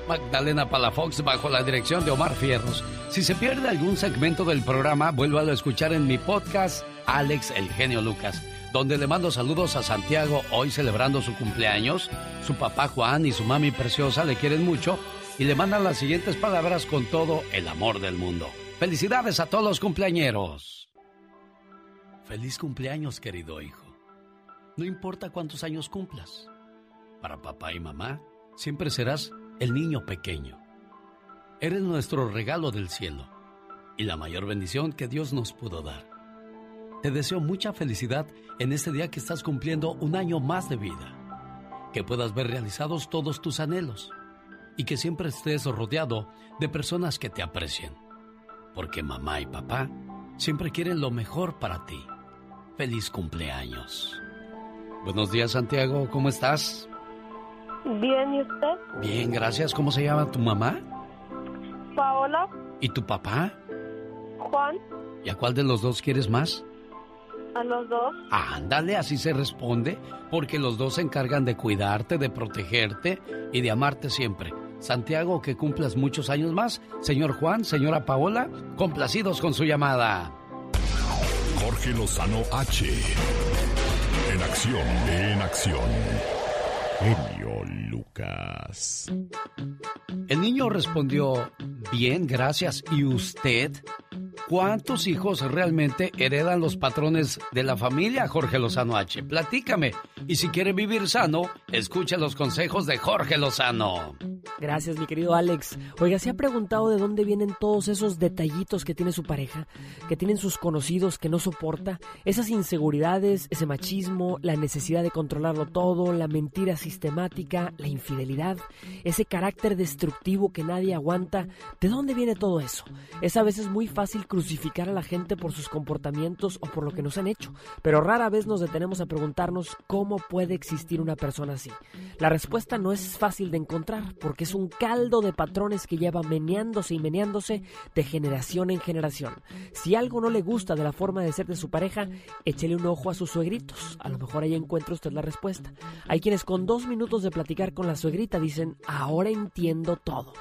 Speaker 2: Magdalena Palafox bajo la dirección de Omar Fierros. Si se pierde algún segmento del programa, vuélvalo a escuchar en mi podcast Alex El Genio Lucas, donde le mando saludos a Santiago hoy celebrando su cumpleaños. Su papá Juan y su mami preciosa le quieren mucho y le mandan las siguientes palabras con todo el amor del mundo. Felicidades a todos los cumpleañeros. Feliz cumpleaños, querido hijo. No importa cuántos años cumplas. Para papá y mamá, siempre serás el niño pequeño. Eres nuestro regalo del cielo y la mayor bendición que Dios nos pudo dar. Te deseo mucha felicidad en este día que estás cumpliendo un año más de vida. Que puedas ver realizados todos tus anhelos y que siempre estés rodeado de personas que te aprecien. Porque mamá y papá siempre quieren lo mejor para ti. Feliz cumpleaños. Buenos días, Santiago. ¿Cómo estás?
Speaker 35: Bien, ¿y usted?
Speaker 2: Bien, gracias. ¿Cómo se llama tu mamá?
Speaker 35: Paola,
Speaker 2: ¿Y tu papá?
Speaker 35: Juan,
Speaker 2: ¿Y a cuál de los dos quieres más?
Speaker 35: a los dos.
Speaker 2: Ándale, así se responde, porque los dos se encargan de cuidarte, de protegerte y de amarte siempre. Santiago, que cumplas muchos años más. Señor Juan, señora Paola, complacidos con su llamada.
Speaker 1: Jorge Lozano H. En acción, en acción. Genio Lucas.
Speaker 2: El niño respondió, bien, gracias. ¿Y usted? ¿Cuántos hijos realmente heredan los patrones de la familia, Jorge Lozano H? Platícame. Y si quiere vivir sano, escuche los consejos de Jorge Lozano.
Speaker 52: Gracias, mi querido Alex. Oiga, ¿se ha preguntado de dónde vienen todos esos detallitos que tiene su pareja, que tienen sus conocidos que no soporta? Esas inseguridades, ese machismo, la necesidad de controlarlo todo, la mentira sistemática, la infidelidad, ese carácter destructivo que nadie aguanta. ¿De dónde viene todo eso? Es a veces muy fácil crucificar a la gente por sus comportamientos o por lo que nos han hecho, pero rara vez nos detenemos a preguntarnos cómo puede existir una persona así. La respuesta no es fácil de encontrar porque es un caldo de patrones que lleva meneándose y meneándose de generación en generación. Si algo no le gusta de la forma de ser de su pareja, échele un ojo a sus suegritos. A lo mejor ahí encuentra usted la respuesta. Hay quienes con dos minutos de platicar con la suegrita dicen, ahora entiendo todo.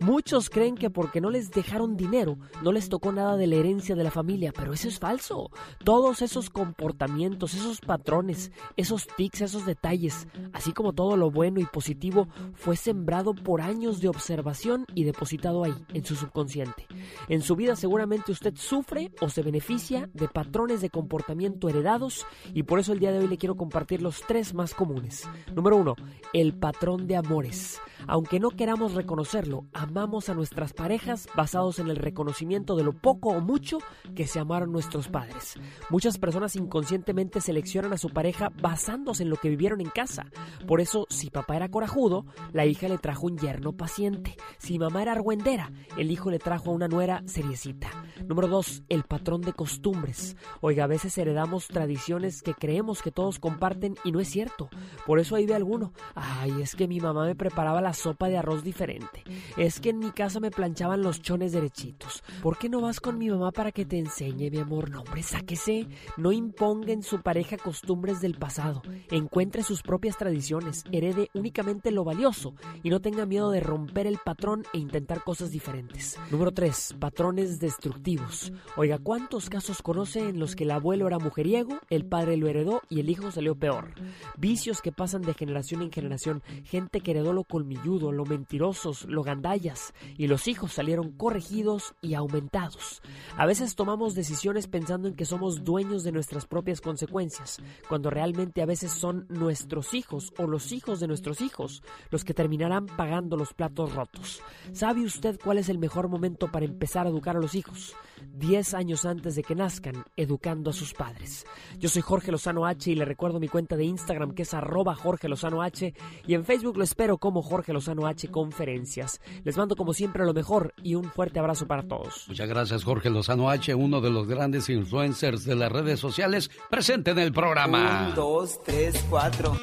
Speaker 52: Muchos creen que porque no les dejaron dinero, no les tocó nada de la herencia de la familia, pero eso es falso. Todos esos comportamientos, esos patrones, esos tics, esos detalles, así como todo lo bueno y positivo, fue sembrado por años de observación y depositado ahí, en su subconsciente. En su vida seguramente usted sufre o se beneficia de patrones de comportamiento heredados y por eso el día de hoy le quiero compartir los tres más comunes. Número uno, el patrón de amores. Aunque no queramos reconocerlo, amamos a nuestras parejas basados en el reconocimiento de lo poco o mucho que se amaron nuestros padres. Muchas personas inconscientemente seleccionan a su pareja basándose en lo que vivieron en casa. Por eso, si papá era corajudo, la hija le trajo un yerno paciente. Si mamá era argüendera, el hijo le trajo a una nuera seriecita. Número dos, el patrón de costumbres. Oiga, a veces heredamos tradiciones que creemos que todos comparten y no es cierto. Por eso ahí ve alguno. Ay, es que mi mamá me preparaba la sopa de arroz diferente. Es que en mi casa me planchaban los chones derechitos. ¿Por qué no vas con mi mamá para que te enseñe, mi amor? No, hombre, sáquese. No imponga en su pareja costumbres del pasado. Encuentre sus propias tradiciones. Herede únicamente lo valioso y no tenga miedo de romper el patrón e intentar cosas diferentes. Número 3. Patrones destructivos. Oiga, ¿cuántos casos conoce en los que el abuelo era mujeriego, el padre lo heredó y el hijo salió peor? Vicios que pasan de generación en generación. Gente que heredó lo colmilludo, lo mentirosos, lo gandallas y los hijos salieron corregidos y aumentados. A veces tomamos decisiones pensando en que somos dueños de nuestras propias consecuencias, cuando realmente a veces son nuestros hijos o los hijos de nuestros hijos los que terminarán pagando los platos rotos. ¿Sabe usted cuál es el mejor momento para empezar a educar a los hijos? Diez años antes de que nazcan, educando a sus padres. Yo soy Jorge Lozano H y le recuerdo mi cuenta de Instagram que es arroba Jorge Lozano H y en Facebook lo espero como Jorge Lozano H Conferencias. Les mando como siempre lo mejor y un fuerte abrazo para todos.
Speaker 2: Muchas gracias Jorge Lozano H, uno de los grandes influencers de las redes sociales, presente en el programa.
Speaker 53: Un, dos, tres, cuatro.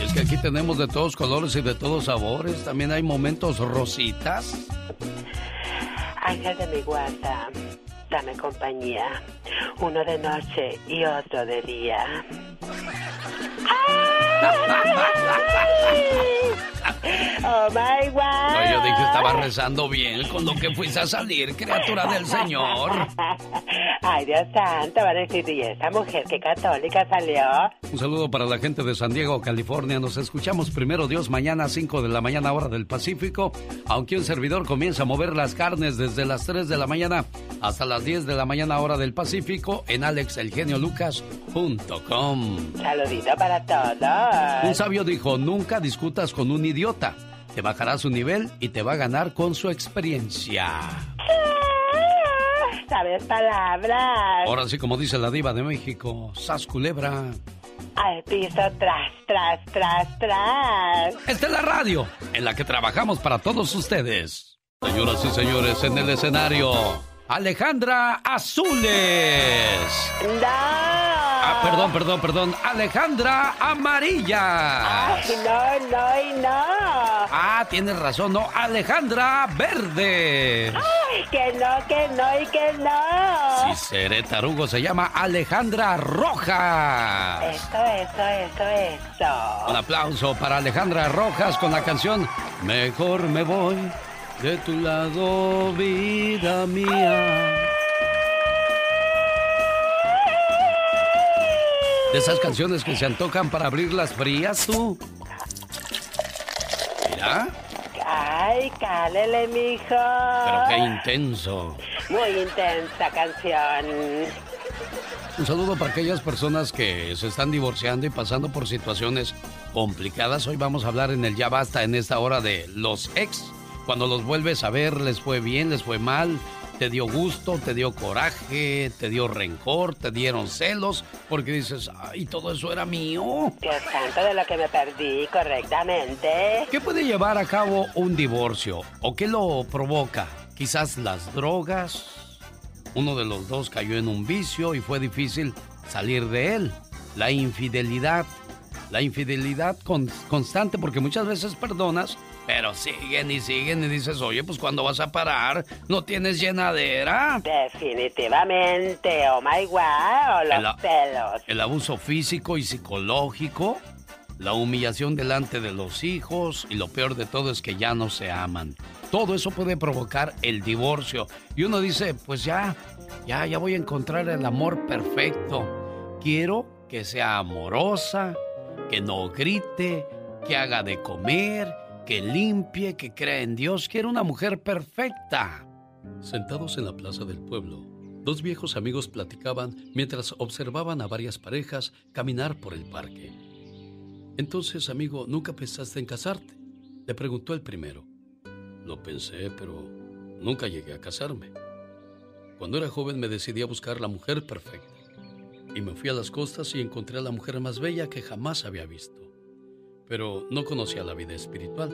Speaker 2: Es que aquí tenemos de todos colores y de todos sabores. También hay momentos rositas.
Speaker 54: Ángel de mi guarda, dame compañía. Uno de noche y otro de día. Oh my God.
Speaker 2: No, yo dije estaba rezando bien con lo que fuiste a salir, criatura del Señor.
Speaker 54: Ay, Dios santo, van a decir, ¿y esta mujer qué católica salió?
Speaker 2: Un saludo para la gente de San Diego, California. Nos escuchamos primero Dios mañana a 5 de la mañana hora del Pacífico, aunque un servidor comienza a mover las carnes desde las 3 de la mañana hasta las 10 de la mañana hora del Pacífico en alexelgeniolucas.com.
Speaker 54: Saludito para todos.
Speaker 2: Un sabio dijo, nunca discutas con un idiota. Te bajará su nivel y te va a ganar con su experiencia.
Speaker 54: ¿Sabes palabras?
Speaker 2: Ahora sí, como dice la diva de México, Sas Culebra.
Speaker 54: Al piso, tras, tras, tras, tras.
Speaker 2: Esta es la radio en la que trabajamos para todos ustedes. Señoras y señores, en el escenario, Alejandra Azules. Ah, perdón, perdón, perdón. Alejandra Amarilla.
Speaker 54: Ay, no, no y no.
Speaker 2: Ah, tienes razón, no. Alejandra Verde.
Speaker 54: Ay, que no, que no y que no.
Speaker 2: Si seré tarugo, se llama Alejandra Rojas.
Speaker 54: Eso, eso, eso, eso.
Speaker 2: Un aplauso para Alejandra Rojas con la canción Mejor me voy de tu lado, vida mía. De esas canciones que se antojan para abrir las frías, tú. Mira.
Speaker 54: Ay, cálele, mijo.
Speaker 2: Pero qué intenso.
Speaker 54: Muy intensa canción.
Speaker 2: Un saludo para aquellas personas que se están divorciando y pasando por situaciones complicadas. Hoy vamos a hablar en el Ya Basta en esta hora de los ex. Cuando los vuelves a ver, les fue bien, les fue mal, te dio gusto, te dio coraje, te dio rencor, te dieron celos, porque dices, ay, todo eso era mío.
Speaker 54: Dios santo de lo que me perdí correctamente.
Speaker 2: ¿Qué puede llevar a cabo un divorcio? ¿O qué lo provoca? Quizás las drogas. Uno de los dos cayó en un vicio y fue difícil salir de él. La infidelidad, la infidelidad con- constante, porque muchas veces perdonas, pero siguen y siguen y dices, oye, pues cuando vas a parar, no tienes llenadera.
Speaker 54: Definitivamente, oh my wow, los
Speaker 2: El
Speaker 54: celos.
Speaker 2: El abuso físico y psicológico, la humillación delante de los hijos y lo peor de todo es que ya no se aman. Todo eso puede provocar el divorcio. Y uno dice, pues ya, ya, ya voy a encontrar el amor perfecto. Quiero que sea amorosa, que no grite, que haga de comer, que limpie, que crea en Dios. Quiero una mujer perfecta. Sentados en la plaza del pueblo, dos viejos amigos platicaban mientras observaban a varias parejas caminar por el parque. Entonces, amigo, ¿nunca pensaste en casarte? Le preguntó el primero. Lo pensé, pero nunca llegué a casarme. Cuando era joven me decidí a buscar la mujer perfecta. Y me fui a las costas y encontré a la mujer más bella que jamás había visto. Pero no conocía la vida espiritual.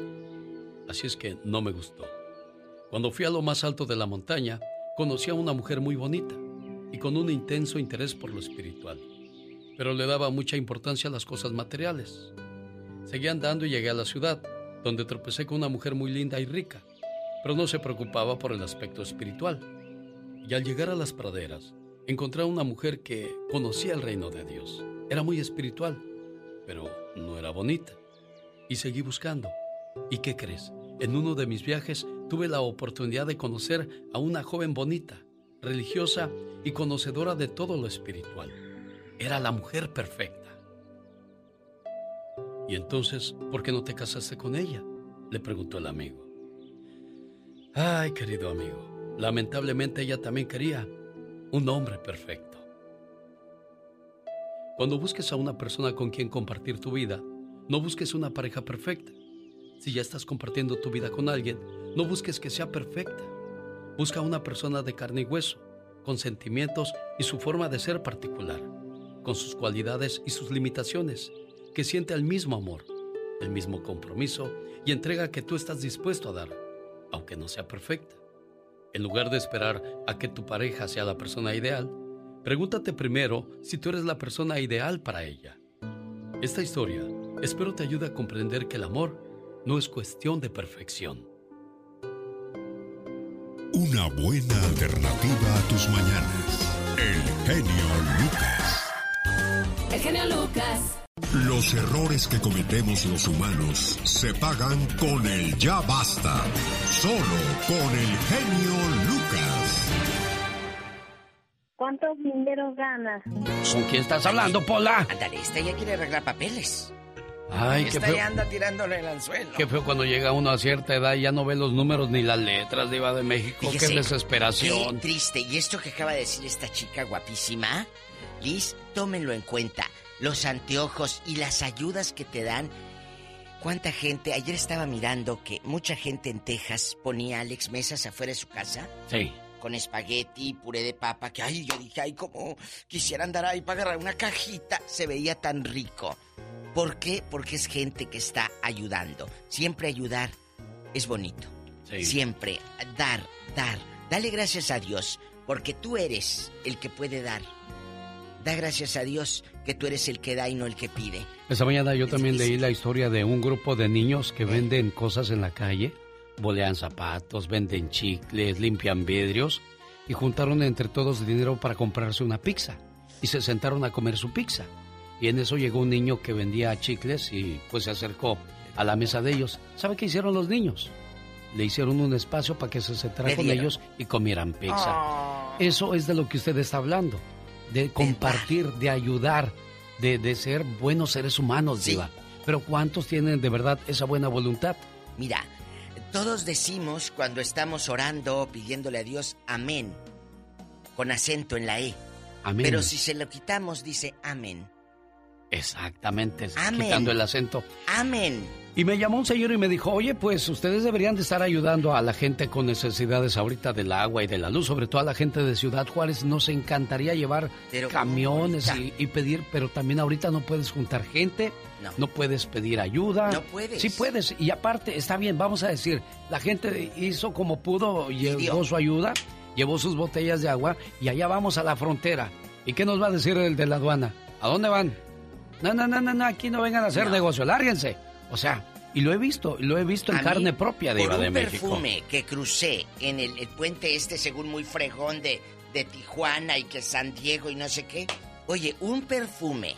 Speaker 2: Así es que no me gustó. Cuando fui a lo más alto de la montaña, conocí a una mujer muy bonita y con un intenso interés por lo espiritual. Pero le daba mucha importancia a las cosas materiales. Seguí andando y llegué a la ciudad, donde tropecé con una mujer muy linda y rica, pero no se preocupaba por el aspecto espiritual. Y al llegar a las praderas, encontré a una mujer que conocía el reino de Dios. Era muy espiritual, pero no era bonita. Y seguí buscando. ¿Y qué crees? En uno de mis viajes tuve la oportunidad de conocer a una joven bonita, religiosa y conocedora de todo lo espiritual. Era la mujer perfecta. ¿Y entonces por qué no te casaste con ella? Le preguntó el amigo. Ay, querido amigo, lamentablemente ella también quería un hombre perfecto. Cuando busques a una persona con quien compartir tu vida, no busques una pareja perfecta. Si ya estás compartiendo tu vida con alguien, no busques que sea perfecta. Busca una persona de carne y hueso, con sentimientos y su forma de ser particular, con sus cualidades y sus limitaciones, que siente el mismo amor, el mismo compromiso y entrega que tú estás dispuesto a dar, aunque no sea perfecta. En lugar de esperar a que tu pareja sea la persona ideal, pregúntate primero si tú eres la persona ideal para ella. Esta historia espero te ayude a comprender que el amor no es cuestión de perfección.
Speaker 1: Una buena alternativa a tus mañanas. El genio Lucas.
Speaker 9: El genio Lucas.
Speaker 1: Los errores que cometemos los humanos se pagan con el ya basta. Solo con el genio Lucas.
Speaker 35: ¿Cuántos dineros ganas?
Speaker 2: ¿Con quién estás hablando, Pola?
Speaker 4: Ándale, esta ya quiere arreglar papeles.
Speaker 2: Ay, qué
Speaker 4: esta
Speaker 2: feo.
Speaker 4: ya anda tirándole el anzuelo.
Speaker 2: Qué feo cuando llega uno a cierta edad y ya no ve los números ni las letras, Diva de México.
Speaker 4: Fíjese,
Speaker 2: qué desesperación.
Speaker 4: Qué triste. Y esto que acaba de decir esta chica guapísima, Liz, tómenlo en cuenta. Los anteojos y las ayudas que te dan. ¿Cuánta gente? Ayer estaba mirando que mucha gente en Texas ponía a Alex Mesas afuera de su casa.
Speaker 2: Sí.
Speaker 4: Con espagueti, puré de papa, que ay, yo dije, ay, como quisiera andar ahí para agarrar una cajita. Se veía tan rico. ¿Por qué? Porque es gente que está ayudando. Siempre ayudar es bonito.
Speaker 2: Sí.
Speaker 4: Siempre dar, dar. Dale gracias a Dios, porque tú eres el que puede dar. Da gracias a Dios que tú eres el que da y no el que pide.
Speaker 2: Esta mañana yo también leí la historia de un grupo de niños que venden cosas en la calle, bolean zapatos, venden chicles, limpian vidrios y juntaron entre todos dinero para comprarse una pizza y se sentaron a comer su pizza. Y en eso llegó un niño que vendía chicles y pues se acercó a la mesa de ellos. ¿Sabe qué hicieron los niños? Le hicieron un espacio para que se sentara
Speaker 4: Le
Speaker 2: con ellos y comieran pizza.
Speaker 4: Oh.
Speaker 2: Eso es de lo que usted está hablando, de compartir, de ayudar, de, de ser buenos seres humanos,
Speaker 4: Sí.
Speaker 2: Diva. Pero ¿cuántos tienen de verdad esa buena voluntad?
Speaker 4: Mira, todos decimos cuando estamos orando, pidiéndole a Dios, amén, con acento en la E.
Speaker 2: Amén.
Speaker 4: Pero si se lo quitamos, dice amén.
Speaker 2: Exactamente,
Speaker 4: Amén.
Speaker 2: quitando el acento.
Speaker 4: Amén.
Speaker 2: Y me llamó un señor y me dijo, oye, pues ustedes deberían de estar ayudando a la gente con necesidades ahorita del agua y de la luz, sobre todo a la gente de Ciudad Juárez. Nos encantaría llevar
Speaker 4: Pero,
Speaker 2: camiones
Speaker 4: ¿cómo
Speaker 2: y, y pedir, pero también ahorita no puedes juntar gente,
Speaker 4: No.
Speaker 2: puedes pedir ayuda.
Speaker 4: No puedes.
Speaker 2: Sí puedes. Y aparte, está bien, vamos a decir, la gente hizo como pudo, llevó su ayuda, llevó sus botellas de agua y allá vamos a la frontera. ¿Y qué nos va a decir el de la aduana? ¿A dónde van? No, no, no, no, no, aquí no vengan a hacer negocio, lárguense. O sea, y lo he visto, lo he visto en
Speaker 4: A mí,
Speaker 2: carne propia,
Speaker 4: por
Speaker 2: Diva
Speaker 4: un
Speaker 2: de México.
Speaker 4: perfume que crucé en el, el puente este, según muy fregón de, de Tijuana y que San Diego y no sé qué. Oye, un perfume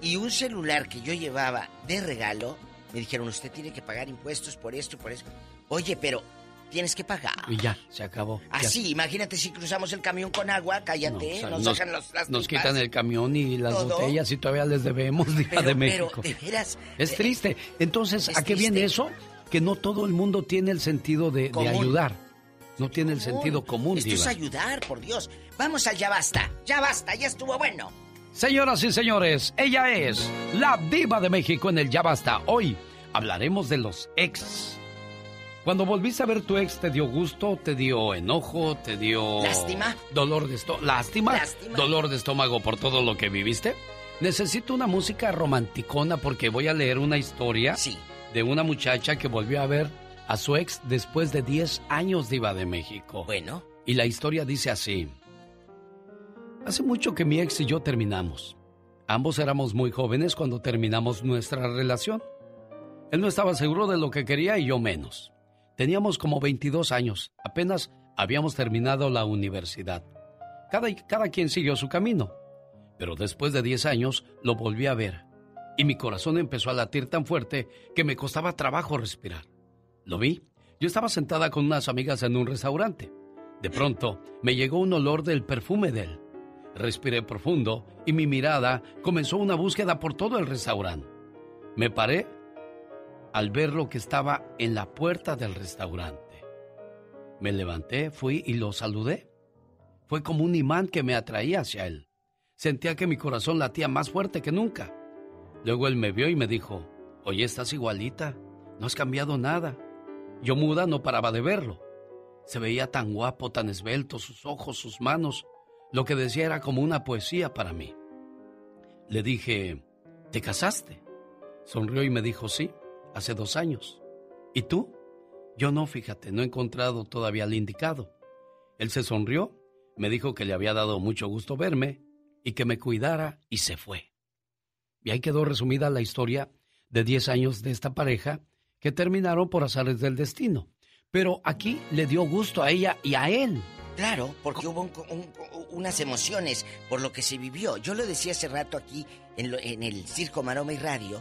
Speaker 4: y un celular que yo llevaba de regalo, me dijeron, usted tiene que pagar impuestos por esto y por eso. Oye, pero tienes que pagar.
Speaker 2: Y ya, se acabó. Ya.
Speaker 4: Así, imagínate si cruzamos el camión con agua, cállate,
Speaker 2: O sea,
Speaker 4: nos, sacan los, las
Speaker 2: nos quitan el camión y las
Speaker 4: Todo.
Speaker 2: botellas y todavía les debemos, Diva
Speaker 4: Pero,
Speaker 2: de
Speaker 4: pero,
Speaker 2: México.
Speaker 4: de veras,
Speaker 2: Es triste. Entonces,
Speaker 4: es
Speaker 2: ¿a qué viene eso? Que no todo el mundo tiene el sentido de, ayudar. No tiene el sentido común,
Speaker 4: Esto es ayudar, por Dios. Vamos al ya basta, ya basta, ya estuvo bueno.
Speaker 2: Señoras y señores, ella es la diva de México en el Ya Basta. Hoy hablaremos de los ex. Cuando volviste a ver tu ex, ¿te dio gusto? ¿Te dio enojo? ¿Te dio...
Speaker 4: Lástima.
Speaker 2: Dolor de estómago. ¿Lástima?
Speaker 4: Lástima.
Speaker 2: ¿Dolor de estómago por todo lo que viviste? Necesito una música romanticona porque voy a leer una historia de una muchacha que volvió a ver a su ex después de 10 años diva de México.
Speaker 4: Bueno.
Speaker 2: Y la historia dice así. Hace mucho que mi ex y yo terminamos. Ambos éramos muy jóvenes cuando terminamos nuestra relación. Él no estaba seguro de lo que quería y yo menos. Teníamos como 22 años, apenas habíamos terminado la universidad. Cada, cada quien siguió su camino. Pero después de 10 años lo volví a ver y mi corazón empezó a latir tan fuerte que me costaba trabajo respirar. Lo vi. Yo estaba sentada con unas amigas en un restaurante. De pronto me llegó un olor del perfume de él. Respiré profundo y mi mirada comenzó una búsqueda por todo el restaurante. Me paré al ver lo que estaba en la puerta del restaurante. Me levanté, fui y lo saludé. Fue como un imán que me atraía hacia él. Sentía que mi corazón latía más fuerte que nunca. Luego él me vio y me dijo, oye, estás igualita, no has cambiado nada. Yo muda no paraba de verlo. Se veía tan guapo, tan esbelto, sus ojos, sus manos. Lo que decía era como una poesía para mí. Le dije, ¿te casaste? Sonrió y me dijo, sí, hace dos años. ¿Y tú? Yo no, fíjate, no he encontrado todavía al indicado. Él se sonrió, me dijo que le había dado mucho gusto verme y que me cuidara y se fue. Y ahí quedó resumida la historia de 10 años de esta pareja que terminaron por azares del destino. Pero aquí le dio gusto a ella y a él.
Speaker 4: Claro, porque hubo un- un- unas emociones por lo que se vivió. Yo lo decía hace rato aquí en, en el Circo Maroma y Radio,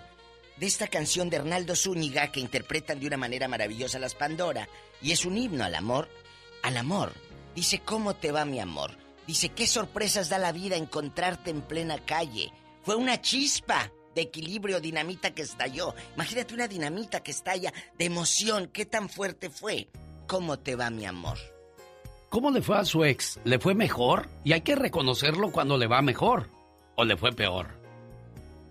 Speaker 4: de esta canción de Hernaldo Zúñiga que interpretan de una manera maravillosa las Pandora, y es un himno al amor. Al amor. Dice, ¿cómo te va mi amor? Dice, ¿qué sorpresas da la vida encontrarte en plena calle? Fue una chispa de equilibrio, dinamita que estalló. Imagínate una dinamita que estalla de emoción. ¿Qué tan fuerte fue? ¿Cómo te va mi amor?
Speaker 2: ¿Cómo le fue a su ex? ¿Le fue mejor? Y hay que reconocerlo cuando le va mejor. ¿O le fue peor?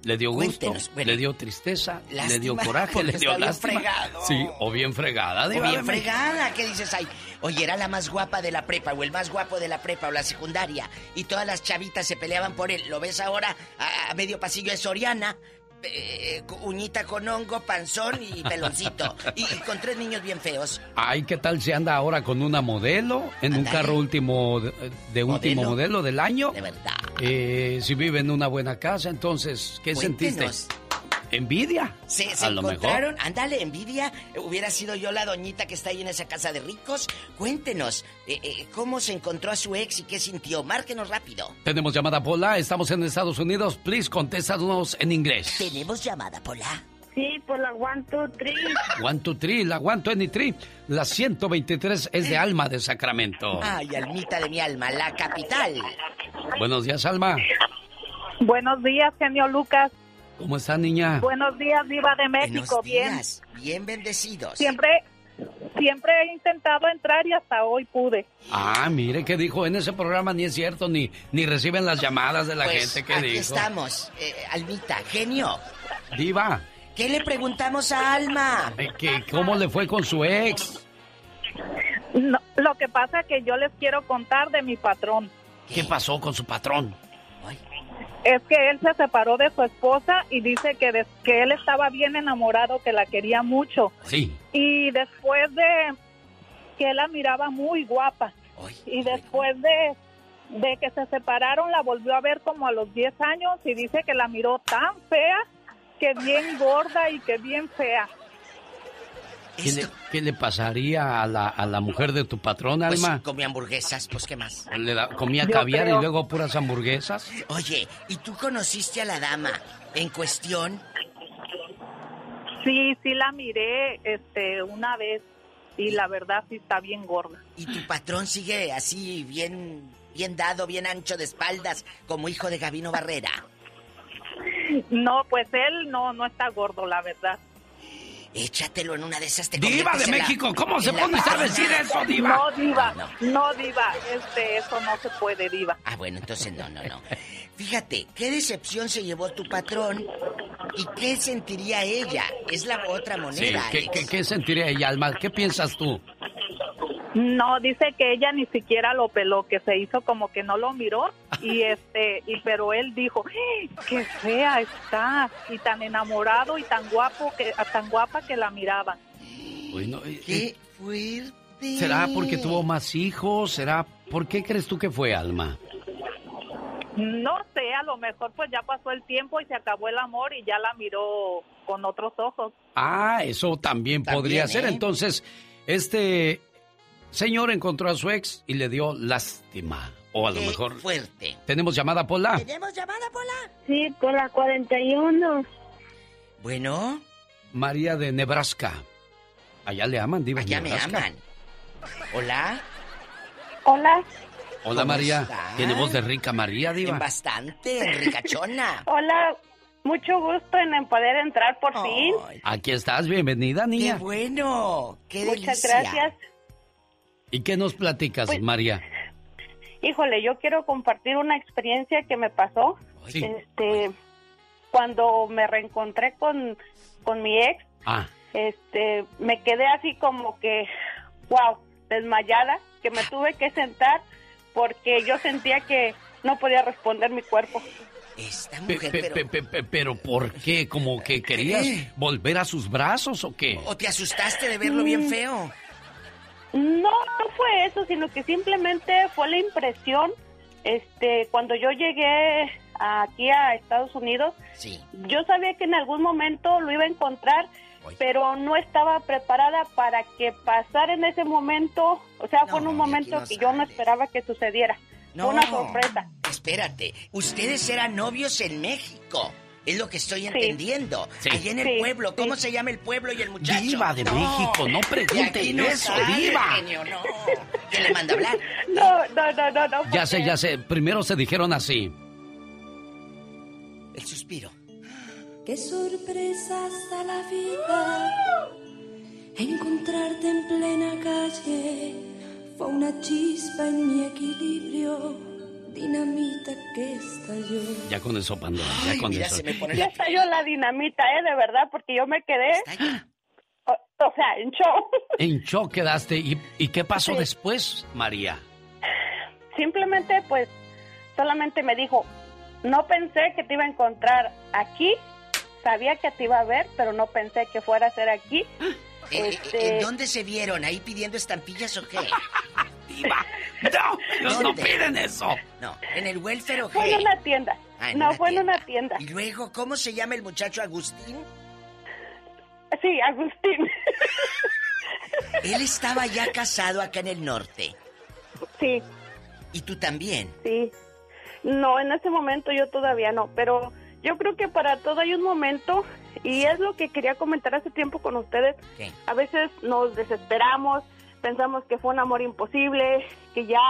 Speaker 2: ¿Le dio gusto?
Speaker 4: Bueno.
Speaker 2: ¿Le dio tristeza? ¿Le
Speaker 4: Lástima,
Speaker 2: dio coraje? ¿Le dio lástima?
Speaker 4: fregado.
Speaker 2: Sí, o bien fregada.
Speaker 4: O bien fregada, ¿qué dices ahí? Oye, era la más guapa de la prepa, o el más guapo de la prepa, o la secundaria, y todas las chavitas se peleaban por él. Lo ves ahora a, a medio pasillo de Soriana, eh, uñita con hongo, panzón y peloncito. y, y con tres niños bien feos.
Speaker 2: Ay, ¿qué tal si anda ahora con una modelo en un carro último de, de último
Speaker 4: Modelo.
Speaker 2: modelo del año?
Speaker 4: De verdad.
Speaker 2: Eh, si vive en una buena casa, entonces, ¿qué
Speaker 4: Cuéntenos.
Speaker 2: sentiste? ¿Envidia?
Speaker 4: Se, se
Speaker 2: A lo mejor.
Speaker 4: encontraron, ándale, envidia. Hubiera sido yo la doñita que está ahí en esa casa de ricos. Cuéntenos, eh, eh, ¿cómo se encontró a su ex y qué sintió? Márquenos rápido.
Speaker 2: Tenemos llamada Pola, estamos en Estados Unidos. Please, contéstanos en inglés.
Speaker 4: Tenemos llamada, Pola.
Speaker 35: Sí, por la one, two, three.
Speaker 2: One, two, three, la one, twenty three. La 123 es de Alma de Sacramento.
Speaker 4: Ay, almita de mi alma, la capital.
Speaker 2: Buenos días, Alma.
Speaker 55: Buenos días, genio Lucas.
Speaker 2: ¿Cómo está, niña?
Speaker 55: Buenos días, Diva de México.
Speaker 4: Buenos
Speaker 55: Bien.
Speaker 4: días, bien bendecidos.
Speaker 55: Siempre, siempre he intentado entrar y hasta hoy pude.
Speaker 2: Ah, mire que dijo en ese programa ni es cierto ni ni reciben las llamadas de la
Speaker 4: Pues,
Speaker 2: gente que
Speaker 4: aquí
Speaker 2: dijo.
Speaker 4: estamos, eh, Almita, genio.
Speaker 2: Diva,
Speaker 4: ¿Qué le preguntamos a Alma?
Speaker 2: eh, cómo le fue con su ex.
Speaker 55: No, lo que pasa es que yo les quiero contar de mi patrón.
Speaker 2: ¿Qué pasó con su patrón?
Speaker 55: Es que él se separó de su esposa y dice que, des- que él estaba bien enamorado, que la quería mucho.
Speaker 2: Sí.
Speaker 55: Y después de que él la miraba muy guapa. Y después de de que se separaron la volvió a ver como a los 10 años y dice que la miró tan fea que bien gorda y que bien fea.
Speaker 2: ¿Qué le, qué le pasaría a la, a la mujer de tu patrón,
Speaker 4: Pues
Speaker 2: Alma?
Speaker 4: comía hamburguesas, pues qué más.
Speaker 2: Le da- comía
Speaker 4: Yo
Speaker 2: caviar
Speaker 4: creo-
Speaker 2: y luego puras hamburguesas.
Speaker 4: Oye, ¿y tú conociste a la dama en cuestión?
Speaker 55: Sí, sí la miré este una vez y la verdad sí está bien gorda.
Speaker 4: ¿Y tu patrón sigue así bien bien dado, bien ancho de espaldas, como hijo de Gabino Barrera?
Speaker 55: No, pues él no no está gordo, la verdad.
Speaker 4: Échatelo en una de esas te
Speaker 2: ¡Diva de
Speaker 4: la-
Speaker 2: México! ¿Cómo se pone usted a decir eso, diva?
Speaker 55: No, diva, no, diva, este eso no se puede, diva.
Speaker 4: Ah, bueno, entonces no, no, no. Fíjate, ¿qué decepción se llevó tu patrón? ¿Y qué sentiría ella? Es la otra
Speaker 2: Sí,
Speaker 4: moneda.
Speaker 2: ¿qué,
Speaker 4: Alex.
Speaker 2: qué, qué sentiría ella, Alma? ¿Qué piensas tú?
Speaker 55: No, dice que ella ni siquiera lo peló, que se hizo como que no lo miró y este y pero él dijo, "¡Eh, qué fea está y tan enamorado y tan guapo que tan guapa que la miraba.
Speaker 2: Bueno, eh,
Speaker 4: ¡Qué
Speaker 2: eh,
Speaker 4: fuerte!
Speaker 2: ¿Será porque tuvo más hijos? ¿Será por qué crees tú que fue, Alma?
Speaker 55: No sé, a lo mejor pues ya pasó el tiempo y se acabó el amor y ya la miró con otros ojos.
Speaker 2: Ah, eso también, podría ser.
Speaker 4: ¿eh?
Speaker 2: Entonces, este señor encontró a su ex y le dio lástima. O a lo
Speaker 4: ¡Qué
Speaker 2: mejor.
Speaker 4: fuerte!
Speaker 2: ¿Tenemos llamada, Pola?
Speaker 4: ¿Tenemos llamada, Pola?
Speaker 35: Sí, con la 41.
Speaker 4: Bueno,
Speaker 2: María de Nebraska. Allá le aman, Diva.
Speaker 4: ya me aman. ¿Hola?
Speaker 35: Hola.
Speaker 2: Hola,
Speaker 4: ¿Cómo
Speaker 2: María.
Speaker 4: estás?
Speaker 2: Tiene voz de rica María, Diva.
Speaker 4: Bastante, ricachona.
Speaker 35: Hola. Mucho gusto en poder entrar por fin.
Speaker 2: Aquí estás, bienvenida,
Speaker 4: ¡Qué
Speaker 2: niña.
Speaker 4: bueno! ¡Qué
Speaker 35: Muchas
Speaker 4: delicia!
Speaker 35: gracias.
Speaker 2: ¿Y qué nos platicas,
Speaker 35: Pues-
Speaker 2: María?
Speaker 35: Híjole, yo quiero compartir una experiencia que me pasó.
Speaker 2: Sí.
Speaker 35: Este, cuando me reencontré con, con mi ex,
Speaker 2: Ah,
Speaker 35: este, me quedé así como que, wow, desmayada, que me tuve que sentar porque yo sentía que no podía responder mi cuerpo.
Speaker 4: Esta mujer,
Speaker 2: pe-
Speaker 4: pero...
Speaker 2: pe- pe- pe- pero ¿por qué? ¿Como que querías
Speaker 4: ¿Qué?
Speaker 2: volver a sus brazos o qué?
Speaker 4: ¿O te asustaste de verlo bien
Speaker 35: Mm.
Speaker 4: feo?
Speaker 35: No, no fue eso, sino que simplemente fue la impresión, este, cuando yo llegué aquí a Estados Unidos,
Speaker 4: Sí.
Speaker 35: yo sabía que en algún momento lo iba a encontrar, pero no estaba preparada para que pasara en ese momento, o sea, fue en un momento
Speaker 4: no
Speaker 35: que yo no esperaba que sucediera.
Speaker 4: No.
Speaker 35: Fue una sorpresa.
Speaker 4: Espérate, ustedes eran novios en México. Es lo que estoy entendiendo.
Speaker 2: Sí.
Speaker 4: Allá en el
Speaker 35: Sí,
Speaker 4: pueblo, ¿cómo se llama el pueblo y el muchacho?
Speaker 2: Diva de
Speaker 4: No,
Speaker 2: México, no pregunte
Speaker 4: no
Speaker 2: eso,
Speaker 4: sale,
Speaker 2: diva.
Speaker 4: genio, no. ¿Quién le manda a hablar?
Speaker 35: No, no, no, no, no.
Speaker 2: Ya sé, ya sé. Primero se dijeron así.
Speaker 4: El suspiro.
Speaker 9: Qué sorpresas da la vida. Encontrarte en plena calle fue una chispa en mi equilibrio. Dinamita que estalló.
Speaker 2: Ya con eso, Pandora, ya
Speaker 4: Ay,
Speaker 2: con
Speaker 4: mira,
Speaker 2: eso.
Speaker 35: Ya
Speaker 4: la...
Speaker 35: estalló la dinamita, ¿eh? De verdad, porque yo me quedé, o, o sea, en show.
Speaker 2: En shock quedaste. ¿Y, y qué pasó
Speaker 35: Sí.
Speaker 2: después, María?
Speaker 35: Simplemente, pues, solamente me dijo, no pensé que te iba a encontrar aquí, sabía que te iba a ver, pero no pensé que fuera a ser aquí.
Speaker 4: Eh,
Speaker 35: Este-
Speaker 4: ¿En dónde se vieron? ¿Ahí pidiendo estampillas o qué?
Speaker 2: Diva, no, ellos no piden eso.
Speaker 4: No, ¿en el welfare o
Speaker 35: Fue en
Speaker 4: qué?
Speaker 35: una tienda.
Speaker 4: Ah, en
Speaker 35: no,
Speaker 4: una
Speaker 35: fue
Speaker 4: tienda.
Speaker 35: en una tienda.
Speaker 4: Y luego, ¿cómo se llama el muchacho Agustín?
Speaker 35: Sí, Agustín.
Speaker 4: Él estaba ya casado acá en el norte.
Speaker 35: sí,
Speaker 4: ¿Y tú también?
Speaker 35: sí. No, en ese momento yo todavía no, pero yo creo que para todo hay un momento y es lo que quería comentar hace tiempo con ustedes.
Speaker 4: ¿Qué?
Speaker 35: A veces nos desesperamos, pensamos que fue un amor imposible, que ya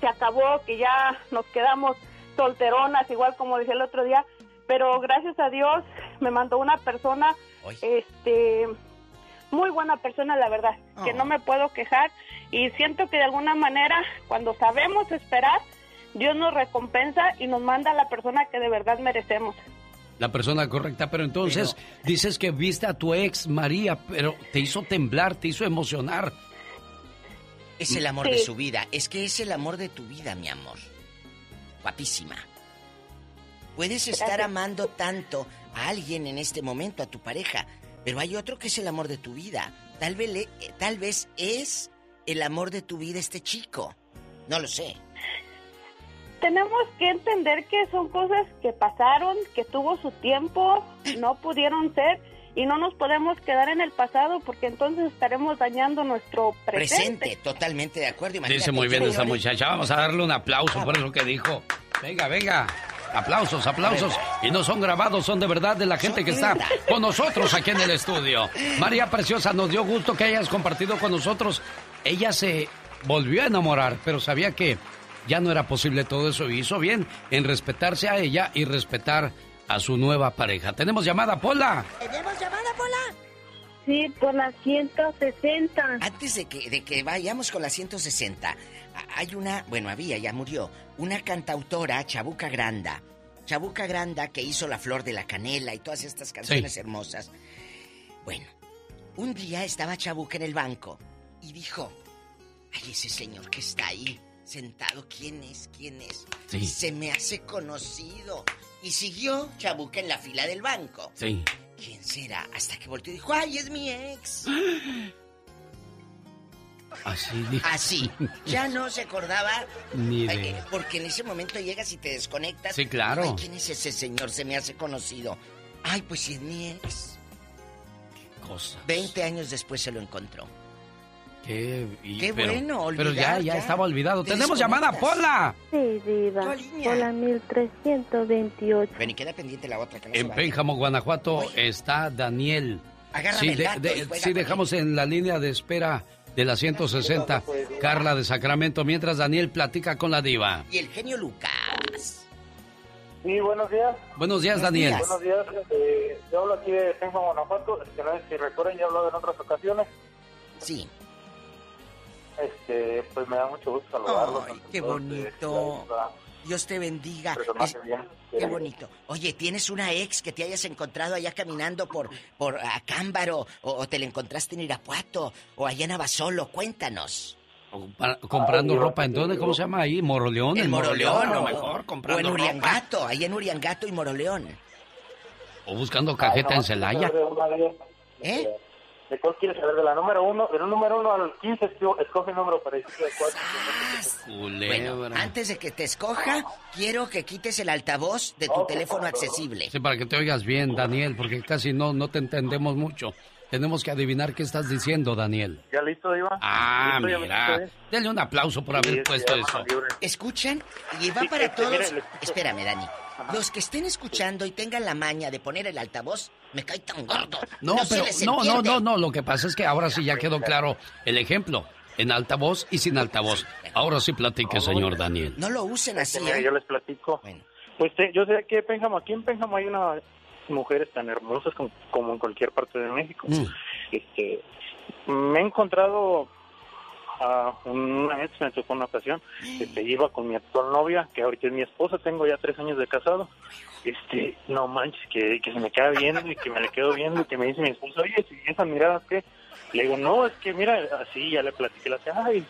Speaker 35: se acabó, que ya nos quedamos solteronas, igual como decía el otro día, pero gracias a Dios me mandó una persona, este, muy buena persona, la verdad, que
Speaker 4: Oh.
Speaker 35: no me puedo quejar y siento que de alguna manera, cuando sabemos esperar, Dios nos recompensa y nos manda a la persona que de verdad merecemos.
Speaker 2: La persona correcta, pero entonces dices que viste a tu ex María, pero te hizo temblar, te hizo emocionar.
Speaker 4: Es el amor
Speaker 35: Sí.
Speaker 4: de su vida. Es que es el amor de tu vida, mi amor. Guapísima. Puedes estar
Speaker 35: Gracias.
Speaker 4: amando tanto a alguien en este momento, a tu pareja, pero hay otro que es el amor de tu vida. Tal vez, le- eh, tal vez es el amor de tu vida este chico. No lo sé.
Speaker 35: Tenemos que entender que son cosas que pasaron, que tuvo su tiempo, no pudieron ser y no nos podemos quedar en el pasado porque entonces estaremos dañando nuestro presente.
Speaker 4: Presente, totalmente de acuerdo. Imagínate,
Speaker 2: Dice muy bien esa muchacha. Vamos a darle un aplauso por eso que dijo. Venga, venga. Aplausos, aplausos. Y no son grabados, son de verdad de la gente que está con nosotros aquí en el estudio. María Preciosa, nos dio gusto que hayas compartido con nosotros. Ella se volvió a enamorar, pero sabía que ya no era posible todo eso y hizo bien en respetarse a ella y respetar a su nueva pareja. Tenemos llamada, Pola.
Speaker 35: ¿Tenemos llamada, Pola? Sí, por la 160.
Speaker 4: Antes de que, de que vayamos con la 160, a- hay una, bueno, había, ya murió, una cantautora, Chabuca Granda. Chabuca Granda que hizo La Flor de la Canela y todas estas canciones
Speaker 2: Sí.
Speaker 4: hermosas. Bueno, un día estaba Chabuca en el banco y dijo, ay, ese señor que está ahí, sentado, ¿quién es? ¿Quién es?
Speaker 2: Sí.
Speaker 4: Se me hace conocido. Y siguió Chabuca en la fila del banco.
Speaker 2: Sí.
Speaker 4: ¿Quién será? Hasta que volteó y dijo, ay, es mi ex.
Speaker 2: Así dijo.
Speaker 4: Así. Ya no se acordaba.
Speaker 2: Ni de-
Speaker 4: eh, Porque en ese momento llegas y te desconectas.
Speaker 2: Sí, claro.
Speaker 4: Ay, ¿quién es ese señor? Se me hace conocido. Ay, pues sí es mi ex.
Speaker 2: Cosa.
Speaker 4: Veinte años después se lo encontró.
Speaker 2: Qué, y-
Speaker 4: Qué
Speaker 2: pero-
Speaker 4: bueno,
Speaker 2: Pero ya,
Speaker 4: olvidar,
Speaker 2: ya
Speaker 4: ya.
Speaker 2: estaba olvidado.
Speaker 4: Te
Speaker 2: Tenemos llamada. Pola.
Speaker 35: Sí, diva. Hola 1328.
Speaker 4: Ven y queda pendiente la otra que no se
Speaker 2: En. Pénjamo, Guanajuato, está Daniel.
Speaker 4: Agárrame
Speaker 2: Sí, de- sí, dejamos en la línea de espera de la 160, Carla de Sacramento, mientras Daniel platica con la diva.
Speaker 4: Y el genio Lucas.
Speaker 33: Sí, buenos días.
Speaker 2: Buenos días, Daniel.
Speaker 33: Buenos días. eh, yo hablo aquí de Tenjo, Guanajuato. Este, si recuerden, ya he hablado en otras ocasiones.
Speaker 4: Sí.
Speaker 33: Este, pues me da mucho gusto saludarlos.
Speaker 4: Ay, qué bonito.
Speaker 33: este,
Speaker 4: Dios te bendiga. Es-. Qué bonito. Oye, ¿tienes una ex que te hayas encontrado allá caminando por, por Acámbaro? O, o te la encontraste en Irapuato? ¿O allá en Abasolo? Cuéntanos.
Speaker 2: Pa- comprando
Speaker 33: Ay,
Speaker 2: ropa, ¿en dónde? ¿Cómo se llama ahí? ¿Moroleón?
Speaker 4: En
Speaker 2: ¿En
Speaker 4: Moroleón,
Speaker 2: a lo
Speaker 4: o-
Speaker 2: mejor,
Speaker 4: O
Speaker 2: comprando
Speaker 4: en
Speaker 2: ropa.
Speaker 4: Uriangato, ahí en Uriangato y Moroleón.
Speaker 2: O buscando cajeta
Speaker 33: Ay, no,
Speaker 2: en Celaya.
Speaker 4: ¿Eh?
Speaker 33: ¿De cuál quieres saber? De la número uno. Del número uno al 15, esco- escoge el número para decirte de cuál.
Speaker 2: Culebra.
Speaker 4: Bueno, antes de que te escoja, quiero que quites el altavoz de tu teléfono accesible.
Speaker 2: Sí, para que te oigas bien, Daniel, porque casi no, no te entendemos mucho. Tenemos que adivinar qué estás diciendo, Daniel.
Speaker 33: ¿Ya listo, Diva?
Speaker 2: Ah,
Speaker 33: ¿Listo? ¿Ya me
Speaker 2: mira. Denle un aplauso por
Speaker 33: Sí,
Speaker 2: haber puesto eso.
Speaker 4: ¿Escuchan? Y va
Speaker 33: Sí,
Speaker 4: para
Speaker 33: este,
Speaker 4: todos.
Speaker 33: mire.
Speaker 4: Espérame, Dani. Los que estén escuchando y tengan la maña de poner el altavoz, me cae tan gordo.
Speaker 2: No,
Speaker 4: se
Speaker 2: pero no, no, no, no. Lo que pasa es que ahora sí ya quedó claro el ejemplo. En altavoz y sin altavoz. Ahora sí platique, señor Daniel.
Speaker 4: No lo usen así,
Speaker 33: mira,
Speaker 4: ¿eh?
Speaker 33: yo les platico. Pues eh, yo sé que Pénjamo, aquí en Pénjamo hay unas mujeres tan hermosas como, como en cualquier parte de México.
Speaker 2: Mm.
Speaker 33: Este, me he encontrado una ex, me tocó una ocasión, este, iba con mi actual novia, que ahorita es mi esposa, tengo ya tres años de casado. Este, no manches, que, que se me queda viendo y que me le quedo viendo y que me dice mi esposa, oye, si esas miradas que le digo, no, es que mira, así ya le platiqué, le hace, ay,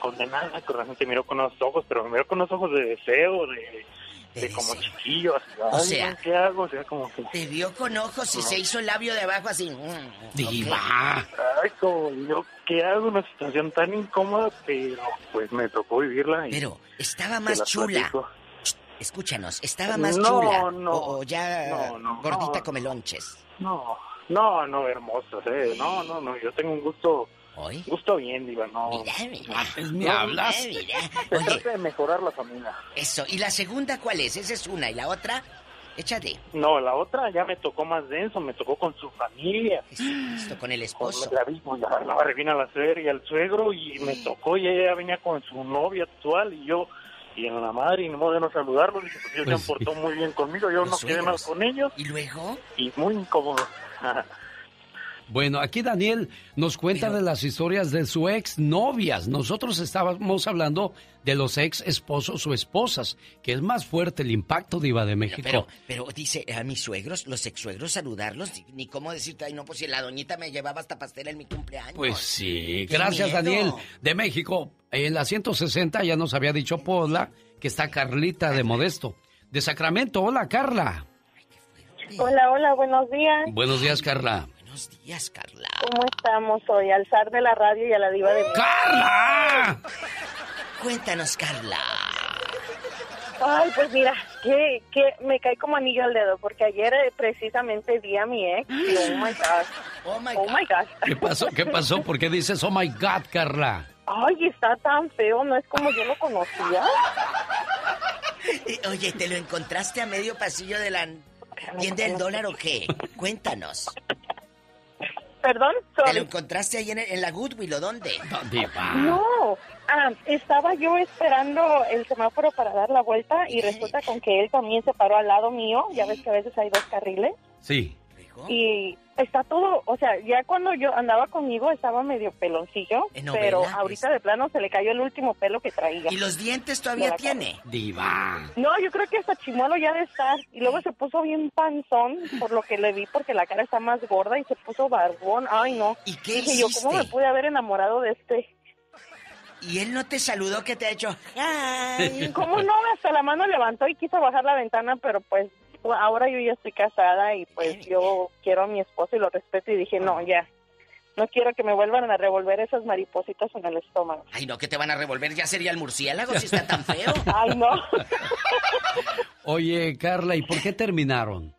Speaker 33: condenada, que realmente miró con unos ojos, pero me miró con unos ojos de deseo, de, de como chiquillo, así,
Speaker 4: O sea,
Speaker 33: ¿qué hago? O sea, como que...
Speaker 4: Te vio con ojos y
Speaker 33: No.
Speaker 4: se hizo el labio de abajo así. mm,
Speaker 2: Diva.
Speaker 33: Ay, como yo, ¿qué hago? Una situación tan incómoda, pero pues me tocó vivirla. Y
Speaker 4: Pero estaba más
Speaker 33: la
Speaker 4: chula.
Speaker 33: platico.
Speaker 4: Escúchanos, estaba más
Speaker 33: No,
Speaker 4: chula.
Speaker 33: no.
Speaker 4: o, o ya
Speaker 33: No, no,
Speaker 4: gordita
Speaker 33: no.
Speaker 4: come lonches.
Speaker 33: No, no, no, hermoso, eh. No, no, no, yo tengo un gusto,
Speaker 4: ¿Hoy?
Speaker 33: gusto bien, diva, no.
Speaker 4: Mira, mira.
Speaker 2: Es mi
Speaker 33: No,
Speaker 2: hablas.
Speaker 4: Mira, mira. Oye,
Speaker 33: trata de mejorar la familia.
Speaker 4: eso. ¿Y la segunda cuál es? Esa es una. ¿Y la otra? Échale.
Speaker 33: No, la otra ya me tocó más denso, me tocó con su familia.
Speaker 4: Esto con el
Speaker 33: Con
Speaker 4: esposo.
Speaker 33: el abismo, ya la revina la suegra y al suegro y me tocó y ella venía con su novia actual y yo y en la madre y no modo de no saludarlos dije, pues ellos
Speaker 2: Pues
Speaker 33: se han portado muy bien conmigo yo no quedé mal
Speaker 4: suegros.
Speaker 33: con ellos
Speaker 4: ¿Y luego?
Speaker 33: y muy incómodo
Speaker 2: Bueno, aquí Daniel nos cuenta de las historias de su ex novias. Nosotros estábamos hablando de los ex esposos o esposas, que es más fuerte el impacto diva de México.
Speaker 4: Pero, pero dice a mis suegros, los ex suegros, saludarlos, ni- cómo decirte, ay, no, pues si la doñita me llevaba hasta pastel en mi cumpleaños.
Speaker 2: Pues sí,
Speaker 4: ¡Qué
Speaker 2: gracias
Speaker 4: miedo!
Speaker 2: Daniel de México. En la 160 ya nos había dicho Pola que está Carlita de Modesto. De Sacramento, hola Carla.
Speaker 35: Hola, hola, buenos días.
Speaker 2: Buenos días Carla.
Speaker 4: Buenos días, Carla.
Speaker 35: ¿Cómo estamos hoy? Al zar de la radio y a la diva de...
Speaker 2: ¡Carla!
Speaker 4: Cuéntanos, Carla.
Speaker 35: Ay, pues mira, que, que me cae como anillo al dedo, porque ayer eh, precisamente vi a mi ex y oh my God.
Speaker 4: Oh my
Speaker 35: Oh my God.
Speaker 2: ¿Qué pasó? ¿Qué pasó? ¿Por qué dices, oh my God, Carla?
Speaker 35: Ay, está tan feo, no es como yo lo conocía.
Speaker 4: Oye, ¿te lo encontraste a medio pasillo de la tienda del dólar o qué? Cuéntanos.
Speaker 35: Perdón,
Speaker 4: ¿Te lo encontraste ahí en, en la Goodwill o dónde?
Speaker 35: No, ah, estaba yo esperando el semáforo para dar la vuelta y resulta con que él también se paró al lado mío. Ya ves que a veces hay dos carriles.
Speaker 2: Sí.
Speaker 35: Y está todo, o sea, ya cuando yo andaba conmigo estaba medio peloncillo, pero
Speaker 4: pues.
Speaker 35: ahorita de plano se le cayó el último pelo que traía.
Speaker 4: ¿Y los dientes todavía tiene?
Speaker 2: Diva.
Speaker 35: No, yo creo que hasta chimuelo ya de estar. Y luego se puso bien panzón, por lo que le vi, porque la cara está más gorda y se puso barbón. Ay, no.
Speaker 4: ¿Y qué
Speaker 35: Dije yo, ¿cómo me pude haber enamorado de este?
Speaker 4: ¿Y él no te saludó que te ha hecho? Ay.
Speaker 35: ¿Cómo no? Hasta la mano levantó y quiso bajar la ventana, pero pues pues, ahora yo ya estoy casada y pues yo quiero a mi esposo y lo respeto y dije, no, ya. No quiero que me vuelvan a revolver esas maripositas en el estómago.
Speaker 4: Ay, no, que te van a revolver. Ya sería el murciélago si está tan feo.
Speaker 35: Ay, no.
Speaker 2: Oye, Carla, ¿y por qué terminaron?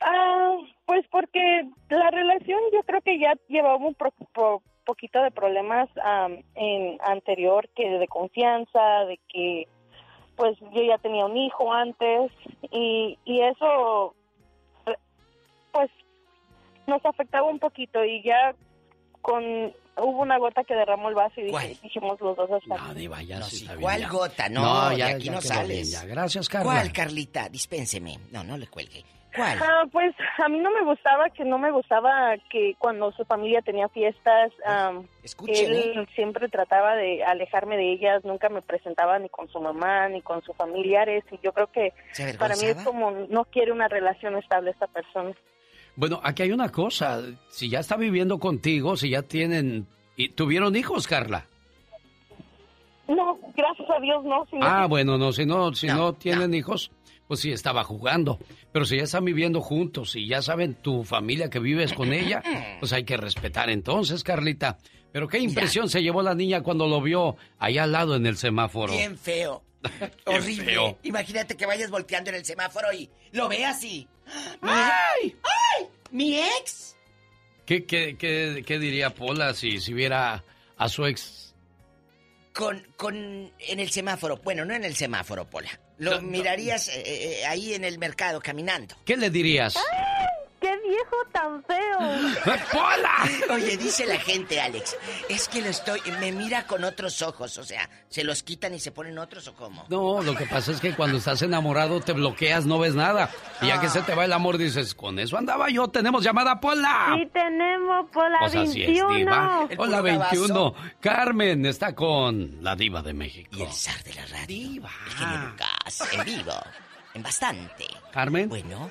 Speaker 35: Ah, pues porque la relación yo creo que ya llevaba un pro- po- poquito de problemas am, en anterior que de confianza, de que pues yo ya tenía un hijo antes y, y eso pues nos afectaba un poquito y ya con hubo una gota que derramó el vaso y dije- dijimos los dos hasta
Speaker 2: No, Diva, ya sí está bien,
Speaker 4: ¿Cuál
Speaker 2: ya.
Speaker 4: gota? No,
Speaker 2: No,
Speaker 4: de
Speaker 2: ya-
Speaker 4: aquí
Speaker 2: ya
Speaker 4: no sales.
Speaker 2: bien, ya. Gracias, Carla.
Speaker 4: ¿Cuál, Carlita? Dispénseme. No, no le cuelgue. ¿Cuál?
Speaker 35: Ah, pues a mí no me gustaba que no me gustaba que cuando su familia tenía fiestas, am,
Speaker 4: Escuchen,
Speaker 35: él siempre trataba de alejarme de ellas, nunca me presentaba ni con su mamá ni con sus familiares y yo creo que
Speaker 4: ¿Se
Speaker 35: para mí es como no quiere una relación estable esta persona.
Speaker 2: Bueno, aquí hay una cosa. Si ya está viviendo contigo, si ya tienen... y ¿Tuvieron hijos, Carla?
Speaker 35: No, gracias a Dios no. sí.
Speaker 2: Ah, bueno, no, si no, si no, tienen hijos, pues sí estaba jugando. Pero si ya están viviendo juntos y ya saben tu familia que vives con ella, pues hay que respetar entonces, Carlita. Pero qué impresión se llevó la niña cuando lo vio allá al lado en el semáforo.
Speaker 4: Bien feo. Horrible.
Speaker 2: feo.
Speaker 4: Imagínate que vayas volteando en el semáforo y lo veas y... ¡Ay! ¡Ay! ¡Mi ex!
Speaker 2: ¿Qué, qué, qué, qué diría Pola si, si viera a su ex?
Speaker 4: Con, con... En el semáforo. Bueno, no en el semáforo, Pola. Lo mirarías eh, eh, ahí en el mercado caminando.
Speaker 2: ¿Qué le dirías?
Speaker 35: ¡Qué viejo tan feo!
Speaker 2: ¡Pola!
Speaker 4: Oye, dice la gente, Alex, es que lo estoy... Me mira con otros ojos, o sea, ¿se los quitan y se ponen otros o cómo?
Speaker 2: No, lo que pasa es que cuando estás enamorado te bloqueas, no ves nada. Y ya que se te va el amor, dices, con eso andaba yo, tenemos llamada Pola.
Speaker 35: Sí tenemos por la
Speaker 2: Pues así es,
Speaker 35: 21.
Speaker 2: diva. Hola,
Speaker 4: puro gabazo.
Speaker 2: 21. Carmen está con la diva de México.
Speaker 4: Y el zar de la radio. Diva. El genio En vivo. En bastante.
Speaker 2: Carmen.
Speaker 4: Bueno.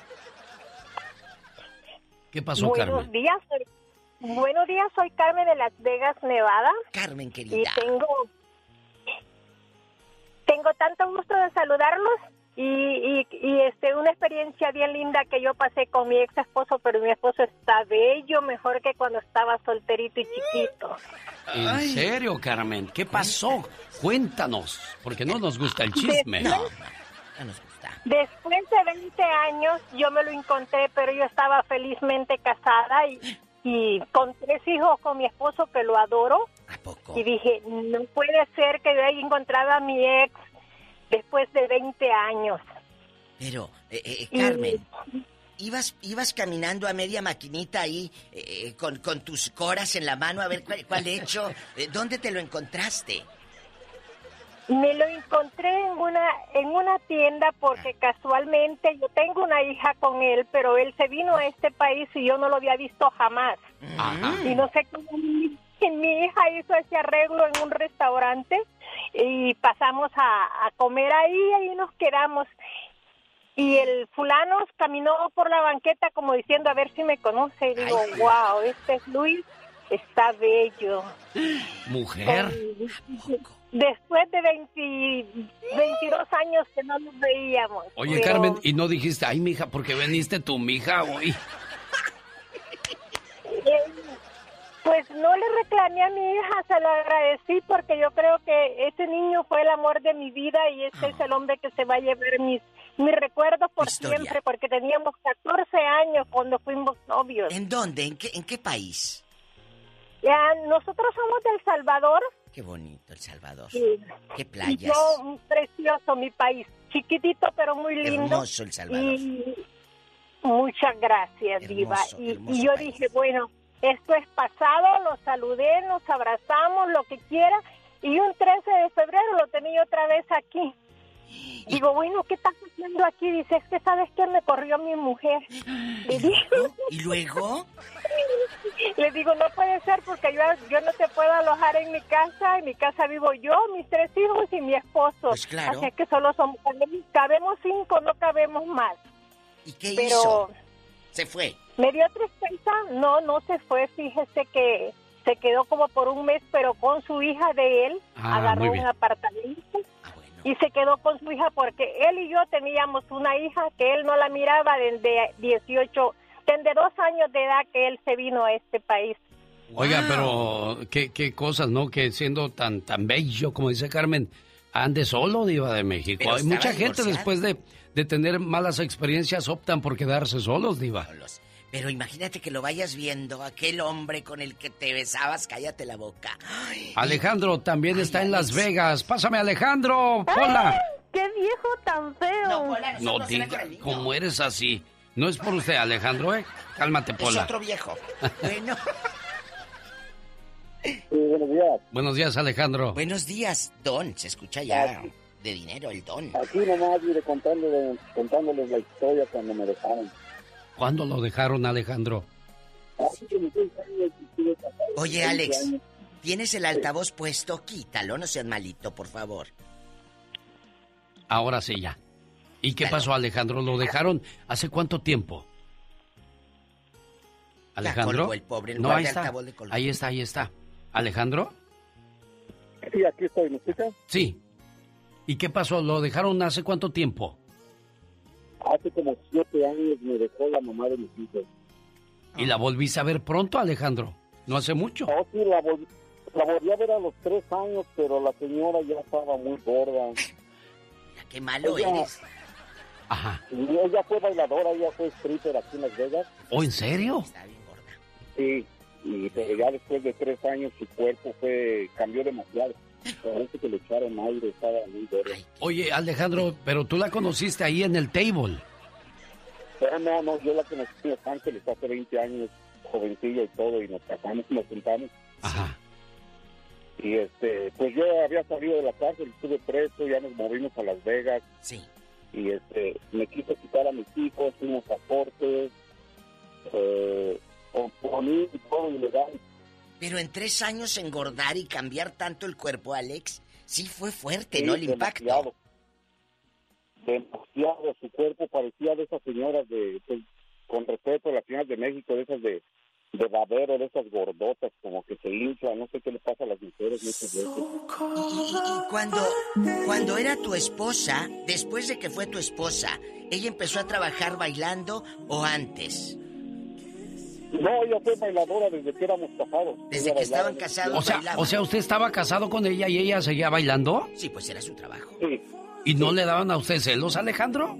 Speaker 2: ¿Qué pasó,
Speaker 35: Buenos
Speaker 2: Carmen?
Speaker 35: días, soy- buenos días, soy Carmen de Las Vegas, Nevada.
Speaker 4: Carmen,
Speaker 35: Y
Speaker 4: querida.
Speaker 35: tengo, tengo tanto gusto de saludarlos y, y, y, este una experiencia bien linda que yo pasé con mi ex esposo, pero mi esposo está bello, mejor que cuando estaba solterito y chiquito.
Speaker 2: ¿En serio, Carmen? ¿Qué pasó? Cuéntanos, porque no nos gusta el chisme.
Speaker 35: No, Después de 20 años yo me lo encontré, pero yo estaba felizmente casada y, y con tres hijos con mi esposo que lo adoro. Y dije, no puede ser que yo haya encontrado a mi ex después de 20 años.
Speaker 4: Pero, eh, eh,
Speaker 35: Y-
Speaker 4: Carmen, ibas, ibas caminando a media maquinita ahí eh, con, con tus coras en la mano a ver cuál, cuál hecho. Eh, ¿Dónde te lo encontraste?
Speaker 35: Me lo encontré en una en una tienda porque casualmente yo tengo una hija con él, pero él se vino a este país y yo no lo había visto jamás. Y no sé cómo mi, mi hija hizo ese arreglo en un restaurante y pasamos a, a comer ahí y nos quedamos. Y el fulano caminó por la banqueta como diciendo a ver si me conoce. Y digo, wow, este es Luis, está bello.
Speaker 2: Mujer.
Speaker 35: Después de 20 22 años que no nos veíamos.
Speaker 2: Oye,
Speaker 35: Pero
Speaker 2: Carmen, y no dijiste, ay, mija, porque veniste tú, mija, hoy.
Speaker 56: Pues no le reclamé a mi hija, se lo agradecí porque yo creo que ese niño fue el amor de mi vida y ese es el hombre que se va a llevar mis, mis recuerdos por
Speaker 4: Historia.
Speaker 56: siempre porque teníamos 14 años cuando fuimos novios.
Speaker 4: ¿En dónde? ¿En qué, en qué país?
Speaker 56: Ya, nosotros somos de El Salvador.
Speaker 4: Qué bonito El Salvador.
Speaker 56: Sí.
Speaker 4: Qué playas.
Speaker 56: yo, precioso mi país, chiquitito pero muy lindo.
Speaker 4: Hermoso El Salvador.
Speaker 56: Y muchas gracias, Diva. Y,
Speaker 4: hermoso
Speaker 56: y yo
Speaker 4: país.
Speaker 56: dije, bueno, esto es pasado, lo saludé, nos abrazamos, lo que quiera. Y un 13 de febrero lo tenía otra vez aquí. Digo, bueno, ¿qué estás haciendo aquí? Dice, es que sabes que me corrió mi mujer.
Speaker 4: ¿Y luego?
Speaker 56: le digo, no puede ser porque yo, yo no te puedo alojar en mi casa. En mi casa vivo yo, mis tres hijos y mi esposo.
Speaker 4: Pues claro.
Speaker 56: Así que solo somos, cabemos cinco, no cabemos más.
Speaker 4: ¿Y qué
Speaker 56: Pero
Speaker 4: hizo? Se fue.
Speaker 56: Me dio tristeza. No, no se fue. Fíjese que se quedó como por un mes, pero con su hija de él.
Speaker 2: Ah,
Speaker 56: agarró un apartamento. Y se quedó con su hija porque él y yo teníamos una hija que él no la miraba desde 18, desde dos años de edad que él se vino a este país.
Speaker 2: Oiga, pero qué, qué cosas, ¿no? Que siendo tan tan bello, como dice Carmen, ande solo, Diva de México.
Speaker 4: Pero
Speaker 2: Hay mucha gente después de, de tener malas experiencias optan por quedarse solos, Diva.
Speaker 4: Pero imagínate que lo vayas viendo, aquel hombre con el que te besabas, cállate la boca. Ay,
Speaker 2: Alejandro también está en Las Vegas. Pásame, Alejandro. Hola.
Speaker 56: ¡Qué viejo tan feo!
Speaker 4: No, Pola,
Speaker 2: No diga, ¿cómo eres así? No es por usted, Alejandro, ¿eh? Cálmate,
Speaker 4: es
Speaker 2: Pola.
Speaker 4: otro viejo. Bueno,
Speaker 57: buenos días.
Speaker 2: Buenos días, Alejandro.
Speaker 4: buenos días, Don. Se escucha ya de dinero el Don.
Speaker 57: Aquí nomás, mire, contándole, contándoles la historia cuando me dejaron.
Speaker 2: ¿Cuándo lo dejaron, Alejandro?
Speaker 57: Hace 26 años que estuve casado,
Speaker 4: Oye,
Speaker 57: 20
Speaker 4: Alex, tienes el altavoz puesto, quítalo, no seas malito, por favor.
Speaker 2: Ahora sí, ya. ¿Y qué pasó, Alejandro? ¿Lo dejaron hace cuánto tiempo? Alejandro.
Speaker 4: colgó el pobre,
Speaker 2: no, ahí está. Ahí está, ahí está. ¿Alejandro?
Speaker 57: Sí, aquí estoy, ¿me escucha?
Speaker 2: Sí. ¿Y qué pasó? ¿Lo dejaron hace cuánto tiempo?
Speaker 57: Hace como 7 años me dejó la mamá de mis hijos.
Speaker 2: ¿Y la volviste a ver pronto, Alejandro? No hace mucho.
Speaker 57: Oh, sí, la, vol- la volví a ver a los 3 años, pero la señora ya estaba muy gorda.
Speaker 4: Qué malo
Speaker 57: Ella-
Speaker 4: eres.
Speaker 2: Ajá.
Speaker 57: Y ella fue bailadora, ella fue stripper aquí en Las Vegas.
Speaker 2: ¿O en serio?
Speaker 57: Sí, y pero ya después de tres años su cuerpo fue cambió demasiado. Parece que le echaron aire, estaba muy gorda.
Speaker 2: Oye, Alejandro, pero tú la conociste ahí en el table.
Speaker 57: Pero no, no, yo la conocí en Los Ángeles hace 20 años, jovencilla y todo, y nos casamos y nos juntamos.
Speaker 2: Ajá.
Speaker 57: Y este, pues yo había salido de la cárcel, estuve preso, ya nos movimos a Las Vegas.
Speaker 4: Sí.
Speaker 57: Y este, me quiso quitar a mis hijos, fuimos a cortes, eh, poní y todo ilegal.
Speaker 4: Pero en tres años engordar y cambiar tanto el cuerpo, Alex, sí fue fuerte,
Speaker 57: Sí,
Speaker 4: ¿no? El impacto.
Speaker 57: demasiado. Demasiado, su cuerpo parecía de esas señoras de, pues, con respeto a las señoras de México, de esas de, de babero, de esas gordotas, como que se inflan, no sé qué le pasa a las mujeres muchas veces.
Speaker 4: Y, y cuando, cuando era tu esposa, después de que fue tu esposa, ¿ella empezó a trabajar bailando o antes?
Speaker 57: No, ella fue bailadora desde que éramos casados.
Speaker 4: Desde
Speaker 57: Ella
Speaker 4: que
Speaker 57: bailaba
Speaker 4: estaban casados
Speaker 2: O sea,
Speaker 4: bailaba.
Speaker 2: o sea, ¿usted estaba casado con ella y ella seguía bailando?
Speaker 4: Sí, pues era su trabajo.
Speaker 57: Sí.
Speaker 2: ¿Y no le daban a usted celos, Alejandro?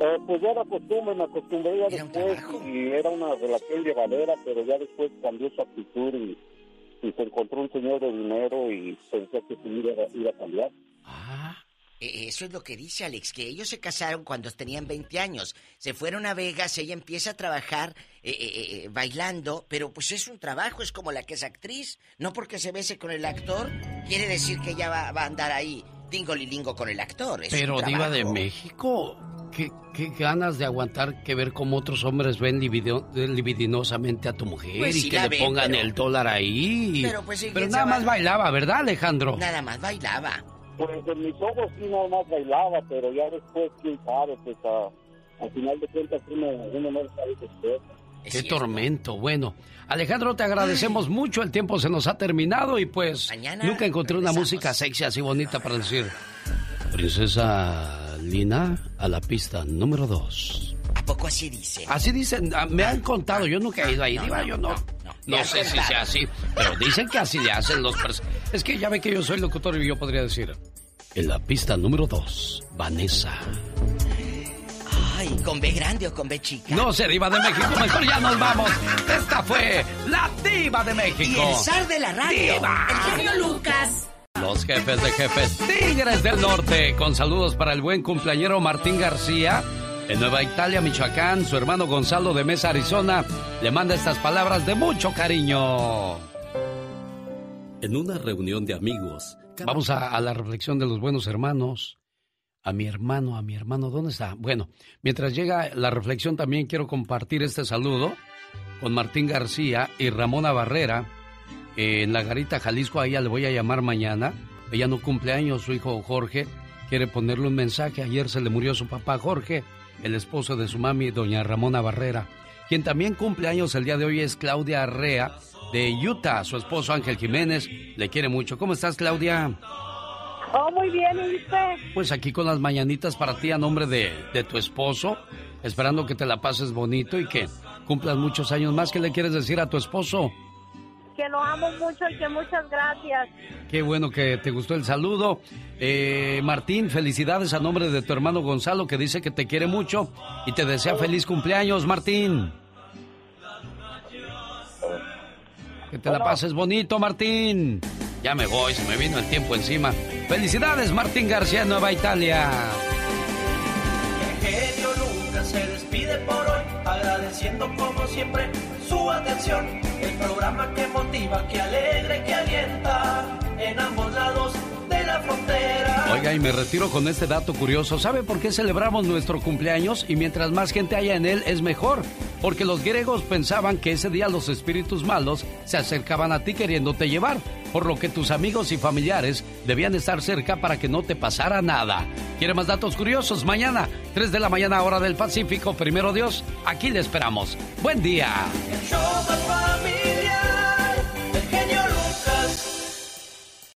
Speaker 57: Eh, pues ya era costumbre, me acostumbré ya después y era una relación llevadera, pero ya después cambió su actitud y, y se encontró un señor de dinero y pensó que su vida iba, a cambiar.
Speaker 4: Eh, Eso es lo que dice Alex, que ellos se casaron cuando tenían 20 años. Se fueron a Vegas, ella empieza a trabajar eh, eh, eh, bailando, pero pues es un trabajo, es como la que es actriz. No porque se bese con el actor, quiere decir que ella va, va a andar ahí dingolilingo con el actor. Es
Speaker 2: Pero diva de. México, ¿qué, qué ganas de aguantar que ver cómo otros hombres ven libido- libidinosamente a tu mujer
Speaker 4: Pues
Speaker 2: y
Speaker 4: sí
Speaker 2: que le
Speaker 4: ven,
Speaker 2: pongan
Speaker 4: pero-
Speaker 2: el dólar ahí.
Speaker 4: Pero, pues, sí,
Speaker 2: Pero
Speaker 4: ¿quién
Speaker 2: nada más bailaba, ¿verdad, Alejandro?
Speaker 4: Nada más bailaba.
Speaker 57: Pues en mis ojos sí nada más bailaba, pero ya después, quién sabe, pues a- al final de cuentas uno, uno no sabe qué hacer.
Speaker 2: Qué tormento. Bueno, Alejandro, te agradecemos mucho. El tiempo se nos ha terminado y pues nunca encontré una música sexy así bonita para decir. Princesa Lina a la pista número dos.
Speaker 4: ¿A poco así dice?
Speaker 2: Así dicen, ah, me han contado, yo nunca he ido ahí,
Speaker 4: no,
Speaker 2: Diva,
Speaker 4: no,
Speaker 2: yo no.
Speaker 4: No,
Speaker 2: sé si sea así, pero dicen que así le hacen los Es que ya ve que yo soy locutor y yo podría decir. En la pista número 2, Vanessa.
Speaker 4: Ay, ¿con B grande o con B chica?
Speaker 2: No se diva de México, mejor ya nos vamos. Esta fue la diva de México.
Speaker 4: Y el zar de la radio.
Speaker 2: Diva.
Speaker 4: El genio Lucas.
Speaker 2: Los jefes de jefes, Tigres del Norte, con saludos para el buen cumpleañero Martín García. En Nueva Italia, Michoacán, su hermano Gonzalo de Mesa, Arizona, le manda estas palabras de mucho cariño. En una reunión de amigos. Vamos a, a la reflexión de los buenos hermanos a mi hermano, a mi hermano, ¿dónde está? Bueno, mientras llega la reflexión también quiero compartir este saludo con Martín García y Ramona Barrera en la Garita Jalisco, a ella le voy a llamar mañana. Ella no cumple años, su hijo Jorge quiere ponerle un mensaje. Ayer se le murió su papá Jorge, el esposo de su mami, doña Ramona Barrera. Quien también cumple años el día de hoy es Claudia Arrea de Utah. Su esposo Ángel Jiménez le quiere mucho. ¿Cómo estás, Claudia?
Speaker 56: Oh, muy bien, ¿y usted?
Speaker 2: Pues aquí con las mañanitas para ti a nombre de, de tu esposo, esperando que te la pases bonito y que cumplas muchos años más. ¿Qué le quieres decir a tu esposo?
Speaker 56: Que lo amo mucho y que muchas gracias.
Speaker 2: Qué bueno que te gustó el saludo. Eh, Martín, felicidades a nombre de tu hermano Gonzalo que dice que te quiere mucho y te desea feliz cumpleaños, Martín. Que te la pases bonito, Martín. Ya me voy, se me vino el tiempo encima. Felicidades, Martín García, Nueva Italia.
Speaker 58: Despide por hoy, agradeciendo como siempre su atención. El programa que motiva, que alegra, que alienta en ambos lados de la frontera.
Speaker 2: Oiga, y me retiro con este dato curioso. ¿Sabe por qué celebramos nuestro cumpleaños? Y mientras más gente haya en él, es mejor. Porque los griegos pensaban que ese día los espíritus malos se acercaban a ti queriéndote llevar por lo que tus amigos y familiares debían estar cerca para que no te pasara nada. ¿Quiere más datos curiosos? Mañana, 3 de la mañana, hora del Pacífico, primero Dios, aquí le esperamos. Buen día.
Speaker 58: El show